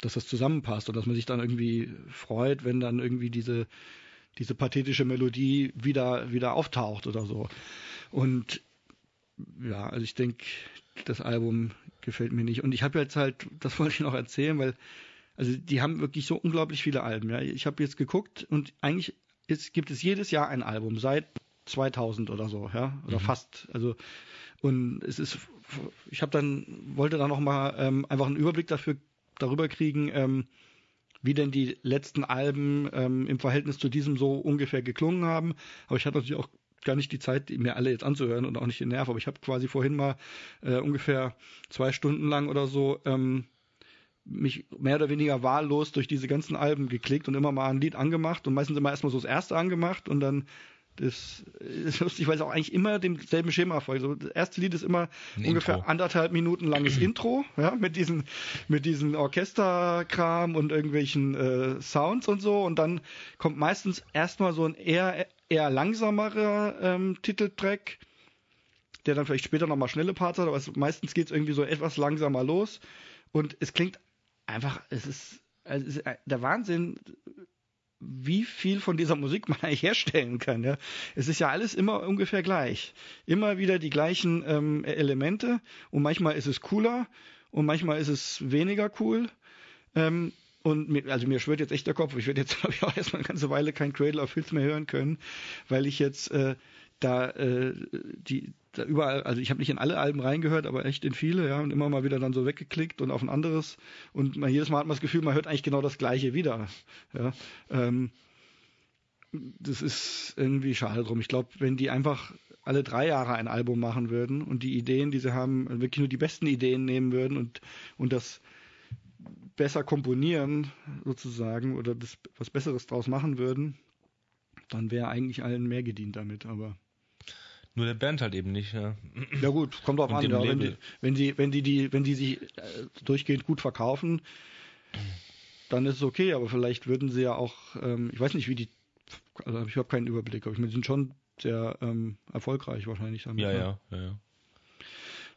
dass das zusammenpasst und dass man sich dann irgendwie freut, wenn dann irgendwie diese diese pathetische Melodie wieder wieder auftaucht oder so. Und ja, also ich denke, das Album gefällt mir nicht. Und ich habe jetzt halt, das *laughs* wollte ich noch erzählen, weil, also die haben wirklich so unglaublich viele Alben. Ja. Ich habe jetzt geguckt und eigentlich ist, gibt es jedes Jahr ein Album, seit 2000 oder so, ja, oder Mhm. fast. Also und es ist, ich habe dann wollte dann noch mal ähm, einfach einen Überblick dafür darüber kriegen, ähm, wie denn die letzten Alben ähm, im Verhältnis zu diesem so ungefähr geklungen haben. Aber ich hatte natürlich auch gar nicht die Zeit, mir alle jetzt anzuhören und auch nicht den Nerv. Aber ich habe quasi vorhin mal äh, ungefähr zwei Stunden lang oder so ähm, mich mehr oder weniger wahllos durch diese ganzen Alben geklickt und immer mal ein Lied angemacht und meistens immer erstmal so das erste angemacht und dann das ist lustig, weil es auch eigentlich immer demselben Schema folgt. So, das erste Lied ist immer Ein ungefähr Intro. anderthalb Minuten langes *clears throat* Intro, ja, mit diesen, mit diesen Orchesterkram und irgendwelchen äh, Sounds und so. Und dann kommt meistens erstmal so ein eher, eher langsamerer ähm, Titeltrack, der dann vielleicht später nochmal schnelle Parts hat, aber es, meistens geht es irgendwie so etwas langsamer los. Und es klingt einfach, es ist, also es ist der Wahnsinn, wie viel von dieser Musik man eigentlich herstellen kann. Ja? Es ist ja alles immer ungefähr gleich. Immer wieder die gleichen ähm, Elemente und manchmal ist es cooler und manchmal ist es weniger cool. Ähm, und mir, also mir schwirrt jetzt echt der Kopf. Ich werde jetzt, *laughs* glaube ich, auch erstmal eine ganze Weile kein Cradle of Filth mehr hören können, weil ich jetzt äh, da äh, die da überall, also ich habe nicht in alle Alben reingehört, aber echt in viele, ja, und immer mal wieder dann so weggeklickt und auf ein anderes und man, jedes Mal hat man das Gefühl, man hört eigentlich genau das Gleiche wieder, ja. Ähm, das ist irgendwie schade drum. Ich glaube, wenn die einfach alle drei Jahre ein Album machen würden und die Ideen, die sie haben, wirklich nur die besten Ideen nehmen würden und, und das besser komponieren sozusagen oder das was Besseres draus machen würden, dann wäre eigentlich allen mehr gedient damit, aber nur der Band halt eben nicht, ja. Ja gut, kommt drauf an, ja, wenn, die, wenn die, wenn die, die, wenn die sich äh, durchgehend gut verkaufen, dann ist es okay, aber vielleicht würden sie ja auch, ähm, ich weiß nicht, wie die, also ich habe keinen Überblick, aber ich meine, die sind schon sehr ähm, erfolgreich wahrscheinlich damit. Ja, ne? ja, ja, ja.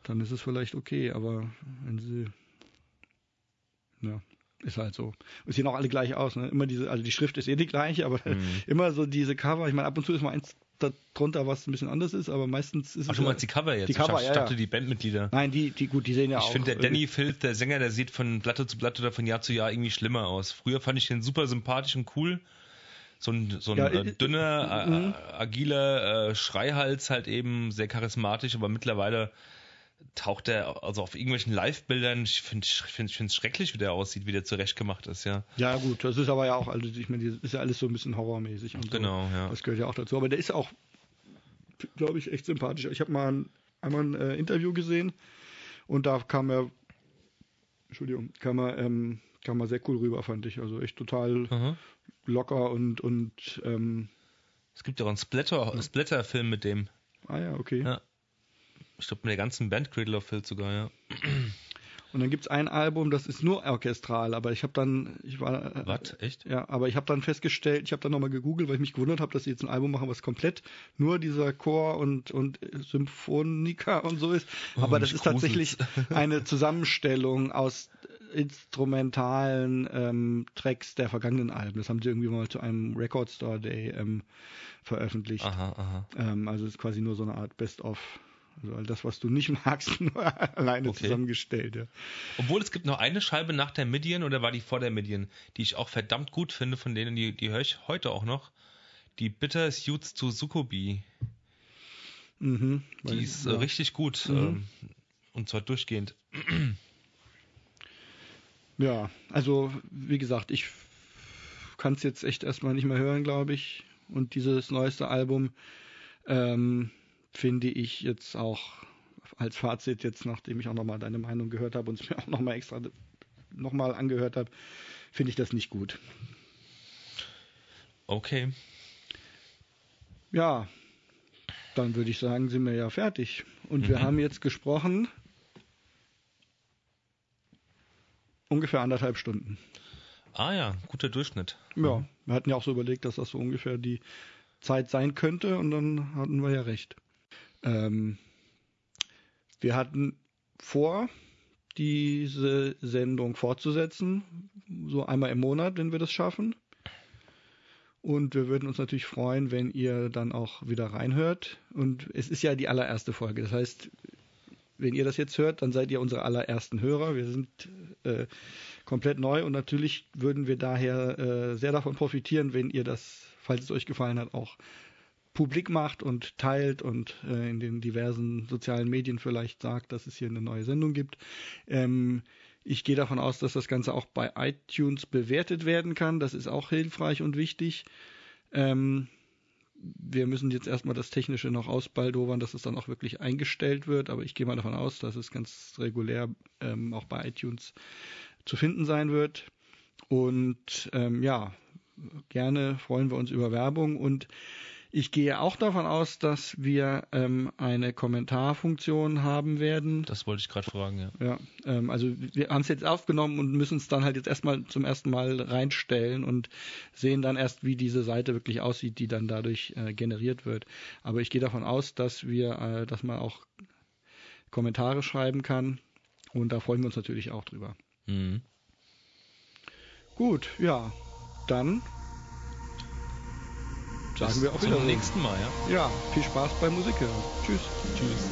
Dann ist es vielleicht okay, aber wenn sie, ja, ist halt so. Und sehen auch alle gleich aus, ne? Immer diese, also die Schrift ist eh die gleiche, aber mhm. *laughs* immer so diese Cover, ich meine, ab und zu ist mal eins darunter, was ein bisschen anders ist, aber meistens ist Ach, es. Ach, du meinst die Cover jetzt? Die Cover, ich ja, dachte, ja. die Bandmitglieder. Nein, die, die, gut, die sehen ja ich auch. Ich finde, der Danny Filth, der Sänger, der sieht von Platte zu Platte oder von Jahr zu Jahr irgendwie schlimmer aus. Früher fand ich den super sympathisch und cool. So ein, so ein ja, äh, dünner, äh, mhm. agiler äh, Schreihals halt eben, sehr charismatisch, aber mittlerweile taucht er also auf irgendwelchen Live-Bildern. Ich finde es find, find schrecklich, wie der aussieht, wie der zurechtgemacht ist, ja. Ja, gut, das ist aber ja auch, also ich meine, das ist ja alles so ein bisschen horrormäßig und Genau, so. ja. Das gehört ja auch dazu. Aber der ist auch, glaube ich, echt sympathisch. Ich habe mal ein, einmal ein äh, Interview gesehen und da kam er, Entschuldigung, kam er, ähm, kam er sehr cool rüber, fand ich. Also echt total Aha. locker und, und ähm, es gibt ja auch einen Splatter, Splatter-Film mit dem. Ah ja, okay. Ja. Ich glaube, mit der ganzen Band Cradle of Filth sogar, ja. *clears throat* Und dann gibt es ein Album, das ist nur orchestral, aber ich habe dann, ich war. Äh, Was? Echt? Ja, aber ich habe dann festgestellt, ich habe dann nochmal gegoogelt, weil ich mich gewundert habe, dass sie jetzt ein Album machen, was komplett nur dieser Chor und, und Symphonika und so ist. Oh, aber das ist tatsächlich eine Zusammenstellung aus instrumentalen ähm, Tracks der vergangenen Alben. Das haben sie irgendwie mal zu einem Record Store Day ähm, veröffentlicht. Aha, aha. Ähm, also es ist quasi nur so eine Art Best-of also all das, was du nicht *laughs* magst, nur alleine okay. zusammengestellt. Ja. Obwohl es gibt noch eine Scheibe nach der Midian oder war die vor der Midian, die ich auch verdammt gut finde, von denen, die, die höre ich heute auch noch. Die Bitter Suits zu Sukobi. Mhm, die ist ja. richtig gut. Mhm. Ähm, und zwar durchgehend. *clears throat* Ja, also wie gesagt, ich kann es jetzt echt erstmal nicht mehr hören, glaube ich. Und dieses neueste Album, ähm, finde ich jetzt auch als Fazit jetzt, nachdem ich auch nochmal deine Meinung gehört habe und es mir auch nochmal extra nochmal angehört habe, finde ich das nicht gut. Okay. Ja, dann würde ich sagen, sind wir ja fertig. Und mhm. wir haben jetzt gesprochen ungefähr anderthalb Stunden. Ah ja, guter Durchschnitt. Ja, wir hatten ja auch so überlegt, dass das so ungefähr die Zeit sein könnte und dann hatten wir ja recht. Ähm, wir hatten vor, diese Sendung fortzusetzen, so einmal im Monat, wenn wir das schaffen. Und wir würden uns natürlich freuen, wenn ihr dann auch wieder reinhört. Und es ist ja die allererste Folge. Das heißt, wenn ihr das jetzt hört, dann seid ihr unsere allerersten Hörer. Wir sind äh, komplett neu und natürlich würden wir daher äh, sehr davon profitieren, wenn ihr das, falls es euch gefallen hat, auch publik macht und teilt und äh, in den diversen sozialen Medien vielleicht sagt, dass es hier eine neue Sendung gibt. Ähm, ich gehe davon aus, dass das Ganze auch bei iTunes bewertet werden kann. Das ist auch hilfreich und wichtig. Ähm, wir müssen jetzt erstmal das Technische noch ausbaldowern, dass es dann auch wirklich eingestellt wird. Aber ich gehe mal davon aus, dass es ganz regulär ähm, auch bei iTunes zu finden sein wird. Und ähm, ja, gerne freuen wir uns über Werbung und ich gehe auch davon aus, dass wir ähm, eine Kommentarfunktion haben werden. Das wollte ich gerade fragen, ja. Ja, ähm, also wir haben es jetzt aufgenommen und müssen es dann halt jetzt erstmal zum ersten Mal reinstellen und sehen dann erst, wie diese Seite wirklich aussieht, die dann dadurch äh, generiert wird. Aber ich gehe davon aus, dass wir, äh, dass man auch Kommentare schreiben kann und da freuen wir uns natürlich auch drüber. Mhm. Gut, ja, dann sagen Bis wir auch wieder. Zum nächsten Mal, ja? Ja, viel Spaß bei Musik hören. Tschüss. Tschüss.